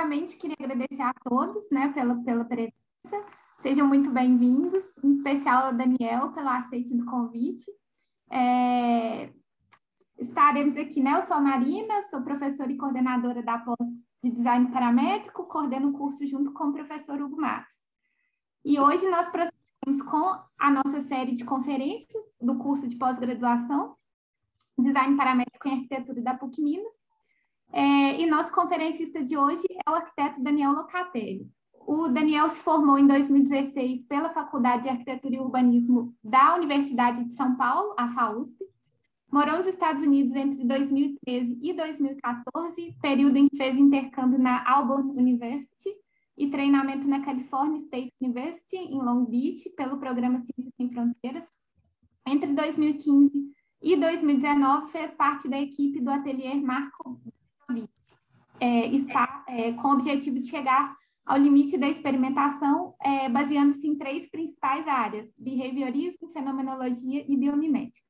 primeiramente, queria agradecer a todos, né, pela, pela presença. Sejam muito bem-vindos, em especial ao Daniel, pelo aceite do convite. É, estaremos aqui, né? Eu sou Marina, sou professora e coordenadora da pós de design paramétrico, coordeno o curso junto com o professor Hugo Matos. E hoje nós prosseguimos com a nossa série de conferências do curso de pós-graduação, Design Paramétrico em Arquitetura da PUC Minas. É, e nosso conferencista de hoje é o arquiteto Daniel Locatelli. O Daniel se formou em 2016 pela Faculdade de Arquitetura e Urbanismo da Universidade de São Paulo, a FAUSP. Morou nos Estados Unidos entre 2013 e 2014, período em que fez intercâmbio na Auburn University e treinamento na California State University, em Long Beach, pelo programa Ciências Sem Fronteiras. Entre 2015 e 2019, fez parte da equipe do ateliê Marco é, está é, com o objetivo de chegar ao limite da experimentação, é, baseando-se em três principais áreas: behaviorismo, fenomenologia e biomimética.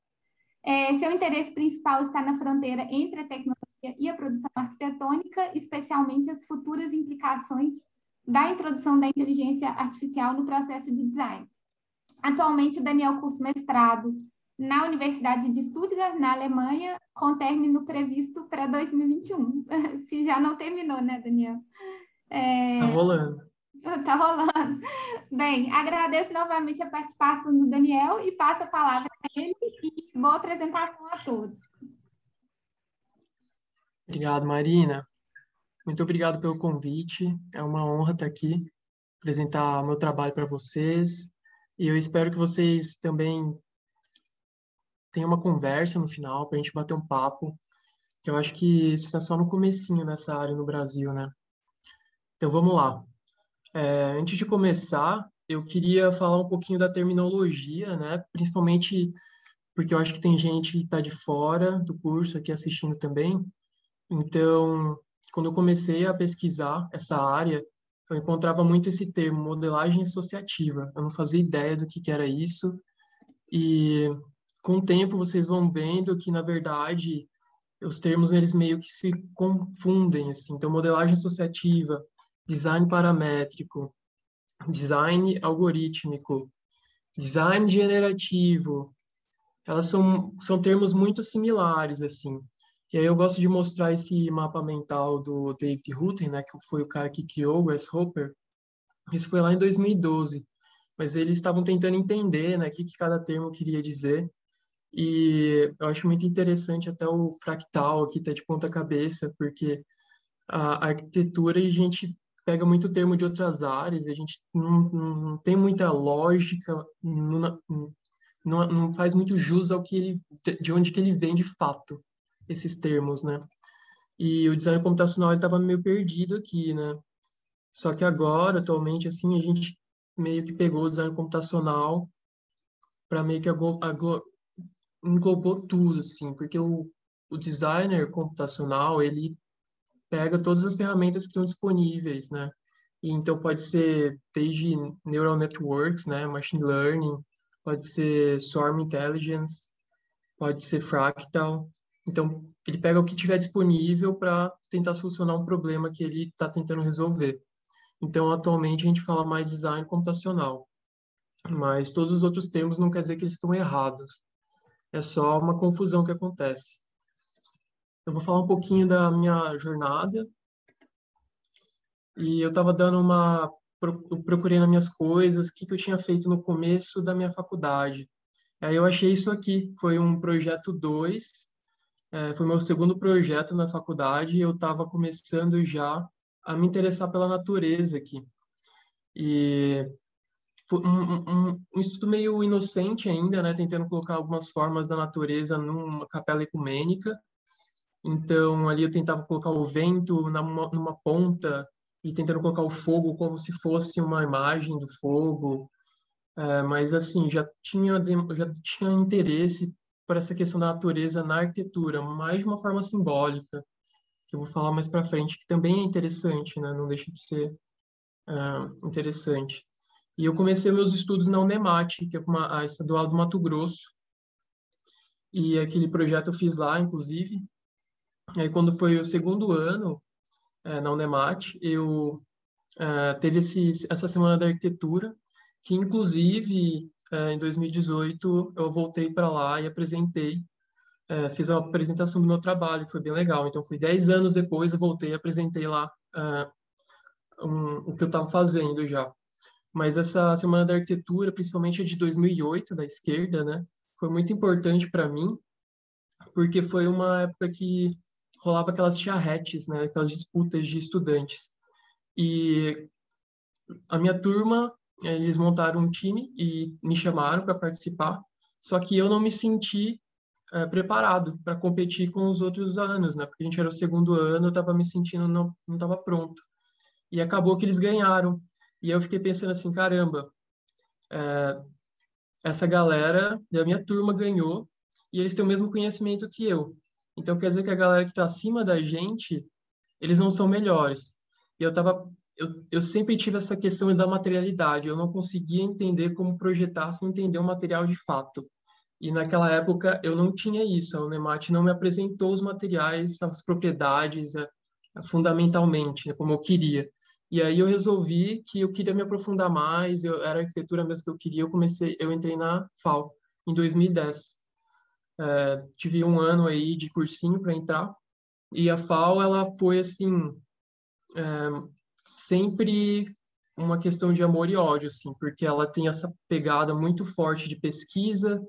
É, seu interesse principal está na fronteira entre a tecnologia e a produção arquitetônica, especialmente as futuras implicações da introdução da inteligência artificial no processo de design. Atualmente, Daniel cursa mestrado na Universidade de Stuttgart, na Alemanha, com término previsto para 2021. Se já não terminou, né, Daniel? É... Tá rolando. Tá rolando. Bem, agradeço novamente a participação do Daniel e passo a palavra a ele e boa apresentação a todos. Obrigado, Marina. Muito obrigado pelo convite. É uma honra estar aqui, apresentar meu trabalho para vocês. E eu espero que vocês também tenha uma conversa no final para a gente bater um papo, que eu acho que isso é só no comecinho nessa área no Brasil, né? Então vamos lá. É, antes de começar, eu queria falar um pouquinho da terminologia, né? Principalmente porque eu acho que tem gente que está de fora do curso aqui assistindo também. Então, quando eu comecei a pesquisar essa área, eu encontrava muito esse termo, modelagem associativa. Eu não fazia ideia do que, que era isso. E com o tempo vocês vão vendo que, na verdade, os termos eles meio que se confundem, assim. Então, modelagem associativa, design paramétrico, design algorítmico, design generativo, elas são, são termos muito similares, assim. E aí eu gosto de mostrar esse mapa mental do David Rutten, né, que foi o cara que criou o Grasshopper. Isso foi lá em 2012. Mas eles estavam tentando entender, né, o que, que cada termo queria dizer. E eu acho muito interessante até o fractal aqui, tá de ponta cabeça, porque a arquitetura a gente pega muito termo de outras áreas, a gente não, não tem muita lógica, não, não, não, faz muito jus ao que ele, de onde que ele vem de fato, esses termos, né? E o design computacional estava meio perdido aqui, né? Só que agora, atualmente, assim, a gente meio que pegou o design computacional para meio que englobou tudo, assim, porque o, o designer computacional, ele pega todas as ferramentas que estão disponíveis, né? E, então, pode ser desde neural networks, né? Machine learning, pode ser swarm intelligence, pode ser fractal. Então, ele pega o que tiver disponível para tentar solucionar um problema que ele está tentando resolver. Então, atualmente, a gente fala mais design computacional. Mas todos os outros termos não quer dizer que eles estão errados é só uma confusão que acontece. Eu vou falar um pouquinho da minha jornada. E eu estava dando uma. Procurei nas minhas coisas, o que, que eu tinha feito no começo da minha faculdade. Aí eu achei isso aqui, foi um projeto 2, é, foi meu segundo projeto na faculdade, e eu estava começando já a me interessar pela natureza aqui. E um, um, um, estudo meio inocente ainda, né, tentando colocar algumas formas da natureza numa capela ecumênica. Então, ali eu tentava colocar o vento numa, numa ponta e tentando colocar o fogo como se fosse uma imagem do fogo. É, mas, assim, já tinha, já tinha interesse por essa questão da natureza na arquitetura, mais de uma forma simbólica, que eu vou falar mais para frente, que também é interessante, né, não deixa de ser uh, interessante. E eu comecei meus estudos na Unemate, que é uma, a estadual do Mato Grosso. E aquele projeto eu fiz lá, inclusive. E aí, quando foi o segundo ano, é, na Unemat, eu é, teve esse, essa semana da arquitetura, que inclusive é, em 2018 eu voltei para lá e apresentei, fiz a apresentação do meu trabalho, que foi bem legal. Então, foi 10 anos depois, eu voltei e apresentei lá um, o que eu estava fazendo já. Mas essa semana da arquitetura, principalmente a de 2008, da esquerda, né, foi muito importante para mim, porque foi uma época que rolava aquelas charretes, né, aquelas disputas de estudantes. E a minha turma, eles montaram um time e me chamaram para participar, só que eu não me senti é, preparado para competir com os outros anos, né? Porque a gente era o segundo ano, eu estava me sentindo não estava pronto. E acabou que eles ganharam. E eu fiquei pensando assim, caramba, é, essa galera da minha turma ganhou e eles têm o mesmo conhecimento que eu. Então quer dizer que a galera que está acima da gente, eles não são melhores. E eu tava eu, eu sempre tive essa questão da materialidade. Eu não conseguia entender como projetar sem entender o material de fato. E naquela época eu não tinha isso. A Unemat não me apresentou os materiais, as propriedades, fundamentalmente, né, como eu queria. E aí eu resolvi que eu queria me aprofundar mais, eu, era arquitetura mesmo que eu queria, eu comecei, eu entrei na FAO em 2010. É, tive um ano aí de cursinho para entrar, e a FAO, ela foi assim, é, sempre uma questão de amor e ódio, assim, porque ela tem essa pegada muito forte de pesquisa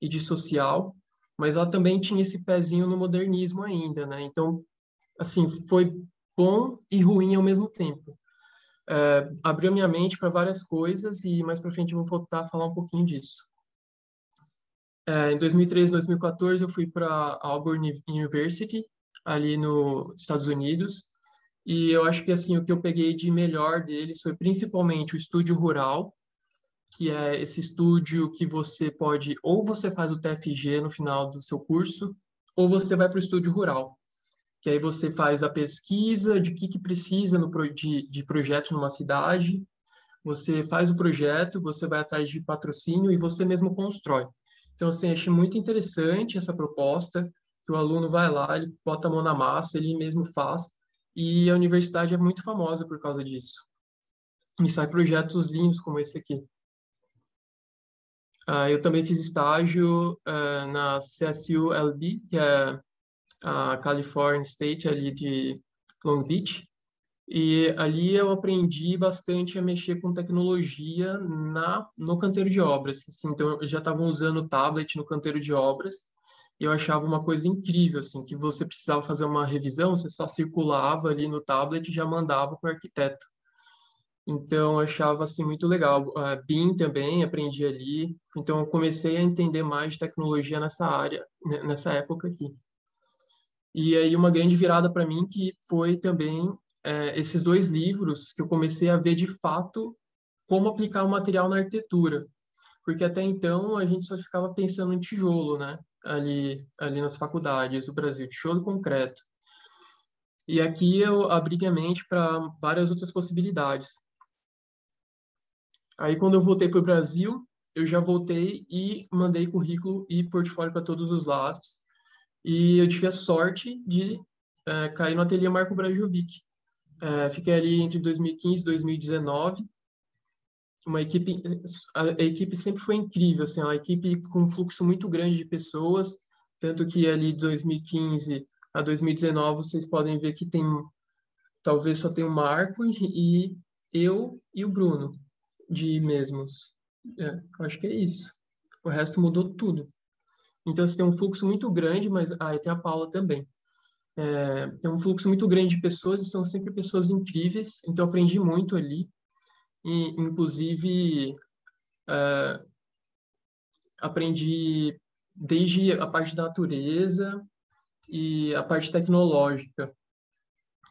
e de social, mas ela também tinha esse pezinho no modernismo ainda, né? Então, assim, foi bom e ruim ao mesmo tempo é, abriu minha mente para várias coisas e mais para frente eu vou voltar a falar um pouquinho disso. É, em 2013, 2014 eu fui para Auburn University ali nos Estados Unidos e eu acho que assim o que eu peguei de melhor deles foi principalmente o estúdio rural, que é esse estúdio que você pode ou você faz o TFG no final do seu curso ou você vai para o estúdio rural que aí você faz a pesquisa de que, que precisa no, de, de projeto numa cidade, você faz o projeto, você vai atrás de patrocínio e você mesmo constrói. Então, assim, achei muito interessante essa proposta, que o aluno vai lá, ele bota a mão na massa, ele mesmo faz, e a universidade é muito famosa por causa disso. E sai projetos lindos como esse aqui. Uh, eu também fiz estágio uh, na CSU-LB, que é a California State ali de Long Beach. E ali eu aprendi bastante a mexer com tecnologia na no canteiro de obras. Assim, então, já estavam usando tablet no canteiro de obras e eu achava uma coisa incrível, assim, que você precisava fazer uma revisão, você só circulava ali no tablet e já mandava para o arquiteto. Então, eu achava, assim, muito legal. Uh, BIM também, aprendi ali. Então, eu comecei a entender mais de tecnologia nessa área, né, nessa época aqui. E aí uma grande virada para mim que foi também é, esses dois livros que eu comecei a ver de fato como aplicar o material na arquitetura, porque até então a gente só ficava pensando em tijolo, né? Ali, ali nas faculdades do Brasil, tijolo concreto. E aqui eu abri minha mente para várias outras possibilidades. Aí quando eu voltei para o Brasil, eu já voltei e mandei currículo e portfólio para todos os lados. E eu tive a sorte de é, cair no ateliê Marco Brajovic. É, fiquei ali entre 2015 e 2019. Uma equipe, a, a, equipe sempre foi incrível, assim, uma equipe com um fluxo muito grande de pessoas, tanto que ali de 2015 a 2019 vocês podem ver que tem talvez só tem o Marco e, e eu e o Bruno de mesmos. É, acho que é isso. O resto mudou tudo. Então, você tem um fluxo muito grande, mas ah, tem a Paula também. É, tem um fluxo muito grande de pessoas e são sempre pessoas incríveis. Então, aprendi muito ali. E, inclusive, é, aprendi desde a parte da natureza e a parte tecnológica.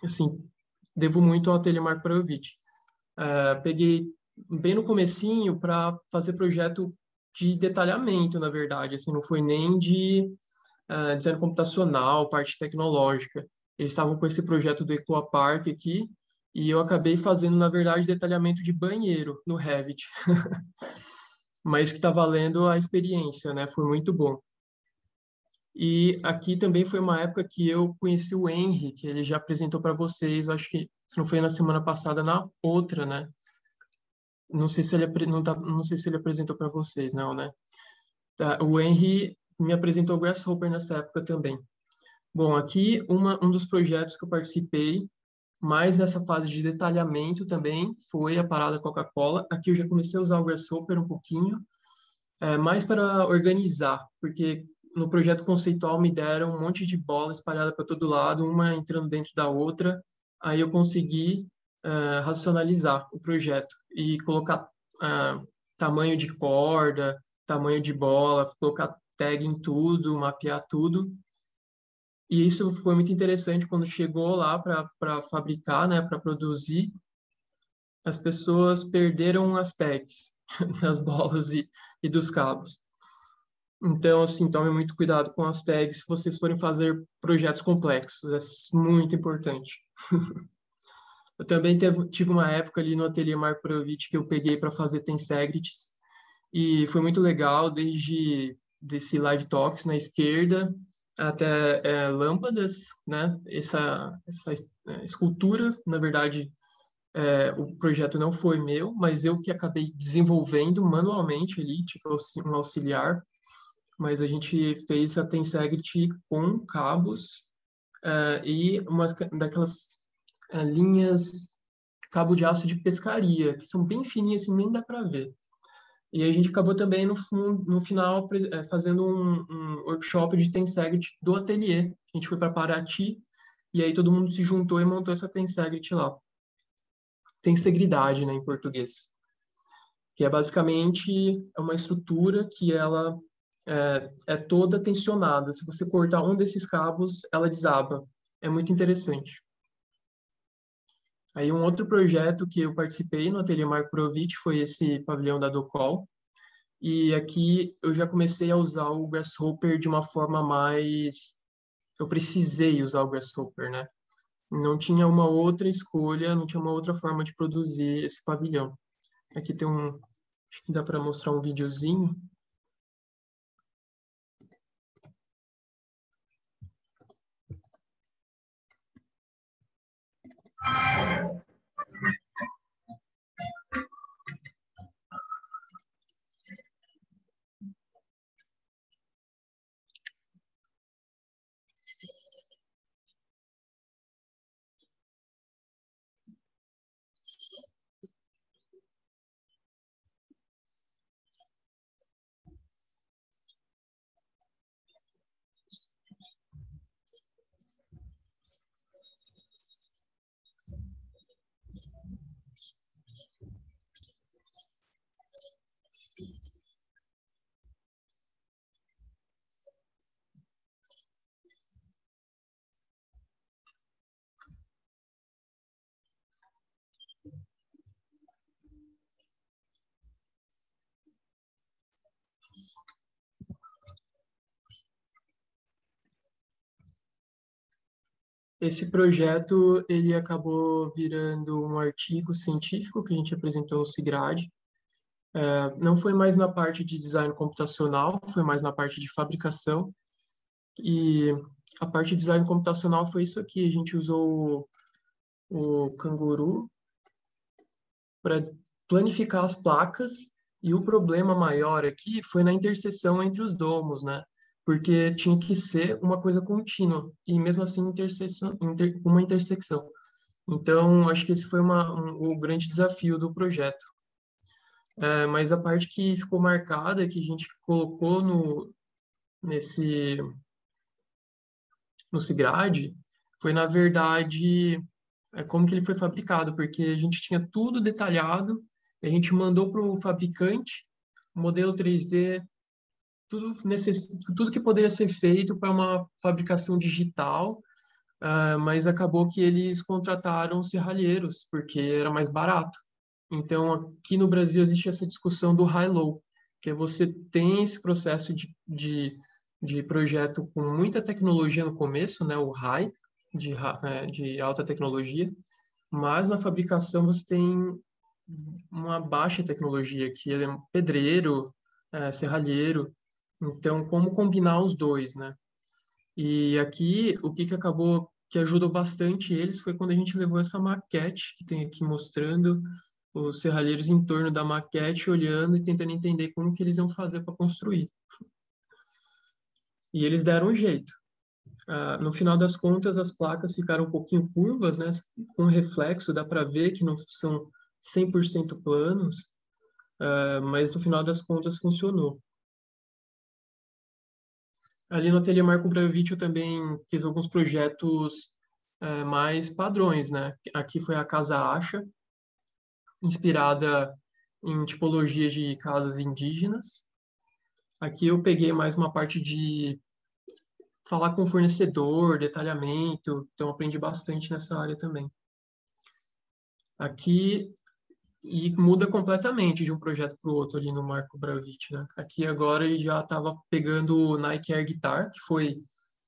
Assim, devo muito ao Ateliê Prajovic. É, peguei bem no comecinho para fazer projeto de detalhamento, na verdade, assim, não foi nem de uh, design computacional, parte tecnológica. Eles estavam com esse projeto do Ecopark aqui, e eu acabei fazendo, na verdade, detalhamento de banheiro no Revit. Mas que está valendo a experiência, né? Foi muito bom. E aqui também foi uma época que eu conheci o Henry, que ele já apresentou para vocês, acho que se não foi na semana passada, na outra, né? Não sei se ele não, tá, não sei se ele apresentou para vocês, não, né? Tá, o Henry me apresentou o Grasshopper nessa época também. Bom, aqui uma, um dos projetos que eu participei, mais nessa fase de detalhamento também, foi a parada Coca-Cola. Aqui eu já comecei a usar o Grasshopper um pouquinho, é, mais para organizar, porque no projeto conceitual me deram um monte de bola espalhada para todo lado, uma entrando dentro da outra. Aí eu consegui uh, racionalizar o projeto e colocar uh, tamanho de corda, tamanho de bola, colocar tag em tudo, mapear tudo. E isso foi muito interessante quando chegou lá para fabricar, né, para produzir. As pessoas perderam as tags das bolas e, e dos cabos. Então, assim, tome muito cuidado com as tags se vocês forem fazer projetos complexos. É muito importante. eu também teve, tive uma época ali no ateliê Marco Provic que eu peguei para fazer Tensegrities. E foi muito legal, desde desse live talks na esquerda até é, lâmpadas, né? Essa, essa é, escultura, na verdade, é, o projeto não foi meu, mas eu que acabei desenvolvendo manualmente ali, tipo um auxiliar mas a gente fez a Tensegrity com cabos uh, e umas daquelas linhas cabo de aço de pescaria, que são bem fininhas, assim, nem dá para ver. E a gente acabou também, no, no final, é, fazendo um, um, workshop de Tensegrity do ateliê. A gente foi para Paraty, e aí todo mundo se juntou e montou essa Tensegrity lá. Tensegridade, né, em português. Que é basicamente uma estrutura que ela é, é toda tensionada. Se você cortar um desses cabos, ela desaba. É muito interessante. Aí um outro projeto que eu participei no Ateliê Marco Provic foi esse pavilhão da Docol. E aqui eu já comecei a usar o Grasshopper de uma forma mais... Eu precisei usar o Grasshopper, né? Não tinha uma outra escolha, não tinha uma outra forma de produzir esse pavilhão. Aqui tem um... Acho que dá para mostrar um videozinho. Amen. Esse projeto ele acabou virando um artigo científico que a gente apresentou no Sigrad. É, não foi mais na parte de design computacional, foi mais na parte de fabricação. E a parte de design computacional foi isso aqui. A gente usou o, o Canguru para planificar as placas e o problema maior aqui foi na interseção entre os domos, né? Porque tinha que ser uma coisa contínua e mesmo assim interseção, inter, uma intersecção. Então, acho que esse foi uma, um, o grande desafio do projeto. É, mas a parte que ficou marcada, que a gente colocou no, nesse no Sigrad, foi, na verdade, é, como que ele foi fabricado, porque a gente tinha tudo detalhado, a gente mandou para o fabricante, modelo 3D, tudo, necess... tudo que poderia ser feito para uma fabricação digital, uh, mas acabou que eles contrataram serralheiros, porque era mais barato. Então, aqui no Brasil existe essa discussão do high-low, que é você tem esse processo de, de, de projeto com muita tecnologia no começo, né, o high, de, é, de alta tecnologia, mas na fabricação você tem uma baixa tecnologia, que é pedreiro, é, serralheiro, então, como combinar os dois, né? E aqui, o que, que acabou, que ajudou bastante eles foi quando a gente levou essa maquete que tem aqui mostrando os serralheiros em torno da maquete, olhando e tentando entender como que eles iam fazer para construir. E eles deram um jeito. Ah, no final das contas, as placas ficaram um pouquinho curvas, né? Com reflexo, dá para ver que não são 100% planos, uh, mas no final das contas funcionou. Ali no Ateliê Marco Bravic eu também fiz alguns projetos uh, mais padrões, né? Aqui foi a Casa Acha, inspirada em tipologias de casas indígenas. Aqui eu peguei mais uma parte de falar com o fornecedor, detalhamento, então aprendi bastante nessa área também. Aqui e muda completamente de um projeto para o outro ali no Marco Bravit, né? Aqui agora ele já estava pegando o Nike Air Guitar, que foi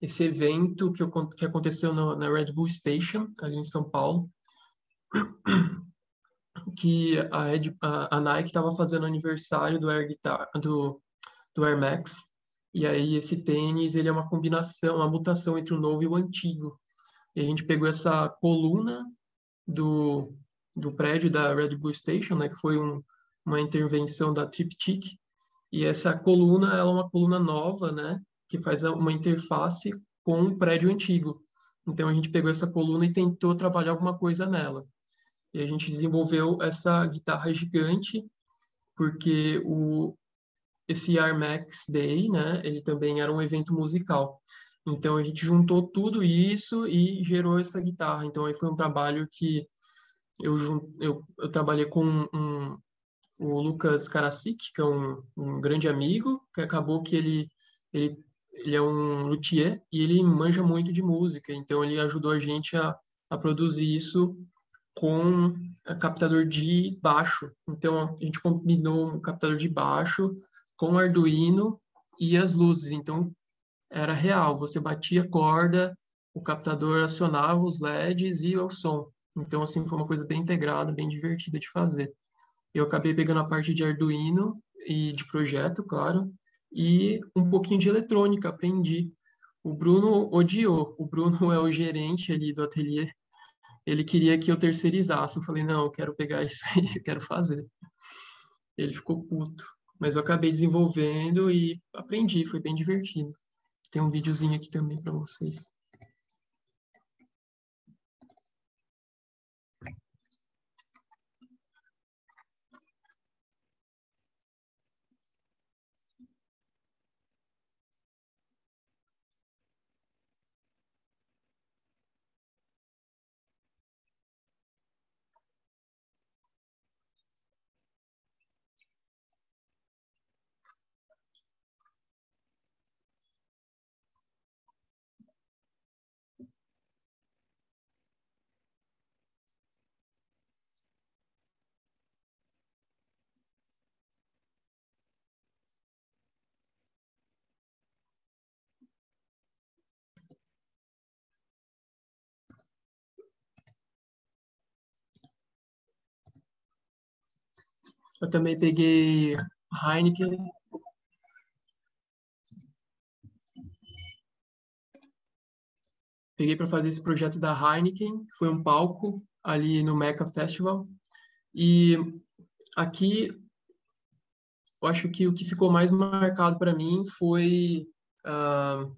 esse evento que, eu, que aconteceu no, na Red Bull Station, ali em São Paulo, que a, a, a Nike estava fazendo aniversário do Air Guitar, do, do Air Max, e aí esse tênis ele é uma combinação, uma mutação entre o novo e o antigo. E a gente pegou essa coluna do do prédio da Red Bull Station, né, que foi um, uma intervenção da Triptych, e essa coluna ela é uma coluna nova, né, que faz uma interface com um prédio antigo. Então a gente pegou essa coluna e tentou trabalhar alguma coisa nela. E a gente desenvolveu essa guitarra gigante, porque o esse Air Max Day, né, ele também era um evento musical. Então a gente juntou tudo isso e gerou essa guitarra. Então aí foi um trabalho que eu, eu, eu trabalhei com um, o Lucas Karasik, que é um, um, grande amigo, que acabou que ele, ele, ele é um luthier e ele manja muito de música, então ele ajudou a gente a, a produzir isso com captador de baixo. Então a gente combinou um captador de baixo com Arduino e as luzes. Então era real, você batia a corda, o captador acionava os LEDs e o som. Então, assim, foi uma coisa bem integrada, bem divertida de fazer. Eu acabei pegando a parte de Arduino e de projeto, claro, e um pouquinho de eletrônica, aprendi. O Bruno odiou. O Bruno é o gerente ali do ateliê. Ele queria que eu terceirizasse. Eu falei, não, eu quero pegar isso aí, eu quero fazer. Ele ficou puto. Mas eu acabei desenvolvendo e aprendi, foi bem divertido. Tem um videozinho aqui também para vocês. Eu também peguei Heineken. Peguei para fazer esse projeto da Heineken, foi um palco ali no Meca Festival. E aqui, eu acho que o que ficou mais marcado para mim foi uh,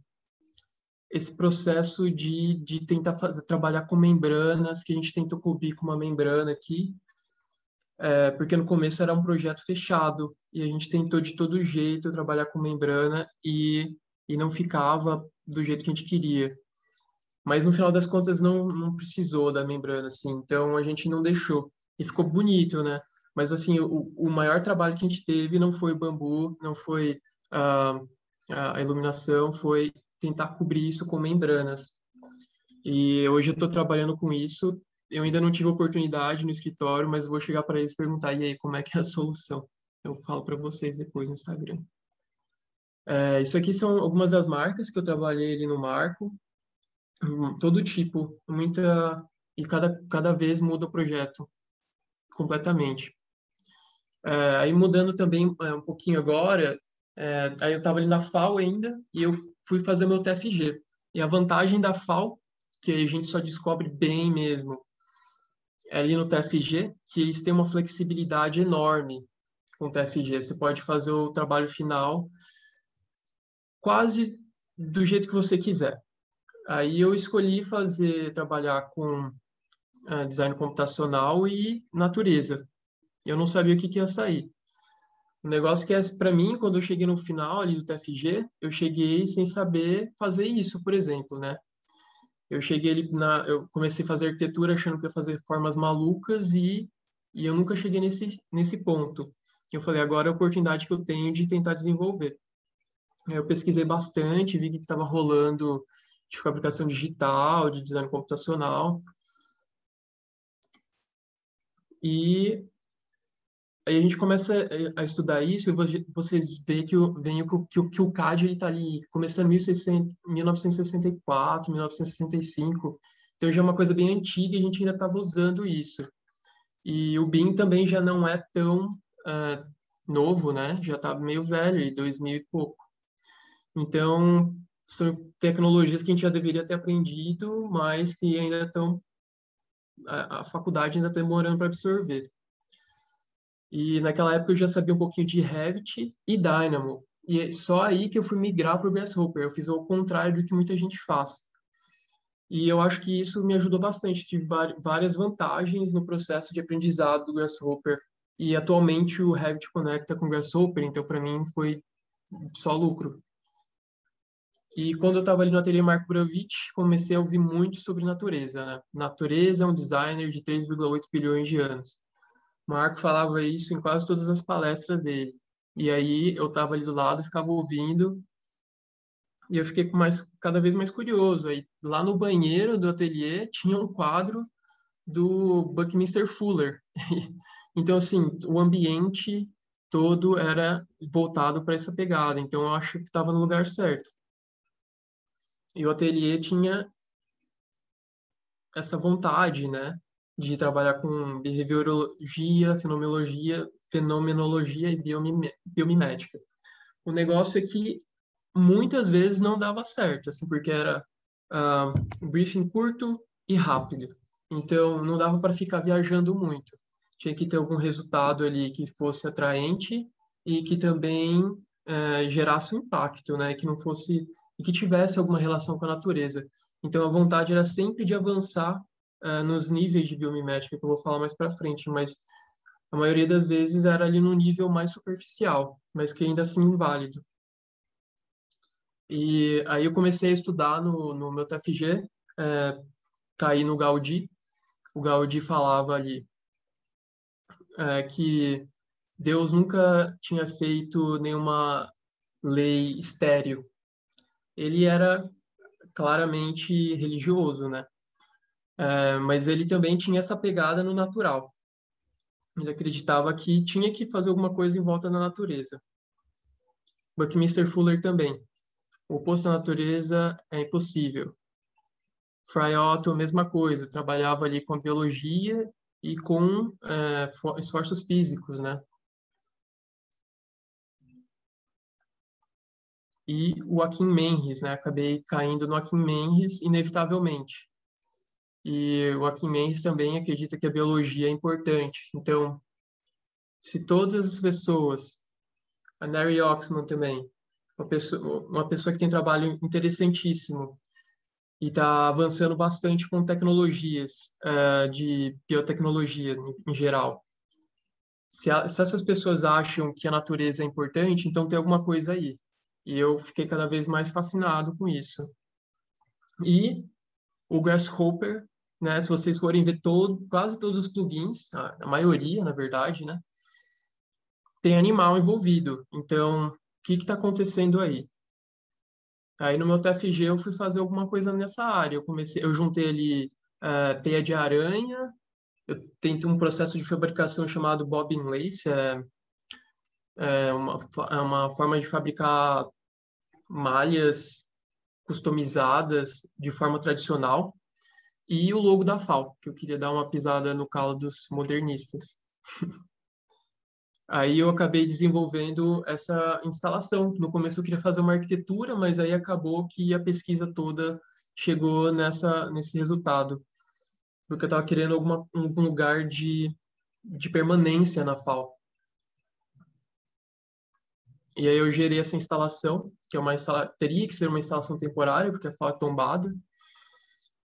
esse processo de, de tentar fazer, trabalhar com membranas, que a gente tentou cobrir com uma membrana aqui, é, porque no começo era um projeto fechado e a gente tentou de todo jeito trabalhar com membrana e, e não ficava do jeito que a gente queria. Mas no final das contas não, não precisou da membrana, assim, então a gente não deixou. E ficou bonito, né? Mas assim, o, o maior trabalho que a gente teve não foi o bambu, não foi uh, a iluminação, foi tentar cobrir isso com membranas. E hoje eu estou trabalhando com isso eu ainda não tive oportunidade no escritório, mas vou chegar para eles perguntar, e aí, como é que é a solução? Eu falo para vocês depois no Instagram. É, isso aqui são algumas das marcas que eu trabalhei ali no Marco. Hum, todo tipo, muita... E cada, cada vez muda o projeto completamente. É, aí mudando também é, um pouquinho agora, é, aí eu estava ali na FAO ainda e eu fui fazer meu TFG. E a vantagem da FAO, que a gente só descobre bem mesmo ali no TFG, que eles têm uma flexibilidade enorme com o TFG. Você pode fazer o trabalho final quase do jeito que você quiser. Aí eu escolhi fazer trabalhar com uh, design computacional e natureza. Eu não sabia o que, que ia sair. O negócio que é para mim, quando eu cheguei no final ali do TFG, eu cheguei sem saber fazer isso, por exemplo, né? Eu cheguei ali na, eu comecei a fazer arquitetura achando que ia fazer formas malucas e e eu nunca cheguei nesse nesse ponto. Eu falei, agora é a oportunidade que eu tenho de tentar desenvolver. Eu pesquisei bastante, vi que estava rolando de fabricação digital, de design computacional. E aí a gente começa a estudar isso e vocês veem que o, veem que, o, que o CAD está ali começando em 1964, 1965. Então já é uma coisa bem antiga e a gente ainda estava usando isso. E o BIM também já não é tão uh, novo, né? Já está meio velho, 2000 e pouco. Então, são tecnologias que a gente já deveria ter aprendido, mas que ainda estão a, a faculdade ainda está demorando para absorver. E naquela época eu já sabia um pouquinho de Revit e Dynamo. E é só aí que eu fui migrar para o Grasshopper. Eu fiz o contrário do que muita gente faz. E eu acho que isso me ajudou bastante. Tive várias vantagens no processo de aprendizado do Grasshopper. E atualmente o Revit conecta com o Grasshopper, então para mim foi só lucro. E quando eu estava ali no ateliê Marco Bravich, comecei a ouvir muito sobre natureza. Né? Natureza é um designer de 3,8 bilhões de anos. Marco falava isso em quase todas as palestras dele. E aí eu estava ali do lado, ficava ouvindo, e eu fiquei mais, cada vez mais curioso. Aí lá no banheiro do ateliê tinha um quadro do Buckminster Fuller. então assim, o ambiente todo era voltado para essa pegada. Então eu acho que estava no lugar certo. E o ateliê tinha essa vontade, né, de trabalhar com behaviorologia, fenomenologia, fenomenologia e biomimética. O negócio é que muitas vezes não dava certo, assim, porque era uh, briefing curto e rápido. Então, não dava para ficar viajando muito. Tinha que ter algum resultado ali que fosse atraente e que também uh, gerasse um impacto, né? Que não fosse e que tivesse alguma relação com a natureza. Então, a vontade era sempre de avançar uh, nos níveis de biomimética, que eu vou falar mais para frente, mas a maioria das vezes era ali no nível mais superficial, mas que ainda assim inválido. E aí eu comecei a estudar no, no meu TFG, é, tá aí no Gaudí. O Gaudí falava ali é, que Deus nunca tinha feito nenhuma lei estéril ele era claramente religioso, né? É, mas ele também tinha essa pegada no natural. Ele acreditava que tinha que fazer alguma coisa em volta da natureza. Buckminster Fuller também. O oposto da natureza é impossível. Fry Otto, mesma coisa, trabalhava ali com a biologia e com é, esforços físicos, né? e o Akin Menris, né? Acabei caindo no Akin Menris inevitavelmente. E o Akin Menris também acredita que a biologia é importante. Então, se todas as pessoas, a Neri Oxman também, uma pessoa, uma pessoa que tem trabalho interessantíssimo e está avançando bastante com tecnologias uh, de biotecnologia em, em geral. Se, a, se essas pessoas acham que a natureza é importante, então tem alguma coisa aí. E eu fiquei cada vez mais fascinado com isso. E o Grasshopper, né, se vocês forem ver todo, quase todos os plugins, a, a maioria, na verdade, né, tem animal envolvido. Então, o que está acontecendo aí? Aí no meu TFG eu fui fazer alguma coisa nessa área. Eu comecei, eu juntei ali uh, teia de aranha. Eu tentei um processo de fabricação chamado bobbin lace, é, é uma, é uma forma de fabricar malhas customizadas de forma tradicional e o logo da FAO, que eu queria dar uma pisada no calo dos modernistas. Aí eu acabei desenvolvendo essa instalação. No começo eu queria fazer uma arquitetura, mas aí acabou que a pesquisa toda chegou nessa nesse resultado, porque eu estava querendo alguma, algum lugar de, de permanência na FAO. E aí eu gerei essa instalação, que é uma instala... teria que ser uma instalação temporária, porque a FAO é tombada.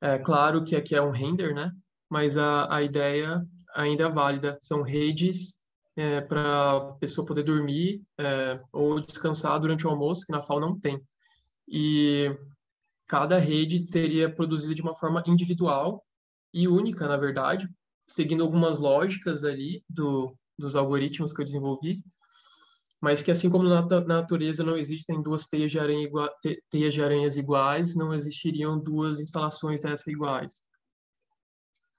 É claro que aqui é um render, né? Mas a, a ideia ainda é válida. São redes é, para a pessoa poder dormir é, ou descansar durante o almoço, que na FAO não tem. E cada rede seria produzida de uma forma individual e única, na verdade, seguindo algumas lógicas ali do, dos algoritmos que eu desenvolvi, mas que assim como na natureza não existem duas teias de, aranha igua, teias de aranhas iguais, não existiriam duas instalações dessas iguais.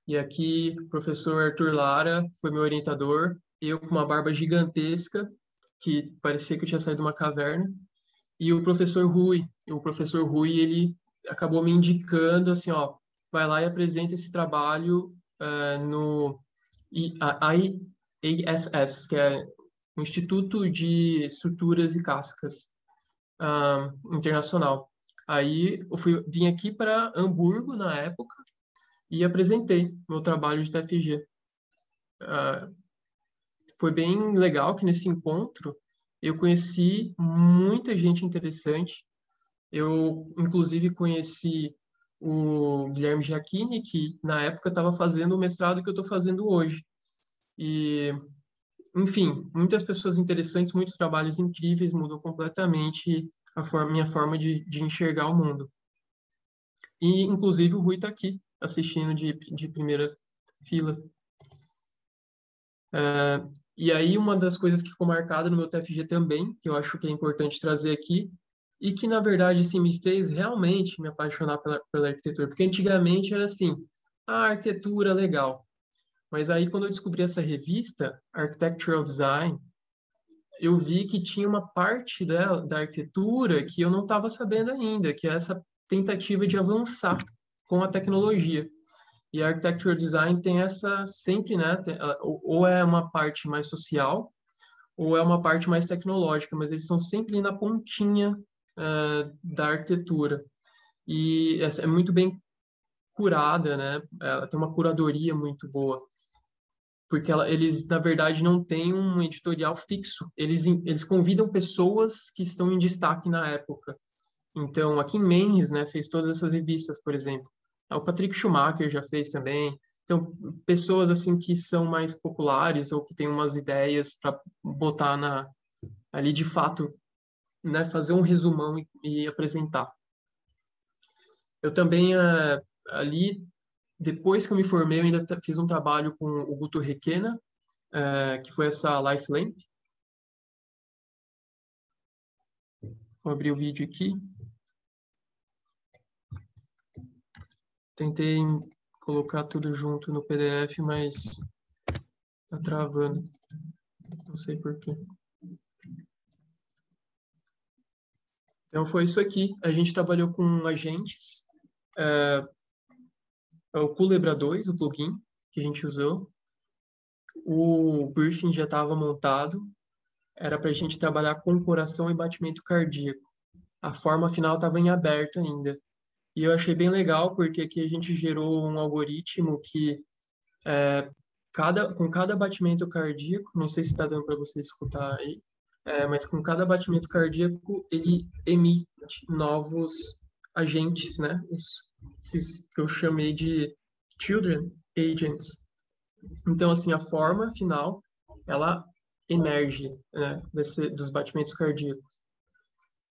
E aqui, o professor Arthur Lara foi meu orientador, eu com uma barba gigantesca, que parecia que eu tinha saído de uma caverna, e o professor Rui. O professor Rui, ele acabou me indicando assim, ó, vai lá e apresenta esse trabalho uh, no IASS, que é o Instituto de Estruturas e Cascas Internacional. Aí eu fui, vim aqui para Hamburgo na época e apresentei meu trabalho de TFG. Uh, ah, foi bem legal que nesse encontro eu conheci muita gente interessante. Eu, inclusive, conheci o Guilherme Giacchini, que na época estava fazendo o mestrado que eu estou fazendo hoje. E, enfim, muitas pessoas interessantes, muitos trabalhos incríveis, mudou completamente a forma, minha forma de, de enxergar o mundo. E, inclusive, o Rui está aqui, assistindo de, de primeira fila. É, e aí, uma das coisas que ficou marcada no meu TFG também, que eu acho que é importante trazer aqui, e que, na verdade, assim, me fez realmente me apaixonar pela, pela arquitetura. Porque antigamente era assim, a arquitetura legal. Mas aí, quando eu descobri essa revista, Architectural Design, eu vi que tinha uma parte dela, da arquitetura que eu não estava sabendo ainda, que é essa tentativa de avançar com a tecnologia. E a architecture design tem essa sempre, né? Ou é uma parte mais social, ou é uma parte mais tecnológica, mas eles são sempre na pontinha uh, da arquitetura. E é muito bem curada, né? Ela tem uma curadoria muito boa. Porque ela, eles, na verdade, não têm um editorial fixo. Eles, eles convidam pessoas que estão em destaque na época. Então, aqui em Mendes, né, fez todas essas revistas, por exemplo. O Patrick Schumacher já fez também. Então, pessoas assim que são mais populares ou que têm umas ideias para botar na ali de fato, né, fazer um resumão e, e apresentar. Eu também uh, ali depois que eu me formei, eu ainda fiz um trabalho com o Guto Requena, uh, que foi essa Life Lamp. Vou abrir o vídeo aqui. Tentei colocar tudo junto no PDF, mas tá travando. Não sei porquê. Então foi isso aqui. A gente trabalhou com agentes. É, é o Culebra 2, o plugin que a gente usou. O briefing já estava montado. Era para a gente trabalhar com coração e batimento cardíaco. A forma final estava em aberto ainda. E eu achei bem legal porque aqui a gente gerou um algoritmo que é, cada, com cada batimento cardíaco, não sei se está dando para você escutar aí, é, mas com cada batimento cardíaco ele emite novos agentes, né? Os, esses que eu chamei de children agents. Então, assim, a forma final, ela emerge né, desse, dos batimentos cardíacos.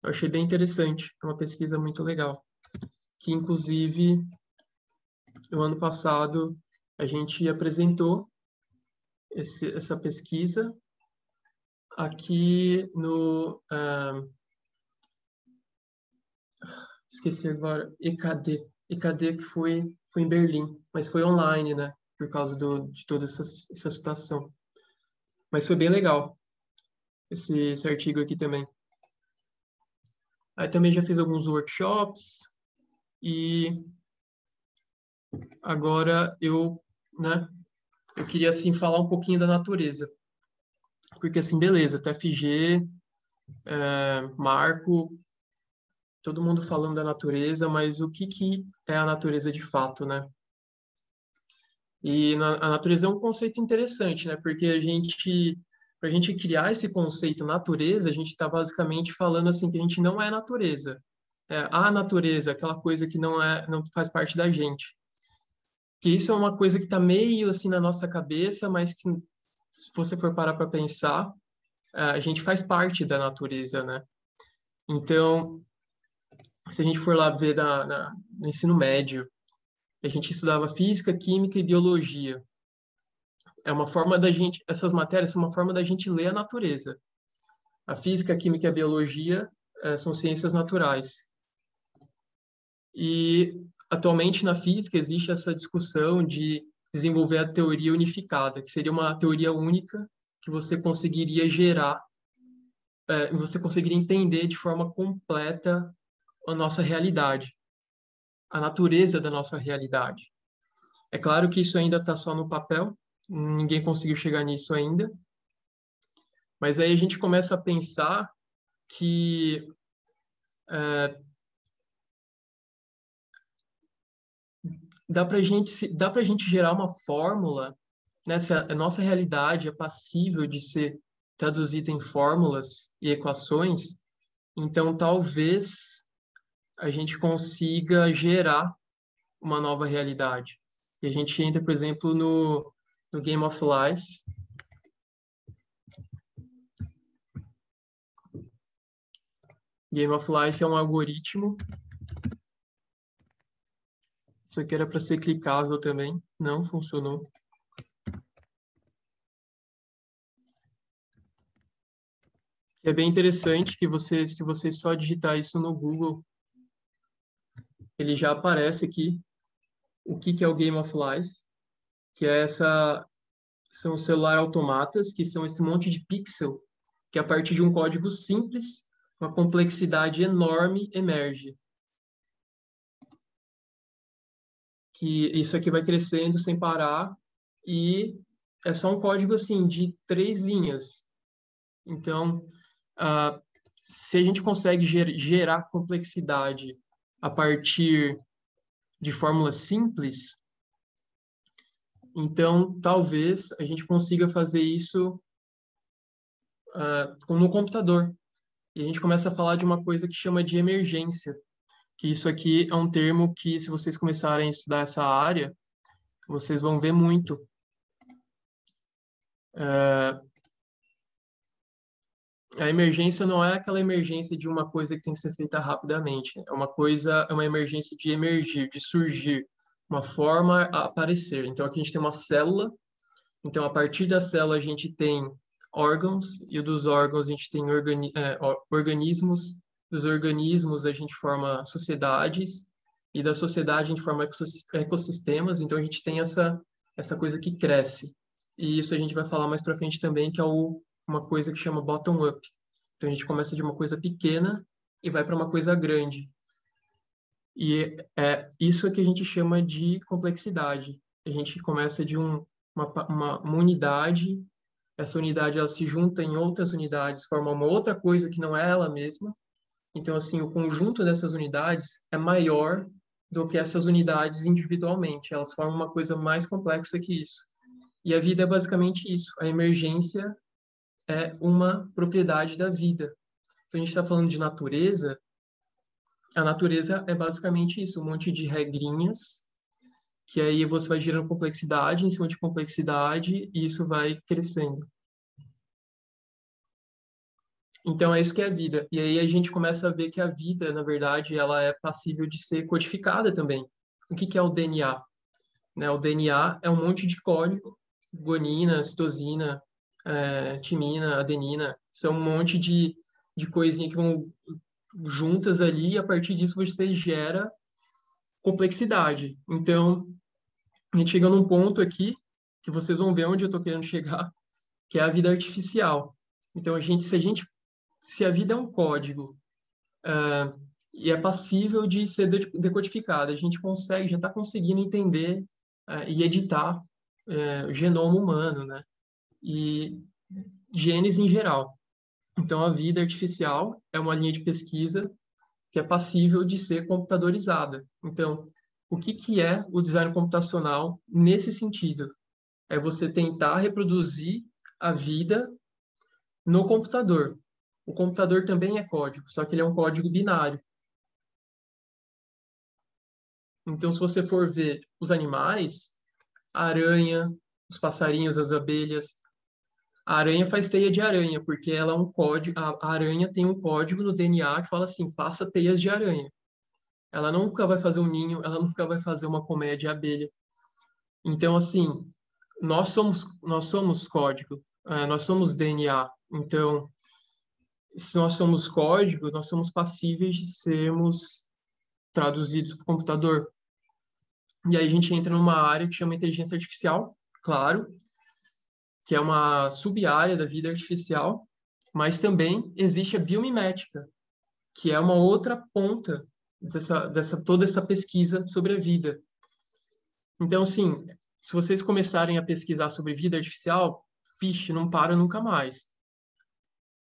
Eu achei bem interessante, é uma pesquisa muito legal que inclusive no ano passado a gente apresentou esse, essa pesquisa aqui no uh, esqueci agora EKD EKD que foi foi em Berlim mas foi online né? Por causa do, de toda essa, essa situação. Mas foi bem legal esse, esse artigo aqui também. Aí também já fiz alguns workshops e agora eu, né, eu queria assim falar um pouquinho da natureza. porque assim, beleza, TFG, é, Marco, todo mundo falando da natureza, mas o que, que é a natureza de fato, né? E na, a natureza é um conceito interessante, né? Porque a gente, para a gente criar esse conceito natureza, a gente está basicamente falando assim que a gente não é natureza. É, a natureza, aquela coisa que não é, não faz parte da gente. Que isso é uma coisa que está meio assim na nossa cabeça, mas que se você for parar para pensar, a gente faz parte da natureza, né? Então, se a gente for lá ver na, no ensino médio, a gente estudava física, química e biologia. É uma forma da gente, essas matérias são uma forma da gente ler a natureza. A física, a química e a biologia é, são ciências naturais. E atualmente na física existe essa discussão de desenvolver a teoria unificada, que seria uma teoria única que você conseguiria gerar, é, você conseguiria entender de forma completa a nossa realidade, a natureza da nossa realidade. É claro que isso ainda está só no papel, ninguém conseguiu chegar nisso ainda, mas aí a gente começa a pensar que é, dá para gente dá para gente gerar uma fórmula né, se a, nossa realidade é passível de ser traduzida em fórmulas e equações então talvez a gente consiga gerar uma nova realidade. E a gente entra por exemplo no, no Game of Life. Game of Life é um algoritmo. Isso aqui era para ser clicável também, não funcionou. É bem interessante que você, se você só digitar isso no Google, ele já aparece aqui o que, que é o Game of Life, que é essa são os celular automatas, que são esse monte de pixel que a partir de um código simples, uma complexidade enorme emerge. que isso aqui vai crescendo sem parar e é só um código assim de três linhas. Então, uh, se a gente consegue ger gerar complexidade a partir de fórmulas simples, então talvez a gente consiga fazer isso uh, no computador. E a gente começa a falar de uma coisa que chama de emergência que isso aqui é um termo que, se vocês começarem a estudar essa área, vocês vão ver muito. É... A emergência não é aquela emergência de uma coisa que tem que ser feita rapidamente. É uma coisa, é uma emergência de emergir, de surgir, uma forma a aparecer. Então, aqui a gente tem uma célula. Então, a partir da célula, a gente tem órgãos, e dos órgãos a gente tem organi é, organismos, dos organismos a gente forma sociedades e da sociedade a gente forma ecossistemas, então a gente tem essa essa coisa que cresce. E isso a gente vai falar mais para frente também, que é o, uma coisa que chama bottom up. Então a gente começa de uma coisa pequena e vai para uma coisa grande. E é isso que a gente chama de complexidade. A gente começa de um, uma, uma, uma unidade, essa unidade ela se junta em outras unidades, forma uma outra coisa que não é ela mesma, então, assim, o conjunto dessas unidades é maior do que essas unidades individualmente. Elas formam uma coisa mais complexa que isso. E a vida é basicamente isso. A emergência é uma propriedade da vida. Então, a gente está falando de natureza. A natureza é basicamente isso, um monte de regrinhas, que aí você vai gerando complexidade em cima de complexidade e isso vai crescendo. Então é isso que é a vida. E aí a gente começa a ver que a vida, na verdade, ela é passível de ser codificada também. O que, que é o DNA? Né? O DNA é um monte de código, guanina, citosina, é, timina, adenina, são um monte de, de coisinha que vão juntas ali e a partir disso você gera complexidade. Então, a gente chega num ponto aqui que vocês vão ver onde eu estou querendo chegar, que é a vida artificial. Então, a gente, se a gente se a vida é um código uh, e é passível de ser decodificada, a gente consegue, já está conseguindo entender uh, e editar uh, o genoma humano, né? E genes em geral. Então, a vida artificial é uma linha de pesquisa que é passível de ser computadorizada. Então, o que, que é o design computacional nesse sentido? É você tentar reproduzir a vida no computador. O computador também é código, só que ele é um código binário. Então, se você for ver os animais, a aranha, os passarinhos, as abelhas, a aranha faz teia de aranha, porque ela é um código, a aranha tem um código no DNA que fala assim, faça teias de aranha. Ela nunca vai fazer um ninho, ela nunca vai fazer uma colmeia de abelha. Então, assim, nós somos, nós somos código, é, nós somos DNA. Então, se nós somos código, nós somos passíveis de sermos traduzidos para o computador. E aí a gente entra numa área que chama inteligência artificial, claro, que é uma sub-área da vida artificial, mas também existe a biomimética, que é uma outra ponta dessa, dessa toda essa pesquisa sobre a vida. Então, sim, se vocês começarem a pesquisar sobre vida artificial, fiche, não para nunca mais.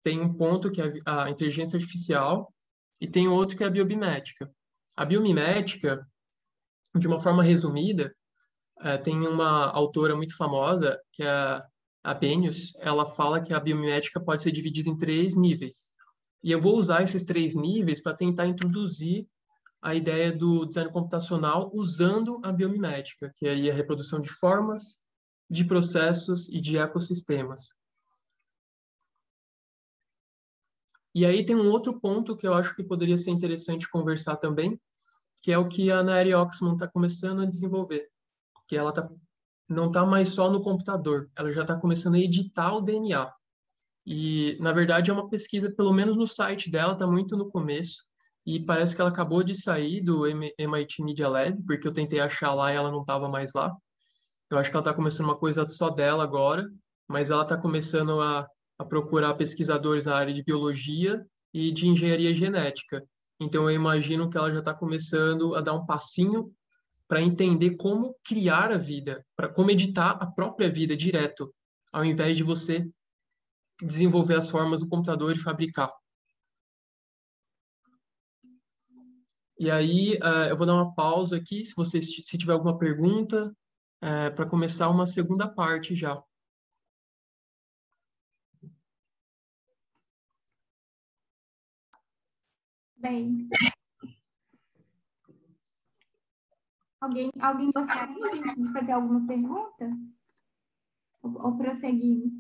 Tem um ponto que é a inteligência artificial e tem outro que é a biomimética. A biomimética, de uma forma resumida, é, tem uma autora muito famosa, que é a Benius, ela fala que a biomimética pode ser dividida em três níveis. E eu vou usar esses três níveis para tentar introduzir a ideia do design computacional usando a biomimética, que é a reprodução de formas, de processos e de ecossistemas. E aí tem um outro ponto que eu acho que poderia ser interessante conversar também, que é o que a Nairi Oxman está começando a desenvolver, que ela está não está mais só no computador, ela já está começando a editar o DNA. E, na verdade, é uma pesquisa, pelo menos no site dela, está muito no começo, e parece que ela acabou de sair do MIT Media Lab, porque eu tentei achar lá e ela não estava mais lá. Eu acho que ela está começando uma coisa só dela agora, mas ela está começando a, a procurar pesquisadores na área de biologia e de engenharia genética. Então, eu imagino que ela já está começando a dar um passinho para entender como criar a vida, para como editar a própria vida direto, ao invés de você desenvolver as formas do computador e fabricar. E aí, uh, eu vou dar uma pausa aqui, se você se tiver alguma pergunta, uh, para começar uma segunda parte já. Bem, Alguém, alguém gostaria, gente, de fazer alguma pergunta? Ou, ou prosseguimos?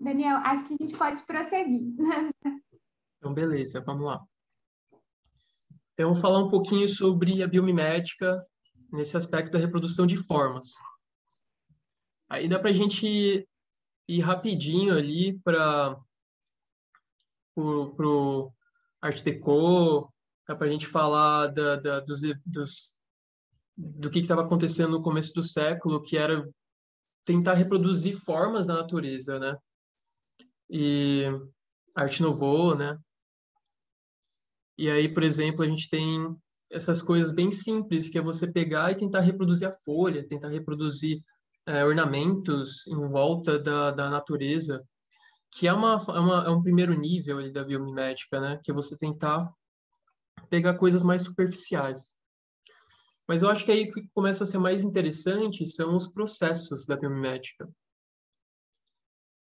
Daniel, acho que a gente pode prosseguir. Então, beleza, vamos lá. Então, vou falar um pouquinho sobre a biomimética nesse aspecto da reprodução de formas. Aí dá para a gente ir rapidinho ali para para o Art Deco, para a gente falar da, da, dos, dos, do que estava acontecendo no começo do século, que era tentar reproduzir formas da natureza, né? E Arte Nouveau, né? E aí, por exemplo, a gente tem essas coisas bem simples, que é você pegar e tentar reproduzir a folha, tentar reproduzir é, ornamentos em volta da, da natureza, que é, uma, é, uma, é um primeiro nível da biomimética, né? Que é você tentar pegar coisas mais superficiais. Mas eu acho que aí que começa a ser mais interessante são os processos da biomimética.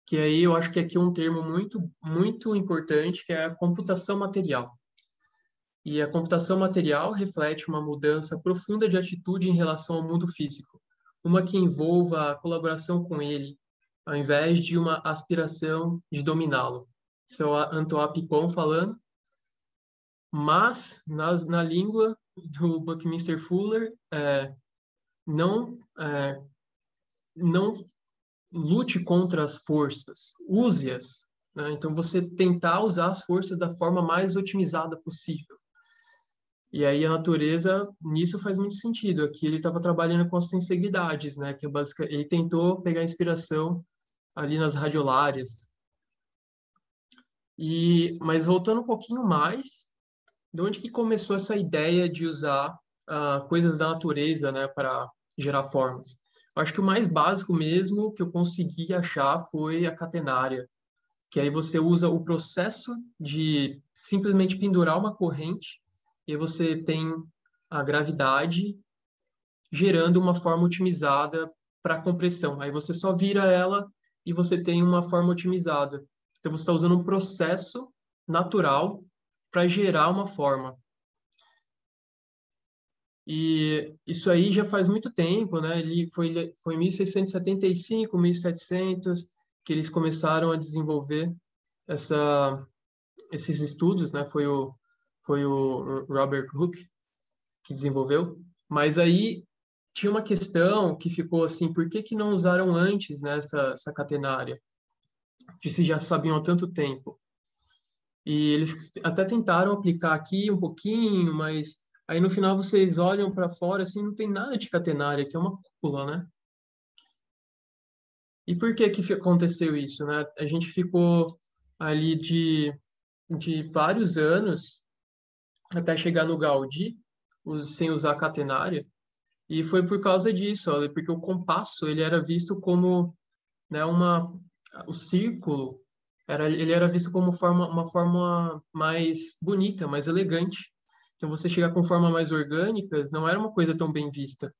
Que aí eu acho que aqui é um termo muito, muito importante, que é a computação material. E a computação material reflete uma mudança profunda de atitude em relação ao mundo físico, uma que envolva a colaboração com ele, ao invés de uma aspiração de dominá-lo. Isso é o Antoine Picon falando. Mas, na, na língua do Buckminster Fuller, é, não, é, não lute contra as forças, use-as. Né? Então, você tentar usar as forças da forma mais otimizada possível. E aí a natureza nisso faz muito sentido. Aqui ele estava trabalhando com as sensibilidades, né? Que é ele tentou pegar inspiração ali nas radiolárias. E, mas voltando um pouquinho mais, de onde que começou essa ideia de usar uh, coisas da natureza, né, para gerar formas. Eu acho que o mais básico mesmo que eu consegui achar foi a catenária, que aí você usa o processo de simplesmente pendurar uma corrente e você tem a gravidade gerando uma forma otimizada para compressão. Aí você só vira ela e você tem uma forma otimizada. Então você está usando um processo natural para gerar uma forma. E isso aí já faz muito tempo, né? Ele foi foi em 1675, 1700 que eles começaram a desenvolver essa esses estudos, né? Foi o foi o Robert Hooke que desenvolveu. Mas aí tinha uma questão que ficou assim, por que que não usaram antes nessa né, essa catenária? Que se já sabiam há tanto tempo. E eles até tentaram aplicar aqui um pouquinho, mas Aí no final vocês olham para fora, assim, não tem nada de catenária, que é uma cúpula, né? E por que que aconteceu isso, né? A gente ficou ali de, de vários anos até chegar no Gaudí, sem usar catenária, e foi por causa disso, olha, porque o compasso ele era visto como, né, uma o círculo era ele era visto como forma uma forma mais bonita, mais elegante. Então, você chegar com formas mais orgânicas não era uma coisa tão bem vista.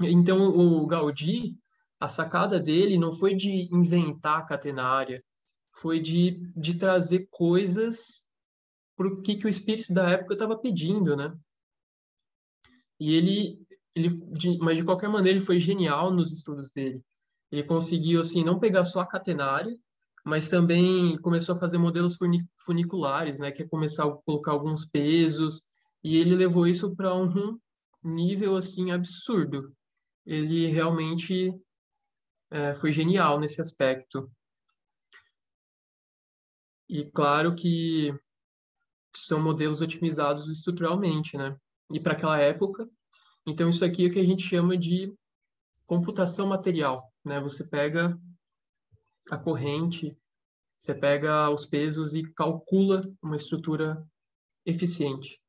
Então, o Gaudí, a sacada dele não foi de inventar a catenária, foi de, de trazer coisas para o que, que o espírito da época estava pedindo, né? E ele, ele de, mas de qualquer maneira, ele foi genial nos estudos dele. Ele conseguiu, assim, não pegar só a catenária, mas também começou a fazer modelos funiculares, né, que é começar a colocar alguns pesos, e ele levou isso para um nível assim absurdo. Ele realmente é, foi genial nesse aspecto. E claro que são modelos otimizados estruturalmente, né? E para aquela época, então isso aqui é o que a gente chama de computação material, né? Você pega a corrente, você pega os pesos e calcula uma estrutura eficiente.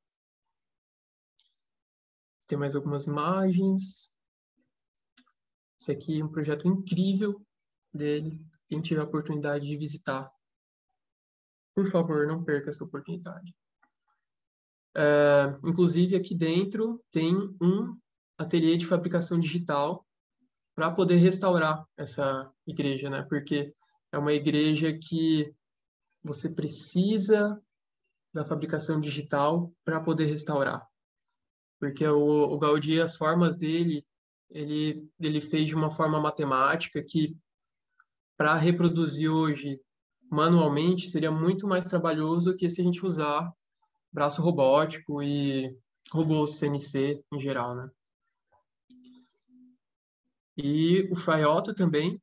Tem mais algumas imagens. Esse aqui é um projeto incrível dele. Quem tiver a oportunidade de visitar, por favor, não perca essa oportunidade. É, inclusive, aqui dentro tem um ateliê de fabricação digital para poder restaurar essa igreja, né? Porque é uma igreja que você precisa da fabricação digital para poder restaurar. Porque o, o Gaudí, as formas dele, ele, ele fez de uma forma matemática que, para reproduzir hoje manualmente, seria muito mais trabalhoso que se a gente usar braço robótico e robôs CNC em geral, né? E o Frei Otto também.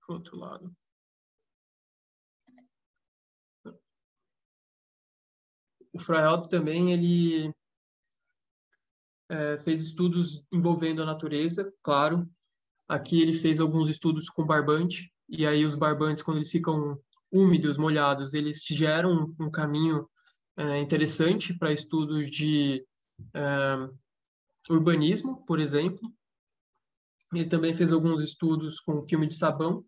Pro outro lado. O Frei Otto também, ele é, fez estudos envolvendo a natureza, claro. Aqui ele fez alguns estudos com barbante, e aí os barbantes, quando eles ficam úmidos, molhados, eles geram um, caminho é, interessante para estudos de uh, urbanismo, por exemplo. Ele também fez alguns estudos com filme de sabão.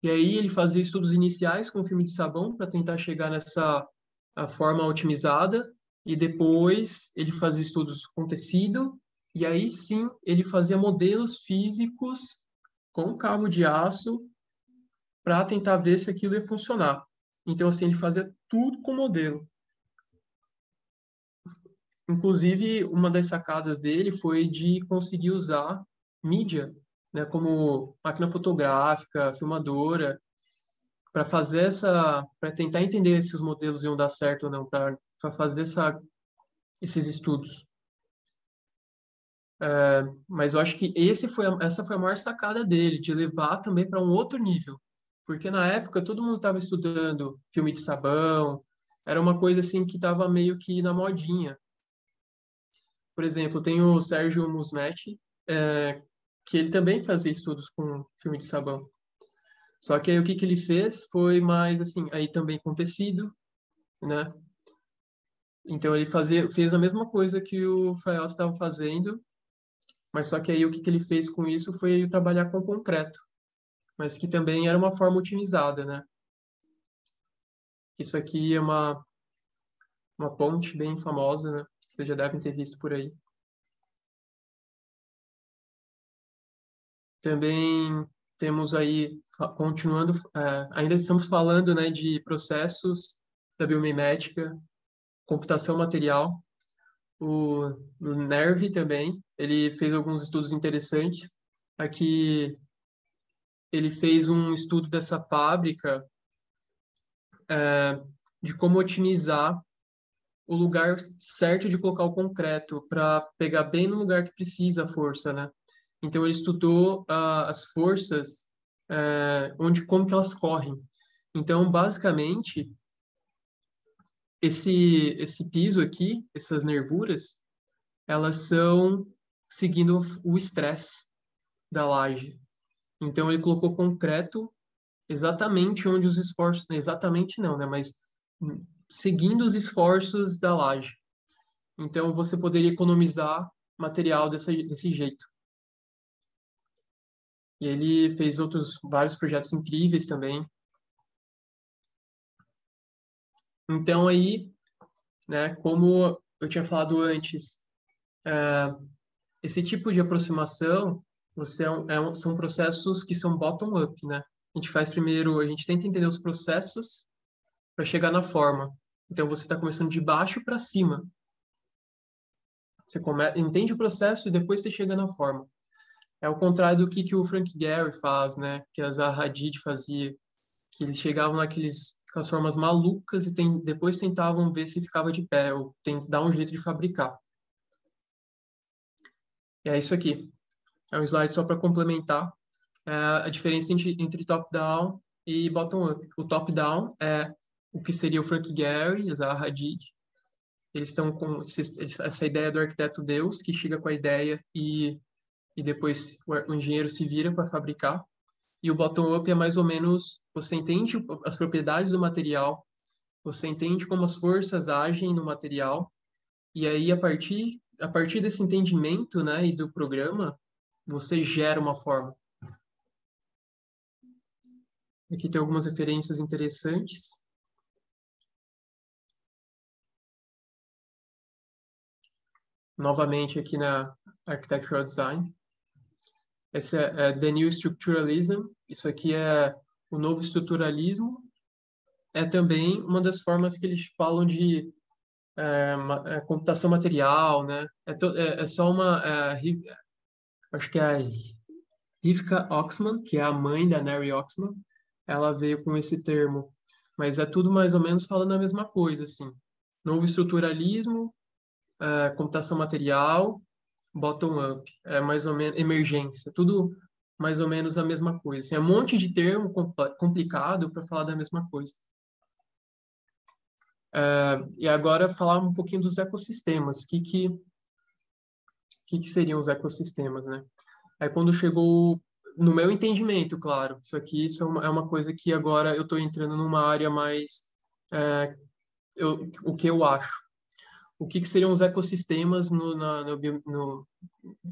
E aí ele fazia estudos iniciais com filme de sabão para tentar chegar nessa forma otimizada. E depois ele fazia estudos com tecido. E aí sim ele fazia modelos físicos com cabo de aço para tentar ver se aquilo ia funcionar. Então, assim, ele fazia tudo com modelo. Inclusive, uma das sacadas dele foi de conseguir usar mídia, né, como máquina fotográfica, filmadora, para fazer essa, para tentar entender se os modelos iam dar certo ou não, para fazer essa, esses estudos. É, mas eu acho que esse foi a, essa foi a maior sacada dele, de levar também para um outro nível, porque na época todo mundo estava estudando filme de sabão, era uma coisa assim que estava meio que na modinha. Por exemplo, tem o Sérgio Musmetti, é, que ele também fazia estudos com filme de sabão. Só que aí o que, que ele fez foi mais assim, aí também com tecido, né? Então ele fazia, fez a mesma coisa que o Fraiot estava fazendo, mas só que aí o que, que ele fez com isso foi trabalhar com concreto, mas que também era uma forma otimizada, né? Isso aqui é uma uma ponte bem famosa, né? Vocês já devem ter visto por aí. Também temos aí, continuando, é, ainda estamos falando né, de processos da biomimética, computação material. O, o NERV também, ele fez alguns estudos interessantes. Aqui ele fez um estudo dessa fábrica é, de como otimizar o lugar certo de colocar o concreto para pegar bem no lugar que precisa a força, né? Então ele estudou uh, as forças, uh, onde como que elas correm. Então basicamente esse esse piso aqui, essas nervuras, elas são seguindo o estresse da laje. Então ele colocou concreto exatamente onde os esforços, exatamente não, né? Mas seguindo os esforços da laje. Então, você poderia economizar material desse, desse jeito. E ele fez outros vários projetos incríveis também. Então, aí, né, como eu tinha falado antes, é, esse tipo de aproximação você é um, é um, são processos que são bottom-up, né? A gente faz primeiro, a gente tenta entender os processos para chegar na forma. Então você está começando de baixo para cima. Você come... entende o processo e depois você chega na forma. É o contrário do que, que o Frank Gehry faz, né? Que a Zaha Hadid fazia, que eles chegavam naqueles com as formas malucas e tem... depois tentavam ver se ficava de pé ou tem... dar um jeito de fabricar. E é isso aqui. É um slide só para complementar é a diferença entre, entre top-down e bottom-up. O top-down é o que seria o Frank Gehry, Zaha Hadid. Eles estão com essa ideia do arquiteto Deus, que chega com a ideia e, e depois o engenheiro se vira para fabricar. E o bottom-up é mais ou menos, você entende as propriedades do material, você entende como as forças agem no material, e aí a partir, a partir desse entendimento né, e do programa, você gera uma forma. Aqui tem algumas referências interessantes. novamente aqui na Architectural Design. Esse é, é The New Structuralism, isso aqui é o novo estruturalismo. É também uma das formas que eles falam de é, é, computação material, né? É, to, é, é só uma, é, acho que é a Rivka Oxman, que é a mãe da Neri Oxman, ela veio com esse termo, mas é tudo mais ou menos falando a mesma coisa, assim. Novo estruturalismo, é, computação material, bottom-up, é mais ou menos emergência, tudo mais ou menos a mesma coisa. Assim, é um monte de termo complicado para falar da mesma coisa. É, e agora falar um pouquinho dos ecossistemas. Que, que, que, que seriam os ecossistemas, né? É quando chegou, no meu entendimento, claro, isso aqui isso é, uma, é uma coisa que agora eu estou entrando numa área mais é, eu, o que eu acho o que, que seriam os ecossistemas no, na, no, no,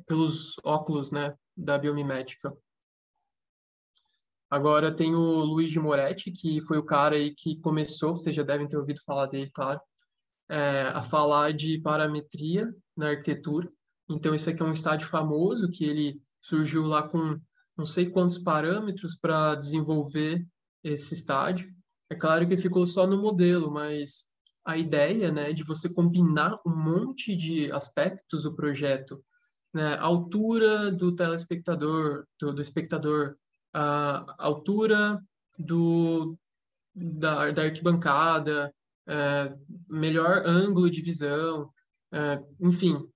pelos óculos né, da biomimética. Agora tem o Luigi Moretti, que foi o cara aí que começou, vocês já devem ter ouvido falar dele, claro, é, a falar de parametria na arquitetura. Então, esse aqui é um estádio famoso que ele surgiu lá com não sei quantos parâmetros para desenvolver esse estádio. É claro que ficou só no modelo, mas a ideia né, de você combinar um monte de aspectos do projeto, né, altura do telespectador, do, do espectador, a altura do, da, da arquibancada, é, melhor ângulo de visão, é, enfim,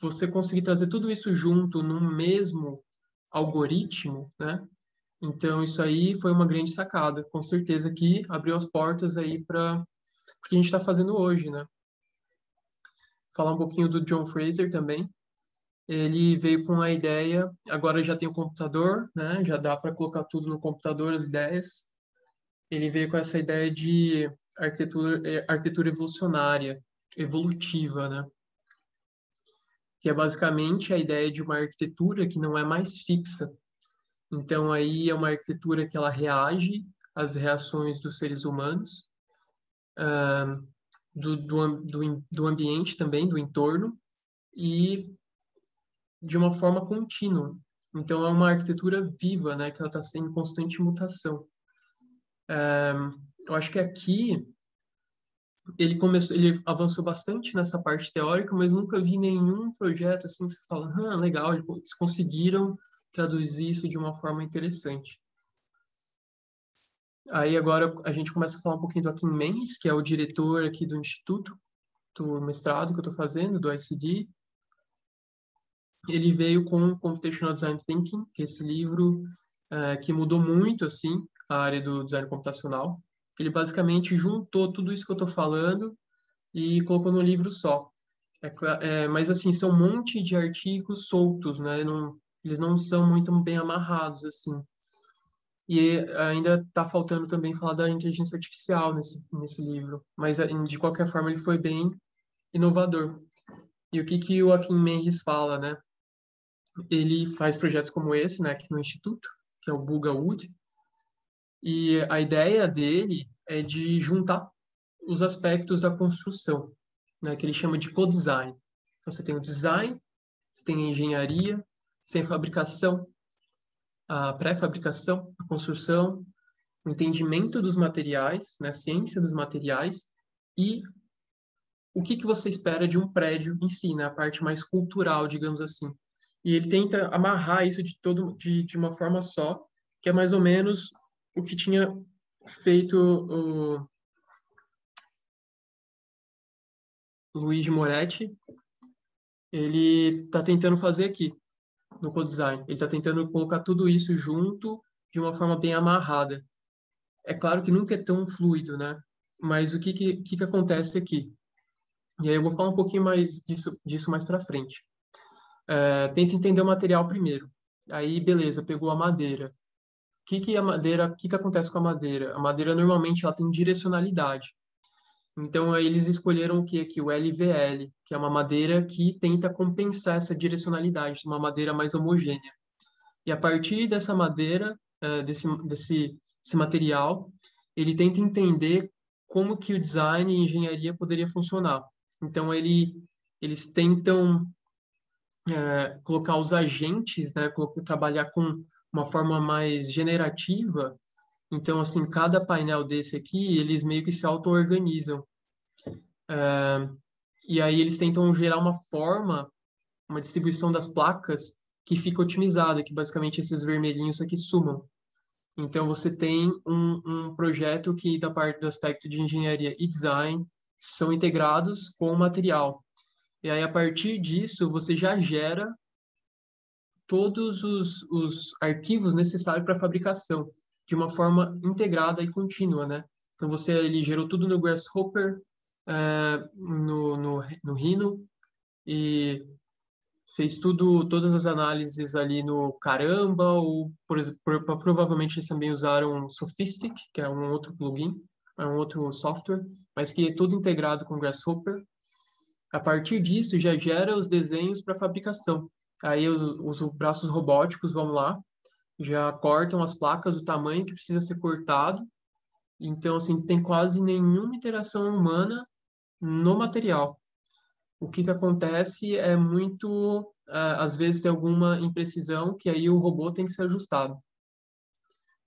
você conseguir trazer tudo isso junto num mesmo algoritmo, né? Então isso aí foi uma grande sacada, com certeza que abriu as portas aí para que a gente está fazendo hoje, né? Falar um pouquinho do John Fraser também. Ele veio com a ideia, agora já tem o computador, né? Já dá para colocar tudo no computador, as ideias. Ele veio com essa ideia de arquitetura, é, arquitetura evolucionária, evolutiva, né? Que é basicamente a ideia de uma arquitetura que não é mais fixa. Então, aí é uma arquitetura que ela reage às reações dos seres humanos, uh, do, do, do, do ambiente também, do entorno, e de uma forma contínua. Então, é uma arquitetura viva, né? Que ela está em constante mutação. Uh, eu acho que aqui ele começou, ele avançou bastante nessa parte teórica, mas nunca vi nenhum projeto assim que você fala, ah, legal, eles conseguiram traduzir isso de uma forma interessante. Aí agora a gente começa a falar um pouquinho do Akin Mendes, que é o diretor aqui do instituto, do mestrado que eu estou fazendo, do ICD. Ele veio com Computational Design Thinking, que é esse livro uh, que mudou muito assim a área do design computacional ele basicamente juntou tudo isso que eu estou falando e colocou no livro só. É, é, mas, assim, são um monte de artigos soltos, né? Não, eles não são muito bem amarrados, assim. E ainda está faltando também falar da inteligência artificial nesse, nesse livro. Mas, de qualquer forma, ele foi bem inovador. E o que, que o Akin Mendes fala, né? Ele faz projetos como esse, né, aqui no Instituto, que é o Buga Wood, e a ideia dele é de juntar os aspectos da construção, né, que ele chama de co-design. Então, você tem o design, você tem a engenharia, você tem a fabricação, a pré-fabricação, a construção, o entendimento dos materiais, né, a ciência dos materiais e o que, que você espera de um prédio em si, né, a parte mais cultural, digamos assim. E ele tenta amarrar isso de, todo, de, de uma forma só, que é mais ou menos o que tinha feito o Luigi Moretti, ele está tentando fazer aqui no CodeDesign. Ele está tentando colocar tudo isso junto de uma forma bem amarrada. É claro que nunca é tão fluido, né? Mas o que, que, que acontece aqui? E aí eu vou falar um pouquinho mais disso, disso mais para frente. É, tenta entender o material primeiro. Aí, beleza, pegou a madeira que, que a madeira, o que, que acontece com a madeira? A madeira normalmente ela tem direcionalidade. Então eles escolheram o que aqui o LVL, que é uma madeira que tenta compensar essa direcionalidade, uma madeira mais homogênea. E a partir dessa madeira, uh, desse, desse, desse material, ele tenta entender como que o design e engenharia poderia funcionar. Então ele, eles tentam uh, colocar os agentes, né, trabalhar com uma forma mais generativa. Então, assim, cada painel desse aqui, eles meio que se auto-organizam. E aí eles tentam gerar uma forma, uma distribuição das placas que fica otimizada, que basicamente esses vermelhinhos aqui sumam. Então, você tem um, um projeto que, da parte do aspecto de engenharia e design, são integrados com o material. E aí, a partir disso, você já gera todos os, os arquivos necessários para a fabricação, de uma forma integrada e contínua, né? Então, você ele gerou tudo no Grasshopper, uh, no, no, no Rhino, e fez tudo, todas as análises ali no Caramba, ou por, por, provavelmente eles também usaram Sophistic, que é um outro plugin, é um outro software, mas que é todo integrado com Grasshopper. A partir disso, já gera os desenhos para fabricação. Aí os, os braços robóticos vão lá, já cortam as placas do tamanho que precisa ser cortado. Então, assim, tem quase nenhuma interação humana no material. O que, que acontece é muito, uh, às vezes tem alguma imprecisão que aí o robô tem que ser ajustado.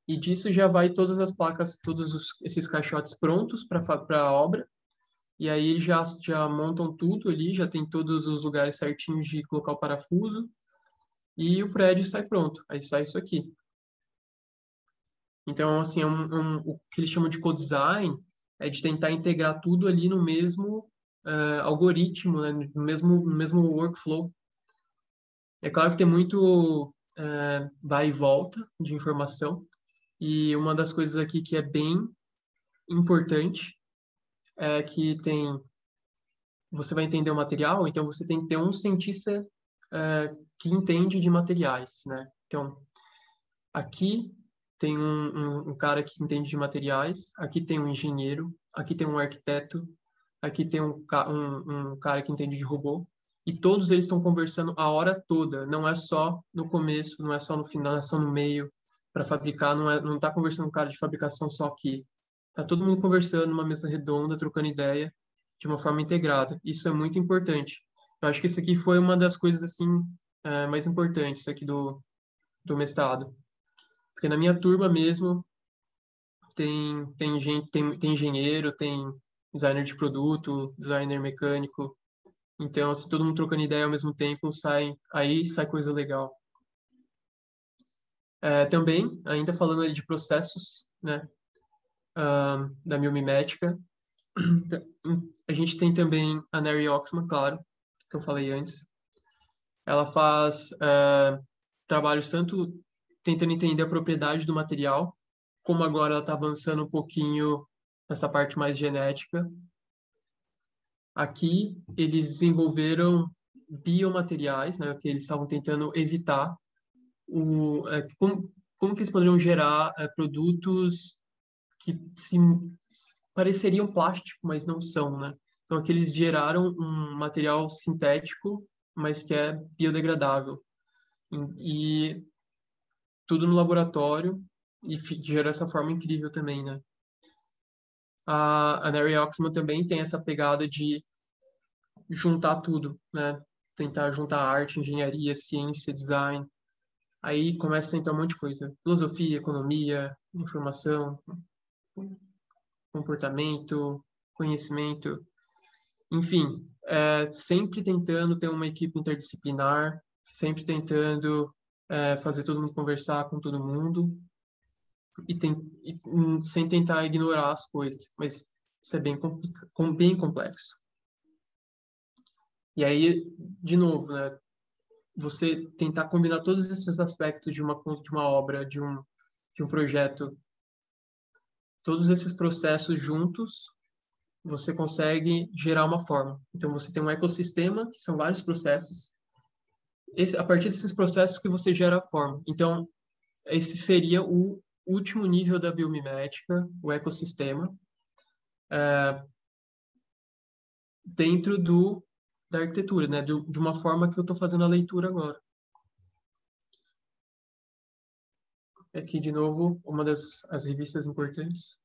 E disso já vai todas as placas, todos os, esses caixotes prontos para a obra. E aí eles já, já montam tudo ali, já tem todos os lugares certinhos de colocar o parafuso. E o prédio sai pronto. Aí sai isso aqui. Então, assim, é um, um, o que eles chamam de co-design é de tentar integrar tudo ali no mesmo uh, algoritmo, né? no, mesmo, no mesmo workflow. É claro que tem muito uh, vai e volta de informação. E uma das coisas aqui que é bem importante é que tem você vai entender o material, então você tem que ter um cientista é, que entende de materiais, né? Então, aqui tem um, um, um, cara que entende de materiais, aqui tem um engenheiro, aqui tem um arquiteto, aqui tem um, um, um cara que entende de robô, e todos eles estão conversando a hora toda, não é só no começo, não é só no final, não é só no meio, para fabricar, não é, está conversando com um cara de fabricação só aqui. Está todo mundo conversando numa mesa redonda, trocando ideia, de uma forma integrada. Isso é muito importante. Eu acho que isso aqui foi uma das coisas assim é, mais importantes aqui do, do mestrado. Porque na minha turma mesmo tem tem gente tem, tem engenheiro, tem designer de produto, designer mecânico. Então, se todo mundo trocando ideia ao mesmo tempo, sai aí sai coisa legal. É, também, ainda falando de processos, né, uh, da biomimética, a gente tem também a Neri Oxman, claro, que eu falei antes. Ela faz uh, trabalhos tanto tentando entender a propriedade do material, como agora ela está avançando um pouquinho nessa parte mais genética. Aqui eles desenvolveram biomateriais, né, que eles estavam tentando evitar o, é, como, como que eles poderiam gerar é, produtos que se pareceriam plástico, mas não são, né? Então aqui eles geraram um material sintético, mas que é biodegradável. E, e tudo no laboratório e gerou essa forma incrível também, né? A, a Oxman também tem essa pegada de juntar tudo, né? Tentar juntar arte, engenharia, ciência, design. Aí começa a entrar um monte de coisa. Filosofia, economia, informação, comportamento, conhecimento. Enfim, é, sempre tentando ter uma equipe interdisciplinar, sempre tentando é, fazer todo mundo conversar com todo mundo e, tem, e, hum, sem tentar ignorar as coisas, mas isso é bem, bem complexo. E aí, de novo, né, você tentar combinar todos esses aspectos de uma, de uma obra, de um, de um projeto, todos esses processos juntos, você consegue gerar uma forma. Então, você tem um ecossistema, que são vários processos, esse, a partir desses processos que você gera a forma. Então, esse seria o último nível da biomimética, o ecossistema, é, dentro do da arquitetura, né? De, de uma forma que eu estou fazendo a leitura agora. Aqui, de novo, uma das as revistas importantes.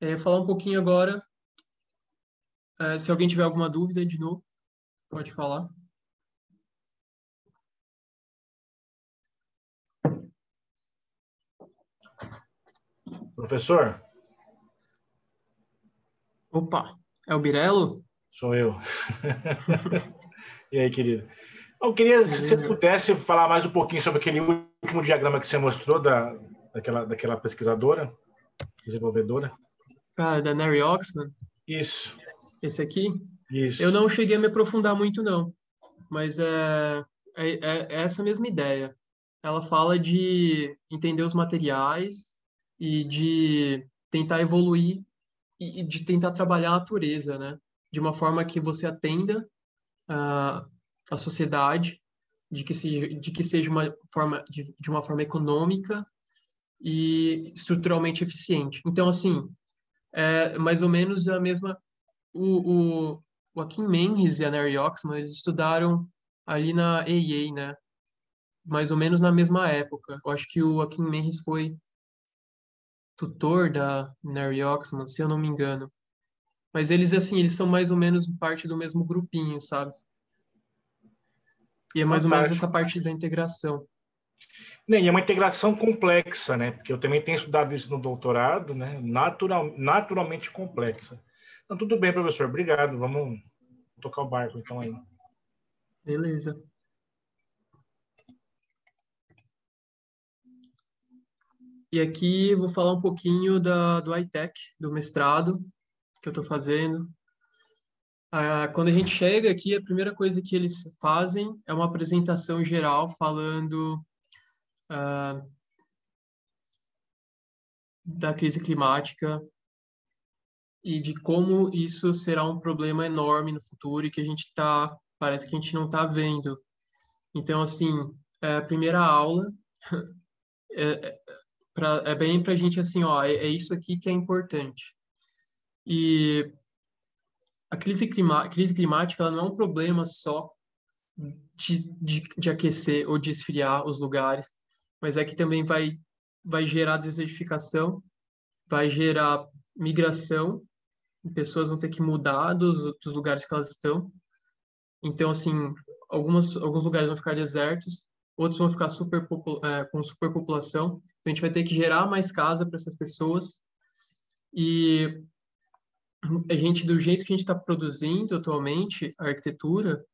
É, falar um pouquinho agora, é, se alguém tiver alguma dúvida, de novo, pode falar. Professor? Opa, é o Birelo? Sou eu. e aí, querido? Eu queria, se você pudesse falar mais um pouquinho sobre aquele último diagrama que você mostrou da, daquela, daquela pesquisadora, desenvolvedora. Ah, da Neri Oxman? Isso. Esse aqui? Isso. Eu não cheguei a me aprofundar muito, não. Mas é, é, é essa mesma ideia. Ela fala de entender os materiais e de tentar evoluir e de tentar trabalhar a natureza, né? De uma forma que você atenda a, a sociedade, de que seja, de que seja uma forma de, de uma forma econômica e estruturalmente eficiente. Então, assim, é mais ou menos a mesma. O, o Joaquim Mendes e a Neri Oxman, eles estudaram ali na EIA, né? Mais ou menos na mesma época. Eu acho que o Joaquim Mendes foi tutor da Mary Oxman, se eu não me engano. Mas eles, assim, eles são mais ou menos parte do mesmo grupinho, sabe? E é mais Fantástico. ou menos essa parte da integração. E é uma integração complexa, né? Porque eu também tenho estudado isso no doutorado, né? Natural, naturalmente complexa. Então, tudo bem, professor. Obrigado. Vamos tocar o barco, então, aí. Beleza. E aqui vou falar um pouquinho da, do iTech, do mestrado que eu estou fazendo. Ah, quando a gente chega aqui, a primeira coisa que eles fazem é uma apresentação geral falando ah, da crise climática e de como isso será um problema enorme no futuro e que a gente está, parece que a gente não está vendo. Então, assim, é a primeira aula é, é pra, é bem para a gente assim, ó, é, é, isso aqui que é importante. E a crise, clima, crise climática ela não é um problema só de, de, de aquecer ou de esfriar os lugares, mas é que também vai, vai gerar desertificação, vai gerar migração, pessoas vão ter que mudar dos, dos lugares que elas estão. Então, assim, algumas, alguns lugares vão ficar desertos, outros vão ficar super, é, com superpopulação. Então, a gente vai ter que gerar mais casa para essas pessoas. E a gente, do jeito que a gente está produzindo atualmente a arquitetura,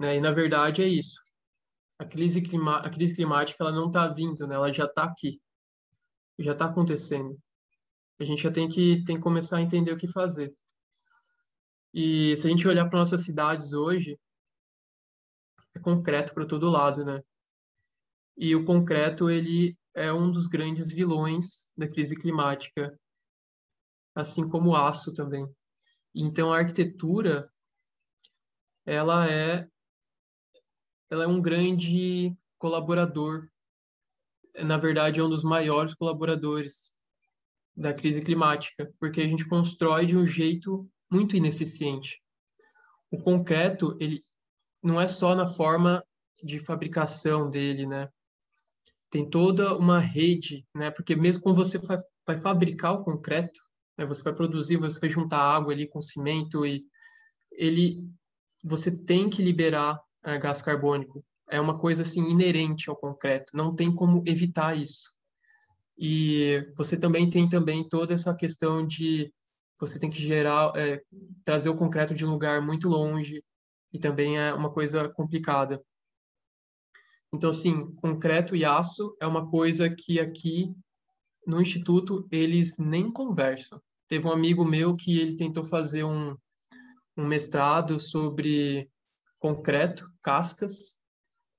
né, e na verdade é isso. A crise, clima, a crise climática ela não está vindo, né, ela já está aqui, já está acontecendo. A gente já tem que, tem que começar a entender o que fazer. E se a gente olhar para nossas cidades hoje, é concreto para todo lado, né? E o concreto, ele é um dos grandes vilões da crise climática, assim como o aço também. Então, a arquitetura, ela é, ela é um grande colaborador, na verdade, é um dos maiores colaboradores da crise climática, porque a gente constrói de um jeito muito ineficiente. O concreto, ele não é só na forma de fabricação dele, né? Tem toda uma rede, né? Porque mesmo quando você vai, fabricar o concreto, né? você vai produzir, você vai juntar água ali com cimento e ele, você tem que liberar é, gás carbônico. É uma coisa assim inerente ao concreto. Não tem como evitar isso. E você também tem também toda essa questão de você tem que gerar, é, trazer o concreto de um lugar muito longe e também é uma coisa complicada. Então, assim, concreto e aço é uma coisa que aqui no instituto eles nem conversam. Teve um amigo meu que ele tentou fazer um, um mestrado sobre concreto, cascas,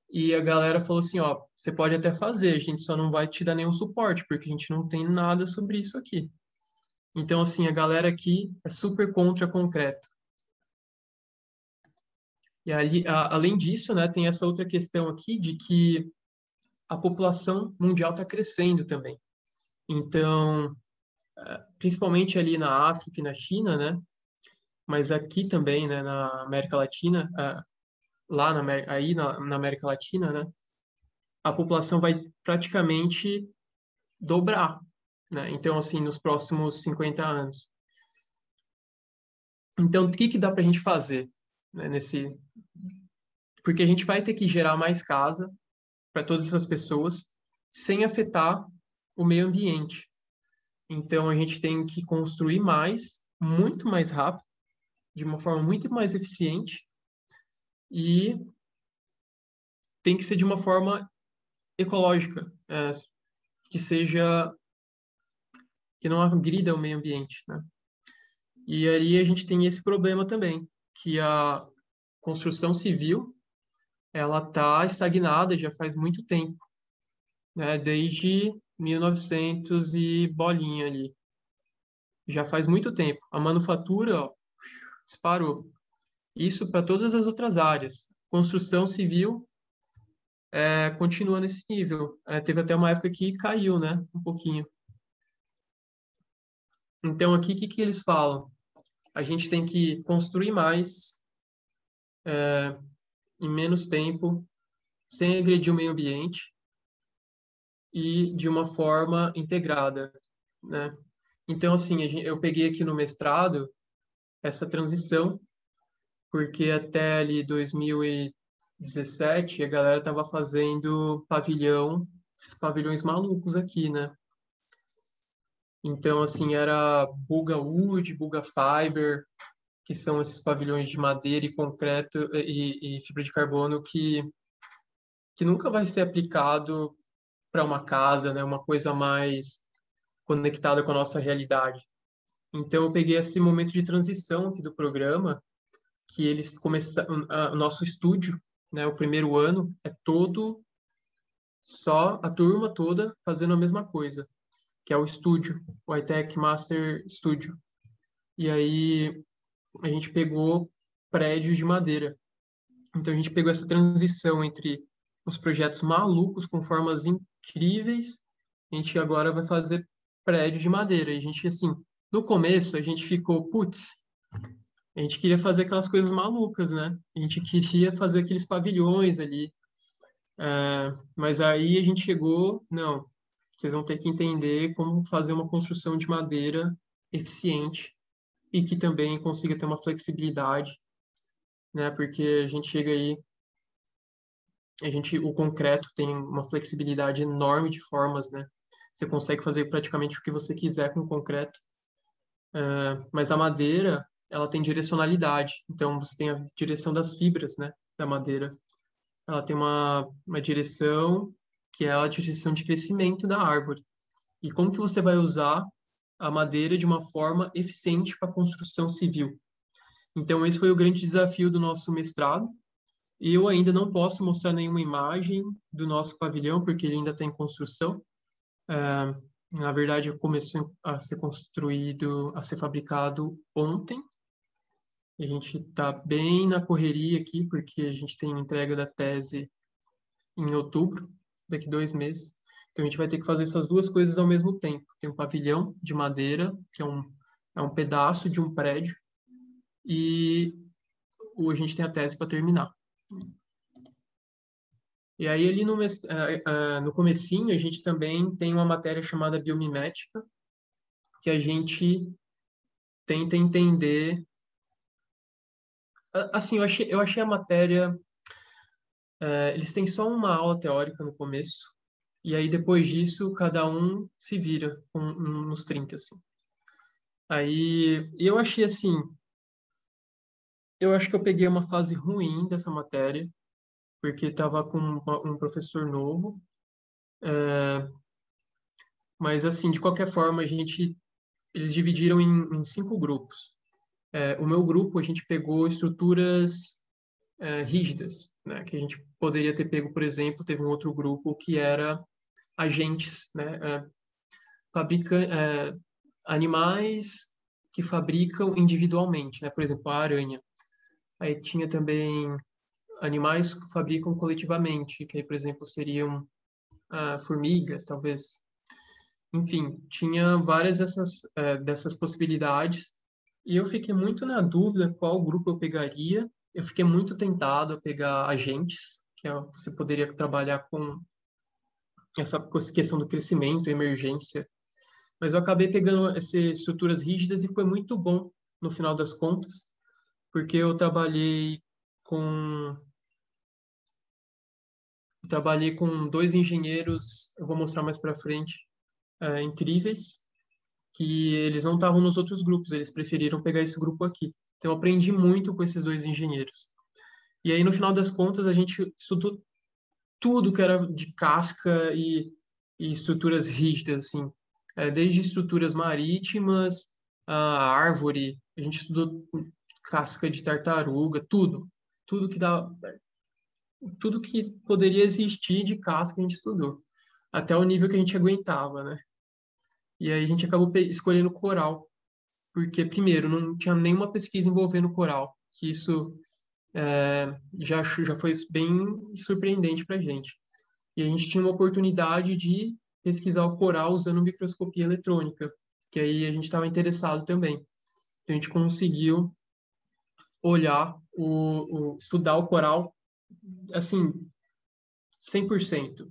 e a galera falou assim, ó, você pode até fazer, a gente só não vai te dar nenhum suporte, porque a gente não tem nada sobre isso aqui. Então, assim, a galera aqui é super contra concreto. E ali, a, além disso, né, tem essa outra questão aqui de que a população mundial está crescendo também. Então, é, principalmente ali na África e na China, né, mas aqui também, né, na América Latina, é, lá na, aí na, na América Latina, né, a população vai praticamente dobrar né? Então, assim, nos próximos 50 anos. Então, o que, que dá para a gente fazer né, nesse... Porque a gente vai ter que gerar mais casa para todas essas pessoas sem afetar o meio ambiente. Então, a gente tem que construir mais, muito mais rápido, de uma forma muito mais eficiente e tem que ser de uma forma ecológica, é, que seja que não agrida o meio ambiente, né? E aí a gente tem esse problema também, que a construção civil ela está estagnada já faz muito tempo, né? Desde 1900 e bolinha ali. Já faz muito tempo. A manufatura ó, disparou. Isso para todas as outras áreas. Construção civil é, continua nesse nível. É, teve até uma época que caiu, né? Um pouquinho. Então, aqui, o que, que eles falam? A gente tem que construir mais é, em menos tempo, sem agredir o meio ambiente e de uma forma integrada, né? Então, assim, eu peguei aqui no mestrado essa transição, porque até ali 2017 a galera estava fazendo pavilhão, esses pavilhões malucos aqui, né? Então, assim, era Buga Wood, Buga Fiber, que são esses pavilhões de madeira e concreto e, e fibra de carbono que, que nunca vai ser aplicado para uma casa, né? Uma coisa mais conectada com a nossa realidade. Então, eu peguei esse momento de transição aqui do programa, que eles começaram, o nosso estúdio, né? O primeiro ano é todo só a turma toda fazendo a mesma coisa que é o estúdio, o iTech Master Studio. E aí a gente pegou prédios de madeira. Então a gente pegou essa transição entre uns projetos malucos com formas incríveis. A gente agora vai fazer prédio de madeira. E a gente, assim, no começo, a gente ficou, putz, a gente queria fazer aquelas coisas malucas, né? A gente queria fazer aqueles pavilhões ali. É, mas aí a gente chegou, não, vocês vão ter que entender como fazer uma construção de madeira eficiente e que também consiga ter uma flexibilidade, né? Porque a gente chega aí, a gente, o concreto tem uma flexibilidade enorme de formas, né? Você consegue fazer praticamente o que você quiser com o concreto. Uh, mas a madeira, ela tem direcionalidade. Então, você tem a direção das fibras, né? Da madeira. Ela tem uma, uma direção que é a direção de crescimento da árvore. E como que você vai usar a madeira de uma forma eficiente para a construção civil. Então, esse foi o grande desafio do nosso mestrado. Eu ainda não posso mostrar nenhuma imagem do nosso pavilhão, porque ele ainda está em construção. É, na verdade, começou a ser construído, a ser fabricado ontem. A gente está bem na correria aqui, porque a gente tem entrega da tese em outubro, daqui dois meses. Então a gente vai ter que fazer essas duas coisas ao mesmo tempo. Tem um pavilhão de madeira, que é um, é um pedaço de um prédio, e a gente tem a tese para terminar. E aí ali no, uh, uh, no comecinho a gente também tem uma matéria chamada biomimética, que a gente tenta entender... Assim, eu achei, eu achei a matéria... Eles têm só uma aula teórica no começo, e aí, depois disso, cada um se vira com, nos 30, assim. Aí, eu achei assim... Eu acho que eu peguei uma fase ruim dessa matéria, porque estava com um professor novo. É, mas, assim, de qualquer forma, a gente... Eles dividiram em, em cinco grupos. É, o meu grupo, a gente pegou estruturas é, rígidas, né? Que a gente poderia ter pego, por exemplo, teve um outro grupo que era agentes, né? É, fabrica, animais que fabricam individualmente, né? Por exemplo, a aranha. Aí tinha também animais que fabricam coletivamente, que aí, por exemplo, seriam ah, formigas, talvez. Enfim, tinha várias dessas, é, dessas possibilidades e eu fiquei muito na dúvida qual grupo eu pegaria. Eu fiquei muito tentado a pegar agentes, que é, você poderia trabalhar com essa questão do crescimento, emergência. Mas eu acabei pegando essas estruturas rígidas e foi muito bom no final das contas, porque eu trabalhei com trabalhei com dois engenheiros, eu vou mostrar mais para frente, é, incríveis, que eles não estavam nos outros grupos, eles preferiram pegar esse grupo aqui. Então eu aprendi muito com esses dois engenheiros. E aí no final das contas a gente estudou tudo que era de casca e, e estruturas rígidas, assim, é, desde estruturas marítimas, a árvore, a gente estudou casca de tartaruga, tudo, tudo que dá, tudo que poderia existir de casca a gente estudou, até o nível que a gente aguentava, né? E aí a gente acabou escolhendo coral, porque primeiro não tinha nenhuma pesquisa envolvendo coral, que isso é, já, já foi bem surpreendente para gente. E a gente tinha uma oportunidade de pesquisar o coral usando microscopia eletrônica, que aí a gente estava interessado também. Então, a gente conseguiu olhar, o, o, estudar o coral, assim, 100%.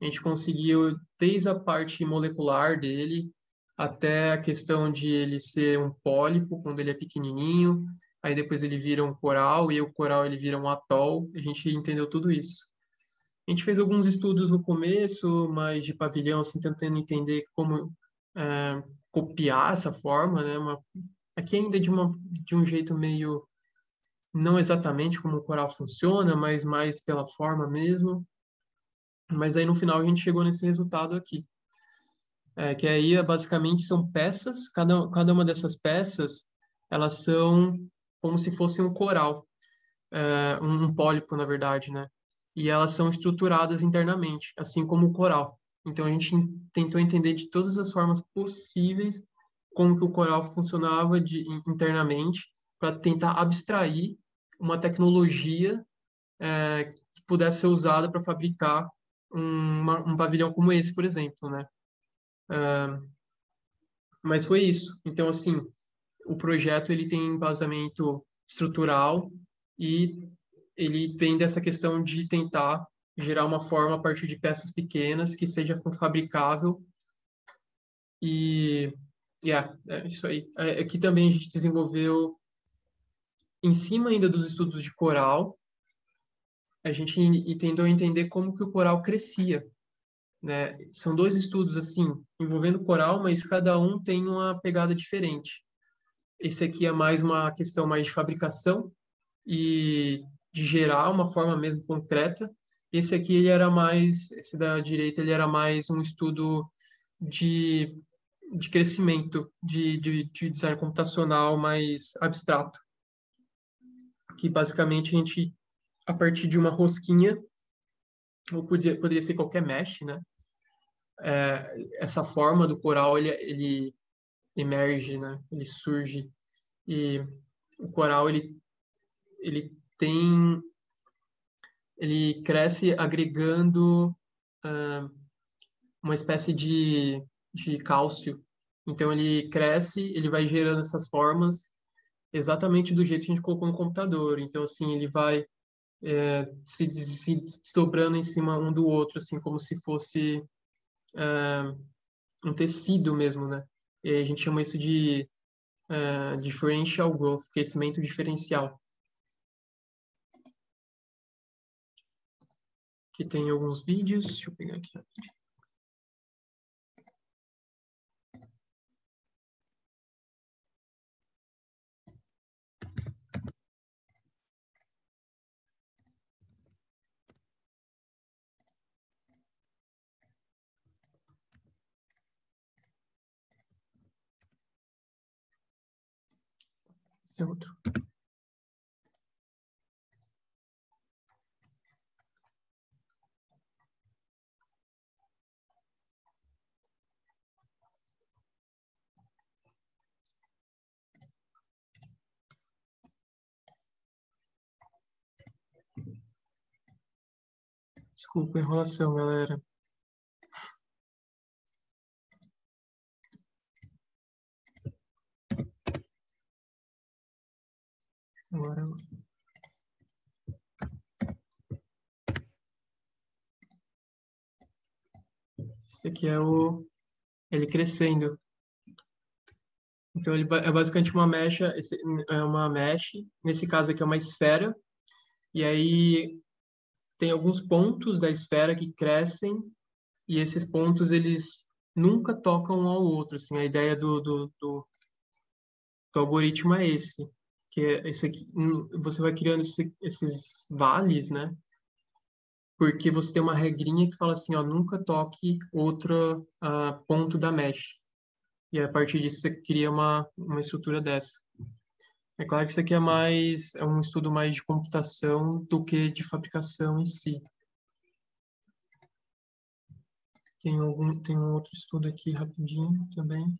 A gente conseguiu, desde a parte molecular dele, até a questão de ele ser um pólipo, quando ele é pequenininho, aí depois ele vira um coral, e o coral ele vira um atol, a gente entendeu tudo isso. A gente fez alguns estudos no começo, mais de pavilhão, assim, tentando entender como é, copiar essa forma, né? Uma, aqui ainda de, uma, de um jeito meio, não exatamente como o coral funciona, mas mais pela forma mesmo. Mas aí no final a gente chegou nesse resultado aqui. É, que aí basicamente são peças, cada, cada uma dessas peças, elas são como se fosse um coral, é, um pólipo, na verdade, né? E elas são estruturadas internamente, assim como o coral. Então a gente tentou entender de todas as formas possíveis como que o coral funcionava de, internamente para tentar abstrair uma tecnologia é, pudesse ser usada para fabricar um, uma, um pavilhão como esse, por exemplo, né? Uh, mas foi isso. Então, assim, o projeto ele tem embasamento estrutural e ele vem dessa questão de tentar gerar uma forma a partir de peças pequenas que seja fabricável e yeah, é isso aí. É, aqui também a gente desenvolveu em cima ainda dos estudos de coral, a gente tentou entender como que o coral crescia. Né? São dois estudos assim envolvendo coral, mas cada um tem uma pegada diferente. Esse aqui é mais uma questão mais de fabricação e de gerar uma forma mesmo concreta. Esse aqui ele era mais, esse da direita ele era mais um estudo de, de crescimento, de, de, de design computacional mais abstrato, que basicamente a gente a partir de uma rosquinha ou podia, poderia ser qualquer mesh, né? É, essa forma do coral ele, ele emerge, né? Ele surge e o coral ele ele tem ele cresce agregando uh, uma espécie de, de cálcio. Então ele cresce, ele vai gerando essas formas exatamente do jeito que a gente colocou no computador. Então assim ele vai é, se, se desdobrando em cima um do outro, assim como se fosse uh, um tecido mesmo, né? E a gente chama isso de uh, differential growth, crescimento diferencial. Aqui tem alguns vídeos, deixa eu pegar aqui rapidinho. É outro. Desculpa a enrolação, galera. Agora. Esse aqui é o. Ele crescendo. Então, ele é basicamente uma mecha, é uma mesh, nesse caso aqui é uma esfera, e aí tem alguns pontos da esfera que crescem, e esses pontos, eles nunca tocam um ao outro, assim, a ideia do, do, do, do algoritmo é esse que é esse aqui, hum, você vai criando esse, esses vales, né? Porque você tem uma regrinha que fala assim, ó, nunca toque outro uh, ponto da mesh. E a partir disso você cria uma, uma estrutura dessa. É claro que isso aqui é mais é um estudo mais de computação do que de fabricação em si. Tem algum tem um outro estudo aqui rapidinho também.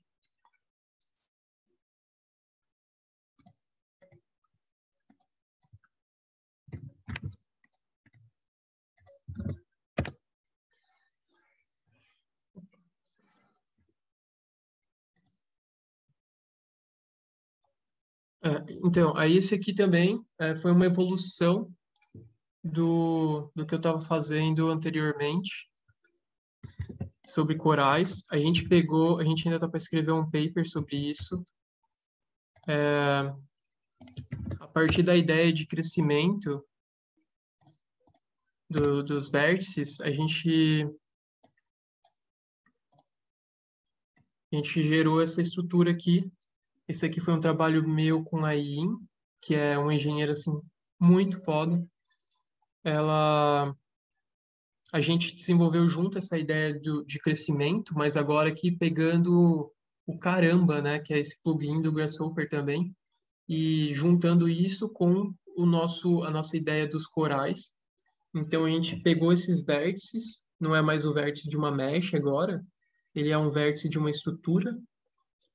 É, então, aí esse aqui também é, foi uma evolução do, do que eu estava fazendo anteriormente sobre corais. A gente pegou, a gente ainda está para escrever um paper sobre isso. É, a partir da ideia de crescimento do, dos vértices, a gente a gente gerou essa estrutura aqui esse aqui foi um trabalho meu com a Yin, que é uma engenheira assim muito foda. Ela a gente desenvolveu junto essa ideia de, de crescimento, mas agora aqui pegando o caramba, né, que é esse plugin do Grasshopper também, e juntando isso com o nosso a nossa ideia dos corais. Então a gente pegou esses vértices, não é mais o vértice de uma mesh agora, ele é um vértice de uma estrutura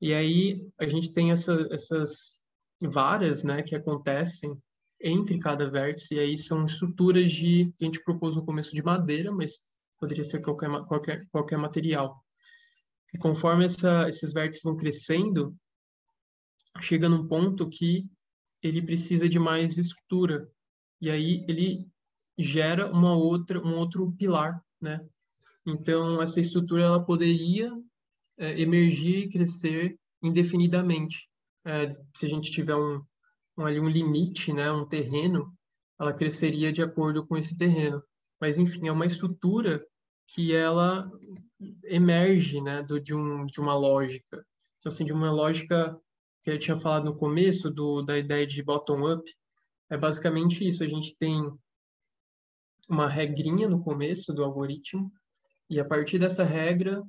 e aí a gente tem essa, essas varas, né, que acontecem entre cada vértice, e aí são estruturas de, que a gente propôs no começo de madeira, mas poderia ser qualquer, qualquer, qualquer material. E conforme essa, esses vértices vão crescendo, chega num ponto que ele precisa de mais estrutura, e aí ele gera uma outra, um outro pilar, né? Então, essa estrutura ela poderia é, emergir e crescer indefinidamente. É, se a gente tiver um, um, ali um limite, né, um terreno, ela cresceria de acordo com esse terreno. Mas, enfim, é uma estrutura que ela emerge né, do, de, um, de uma lógica. Então, assim, de uma lógica que eu tinha falado no começo, do, da ideia de bottom-up, é basicamente isso. A gente tem uma regrinha no começo do algoritmo, e a partir dessa regra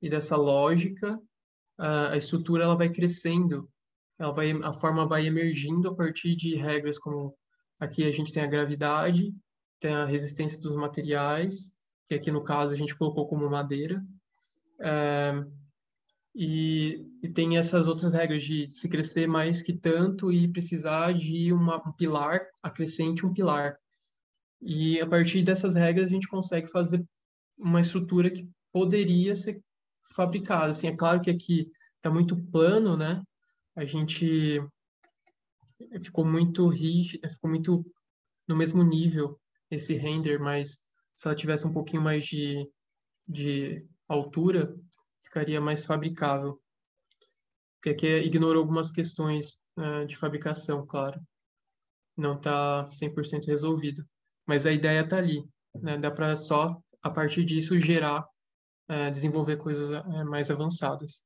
e dessa lógica, a, estrutura ela vai crescendo, ela vai, a forma vai emergindo a partir de regras como aqui a gente tem a gravidade, tem a resistência dos materiais, que aqui no caso a gente colocou como madeira, é, e, e, tem essas outras regras de se crescer mais que tanto e precisar de uma, um pilar acrescente um pilar. E a partir dessas regras a gente consegue fazer uma estrutura que poderia ser fabricada. Assim, é claro que aqui está muito plano, né? A gente ficou muito rígido, ficou muito no mesmo nível esse render, mas se ela tivesse um pouquinho mais de, de altura, ficaria mais fabricável. Porque aqui ignorou algumas questões uh, de fabricação, claro. Não está 100% resolvido. Mas a ideia está ali. Né? Dá para só a partir disso, gerar, é, desenvolver coisas é, mais avançadas.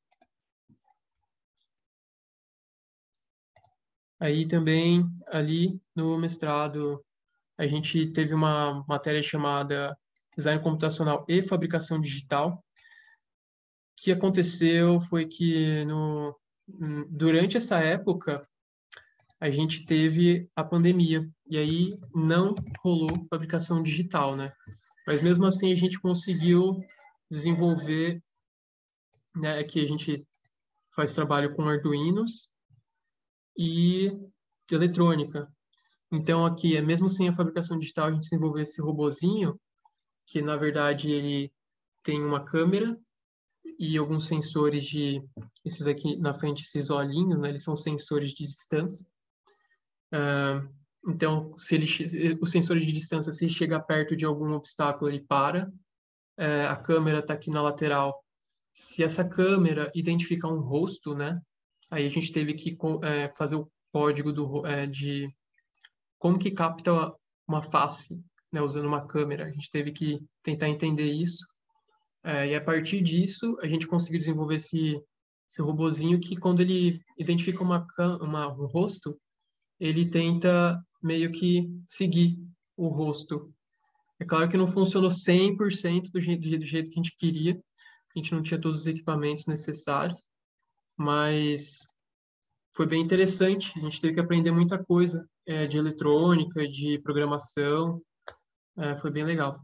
Aí também, ali no mestrado, a gente teve uma matéria chamada Design Computacional e Fabricação Digital. O que aconteceu foi que no, durante essa época, a gente teve a pandemia, e aí não rolou fabricação digital, né? Mas mesmo assim a gente conseguiu desenvolver, né, que a gente faz trabalho com Arduinos e eletrônica. Então aqui, é mesmo sem a fabricação digital, a gente desenvolveu esse robozinho que na verdade ele tem uma câmera e alguns sensores de esses aqui na frente esses olhinhos, né, eles são sensores de distância. Uh, então, se ele, o sensor de distância, se chegar perto de algum obstáculo, ele para. É, a câmera está aqui na lateral. Se essa câmera identificar um rosto, né? Aí a gente teve que é, fazer o código do, é, de como que capta uma face, né? Usando uma câmera. A gente teve que tentar entender isso. É, e a partir disso, a gente conseguiu desenvolver esse, esse robozinho que, quando ele identifica uma, uma, um rosto, ele tenta meio que seguir o rosto. É claro que não funcionou 100% do jeito, do jeito que a gente queria, a gente não tinha todos os equipamentos necessários, mas foi bem interessante. A gente teve que aprender muita coisa é, de eletrônica, de programação, é, foi bem legal.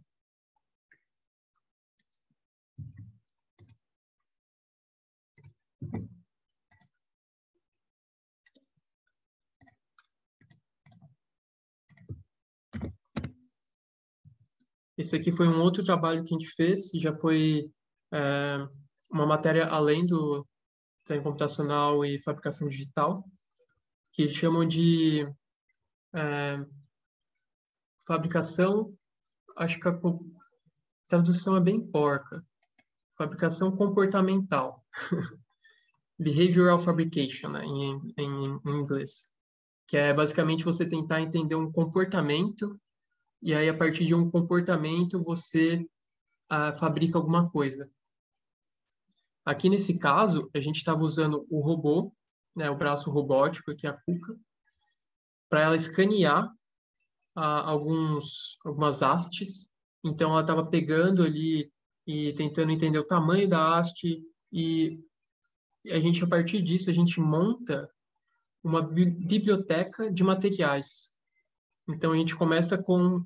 Esse aqui foi um outro trabalho que a gente fez, já foi é, uma matéria além do design computacional e fabricação digital, que chamam de é, fabricação, acho que a tradução é bem porca, fabricação comportamental, behavioral fabrication, né, em, em, em inglês, que é basicamente você tentar entender um comportamento e aí a partir de um comportamento você ah, fabrica alguma coisa. Aqui nesse caso, a gente estava usando o robô, né, o braço robótico, aqui a Cuca, para ela escanear ah, alguns, algumas hastes. Então, ela estava pegando ali e tentando entender o tamanho da haste e a gente, a partir disso, a gente monta uma biblioteca de materiais. Então, a gente começa com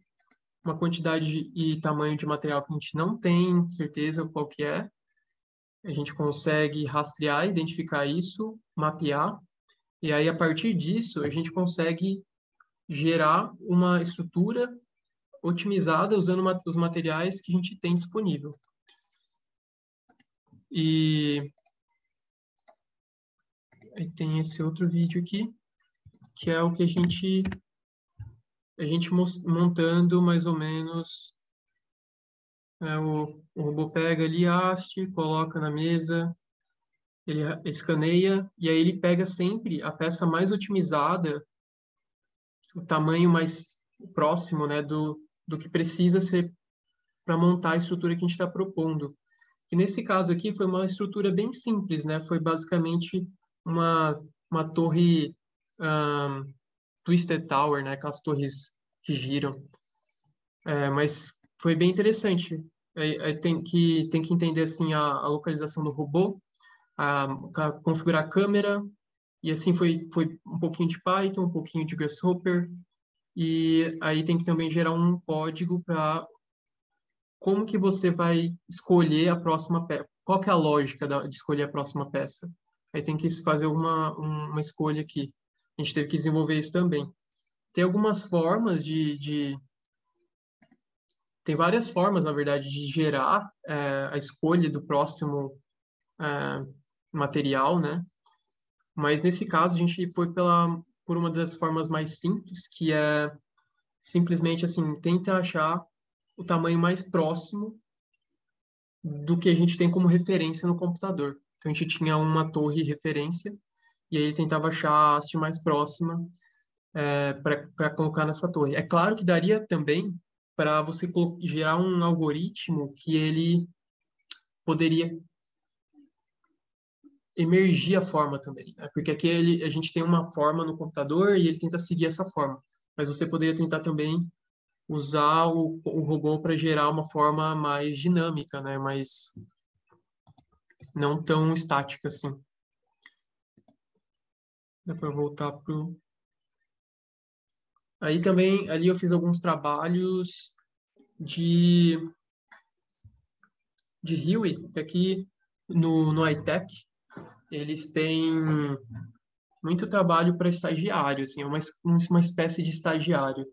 uma quantidade e tamanho de material que a gente não tem certeza qual que é. A gente consegue rastrear, identificar isso, mapear, e aí, a partir disso, a gente consegue gerar uma estrutura otimizada usando os materiais que a gente tem disponível. E aí tem esse outro vídeo aqui, que é o que a gente a gente montando mais ou menos é, o, o robô pega ali a haste, coloca na mesa, ele escaneia e aí ele pega sempre a peça mais otimizada, o tamanho mais próximo, né, do, do que precisa ser para montar a estrutura que a gente está propondo. E nesse caso aqui foi uma estrutura bem simples, né? Foi basicamente uma uma torre um, Twisted Tower, né? Aquelas torres que giram. É, mas foi bem interessante. É, é, tem que tem que entender assim a, a localização do robô, a, a, configurar a câmera e assim foi foi um pouquinho de Python, um pouquinho de Grasshopper e aí tem que também gerar um código para como que você vai escolher a próxima peça. Qual que é a lógica de escolher a próxima peça? Aí tem que fazer uma, uma escolha aqui. A gente teve que desenvolver isso também. Tem algumas formas de, de tem várias formas, na verdade, de gerar é, a escolha do próximo é, material, né? Mas nesse caso a gente foi pela por uma das formas mais simples, que é simplesmente assim, tenta achar o tamanho mais próximo do que a gente tem como referência no computador. Então a gente tinha uma torre referência e aí ele tentava achar a haste mais próxima é, para colocar nessa torre. É claro que daria também para você gerar um algoritmo que ele poderia emergir a forma também, né? porque aqui ele, a gente tem uma forma no computador e ele tenta seguir essa forma, mas você poderia tentar também usar o, o robô para gerar uma forma mais dinâmica, né? mais não tão estática assim. Dá para voltar para Aí também, ali eu fiz alguns trabalhos de, de Hewitt, aqui no, no iTech, eles têm muito trabalho para estagiário, assim, é uma, uma espécie de estagiário,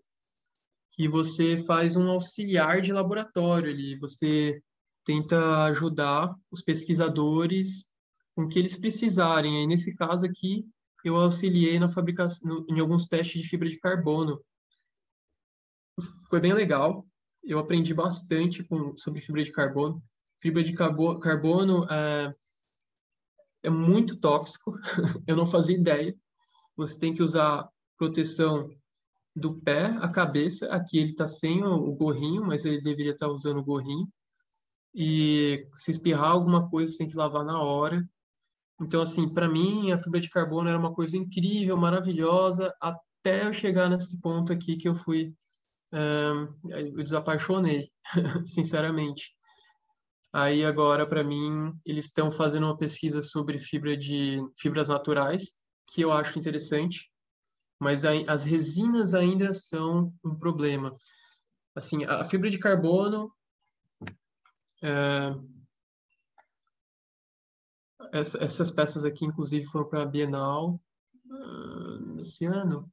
que você faz um auxiliar de laboratório ali, você tenta ajudar os pesquisadores com o que eles precisarem. Aí, nesse caso aqui, eu auxiliei na fabricação, em alguns testes de fibra de carbono. Foi bem legal. Eu aprendi bastante com, sobre fibra de carbono. Fibra de carbo, carbono é, é muito tóxico. eu não fazia ideia. Você tem que usar proteção do pé à cabeça. Aqui ele está sem o, o gorrinho, mas ele deveria estar tá usando o gorrinho. E se espirrar alguma coisa, você tem que lavar na hora. Então, assim, para mim, a fibra de carbono era uma coisa incrível, maravilhosa, até eu chegar nesse ponto aqui que eu fui, um, eu desapaixonei, sinceramente. Aí agora, para mim, eles estão fazendo uma pesquisa sobre fibra de fibras naturais, que eu acho interessante, mas a, as resinas ainda são um problema. Assim, a, a fibra de carbono é, essa, essas peças aqui, inclusive, foram para a Bienal uh, esse ano,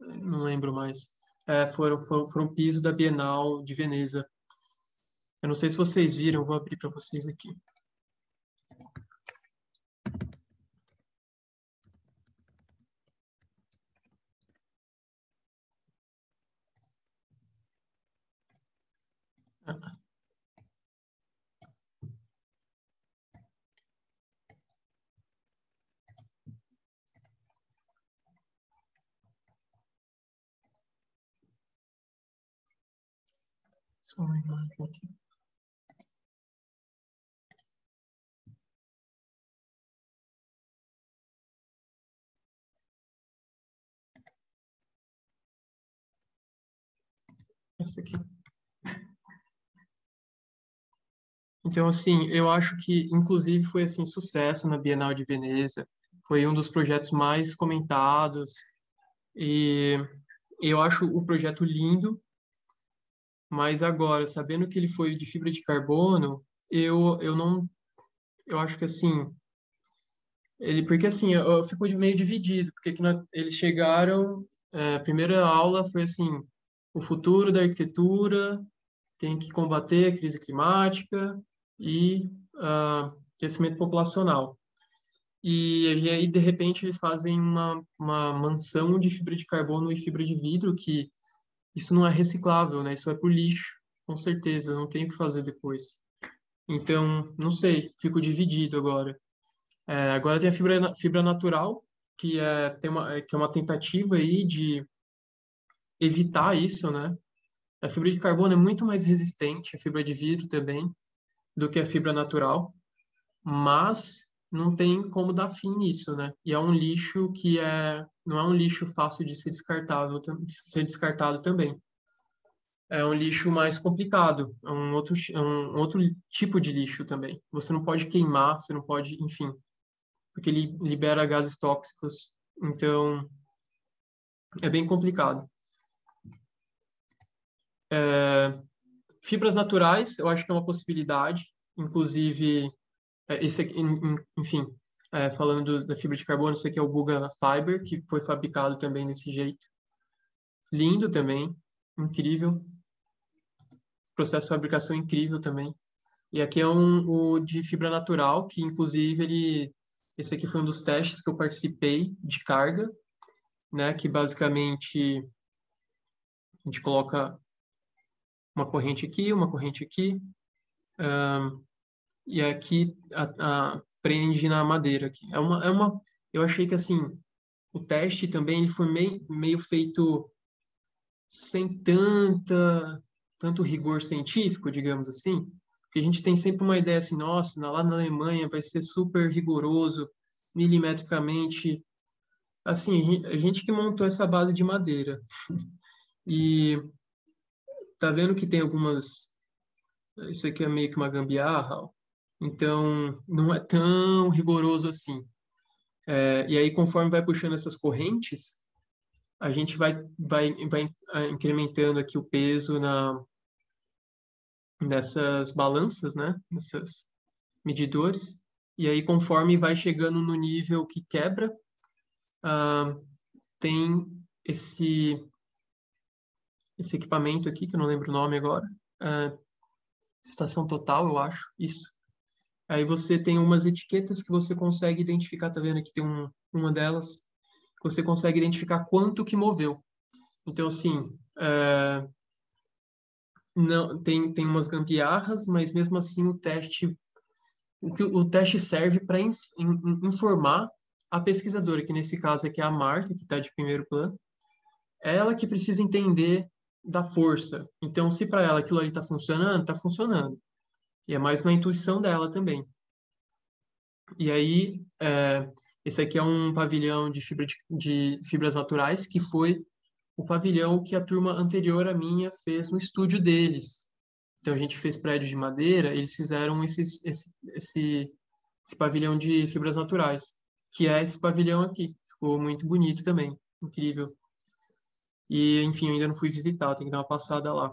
não lembro mais. É, foram, foram, foram piso da Bienal de Veneza. Eu não sei se vocês viram, vou abrir para vocês aqui. Ah. Só uma imagem aqui. Essa aqui. Então, assim, eu acho que, inclusive, foi, assim, sucesso na Bienal de Veneza. Foi um dos projetos mais comentados. E eu acho o projeto lindo, mas agora, sabendo que ele foi de fibra de carbono, eu, eu não. Eu acho que assim. Ele, porque assim, eu, eu fico meio dividido, porque que eles chegaram é, a primeira aula foi assim, o futuro da arquitetura tem que combater a crise climática e uh, crescimento populacional. E aí, de repente, eles fazem uma, uma mansão de fibra de carbono e fibra de vidro, que isso não é reciclável, né? Isso é por lixo, com certeza, não tem o que fazer depois. Então, não sei, fico dividido agora. É, agora tem a fibra, fibra natural, que é, tem uma, que é uma tentativa aí de evitar isso, né? A fibra de carbono é muito mais resistente, a fibra de vidro também, do que a fibra natural, mas não tem como dar fim nisso, né? E é um lixo que é não é um lixo fácil de ser descartado, de ser descartado também. É um lixo mais complicado, é um outro é um outro tipo de lixo também. Você não pode queimar, você não pode, enfim, porque ele libera gases tóxicos. Então é bem complicado. É, fibras naturais, eu acho que é uma possibilidade, inclusive é, esse enfim, é, falando da fibra de carbono, esse aqui é o Buga Fiber, que foi fabricado também desse jeito. Lindo também, incrível. Processo de fabricação incrível também. E aqui é um o de fibra natural, que inclusive ele esse aqui foi um dos testes que eu participei de carga, né, que basicamente a gente coloca uma corrente aqui, uma corrente aqui, um, e aqui a, a, prende na madeira aqui. É uma, é uma, eu achei que assim o teste também ele foi meio, meio feito sem tanta tanto rigor científico, digamos assim, porque a gente tem sempre uma ideia assim, nossa, lá na Alemanha vai ser super rigoroso, milimetricamente, assim, a gente que montou essa base de madeira. e tá vendo que tem algumas isso aqui é meio que uma gambiarra, então, não é tão rigoroso assim. É, e aí, conforme vai puxando essas correntes, a gente vai, vai, vai ah, incrementando aqui o peso na, nessas balanças, né? Nesses medidores. E aí, conforme vai chegando no nível que quebra, uh, tem esse, esse equipamento aqui, que eu não lembro o nome agora. Uh, estação total, eu acho, isso. Aí você tem umas etiquetas que você consegue identificar, tá vendo aqui tem um, uma delas, que você consegue identificar quanto que moveu. Então, assim, é, não, tem, tem umas gambiarras, mas mesmo assim o teste, o, que, o teste serve para in, in, informar a pesquisadora, que nesse caso aqui é a Marta, que está de primeiro plano, é ela que precisa entender da força. Então, se para ela aquilo ali está funcionando, está funcionando. E é mais na intuição dela também. E aí, é, esse aqui é um pavilhão de, fibra de, de, fibras naturais, que foi o pavilhão que a turma anterior à minha fez no estúdio deles. Então, a gente fez prédio de madeira, eles fizeram esse, esse, esse, pavilhão de fibras naturais, que é esse pavilhão aqui. Ficou muito bonito também, incrível. E, enfim, eu ainda não fui visitar, tenho que dar uma passada lá.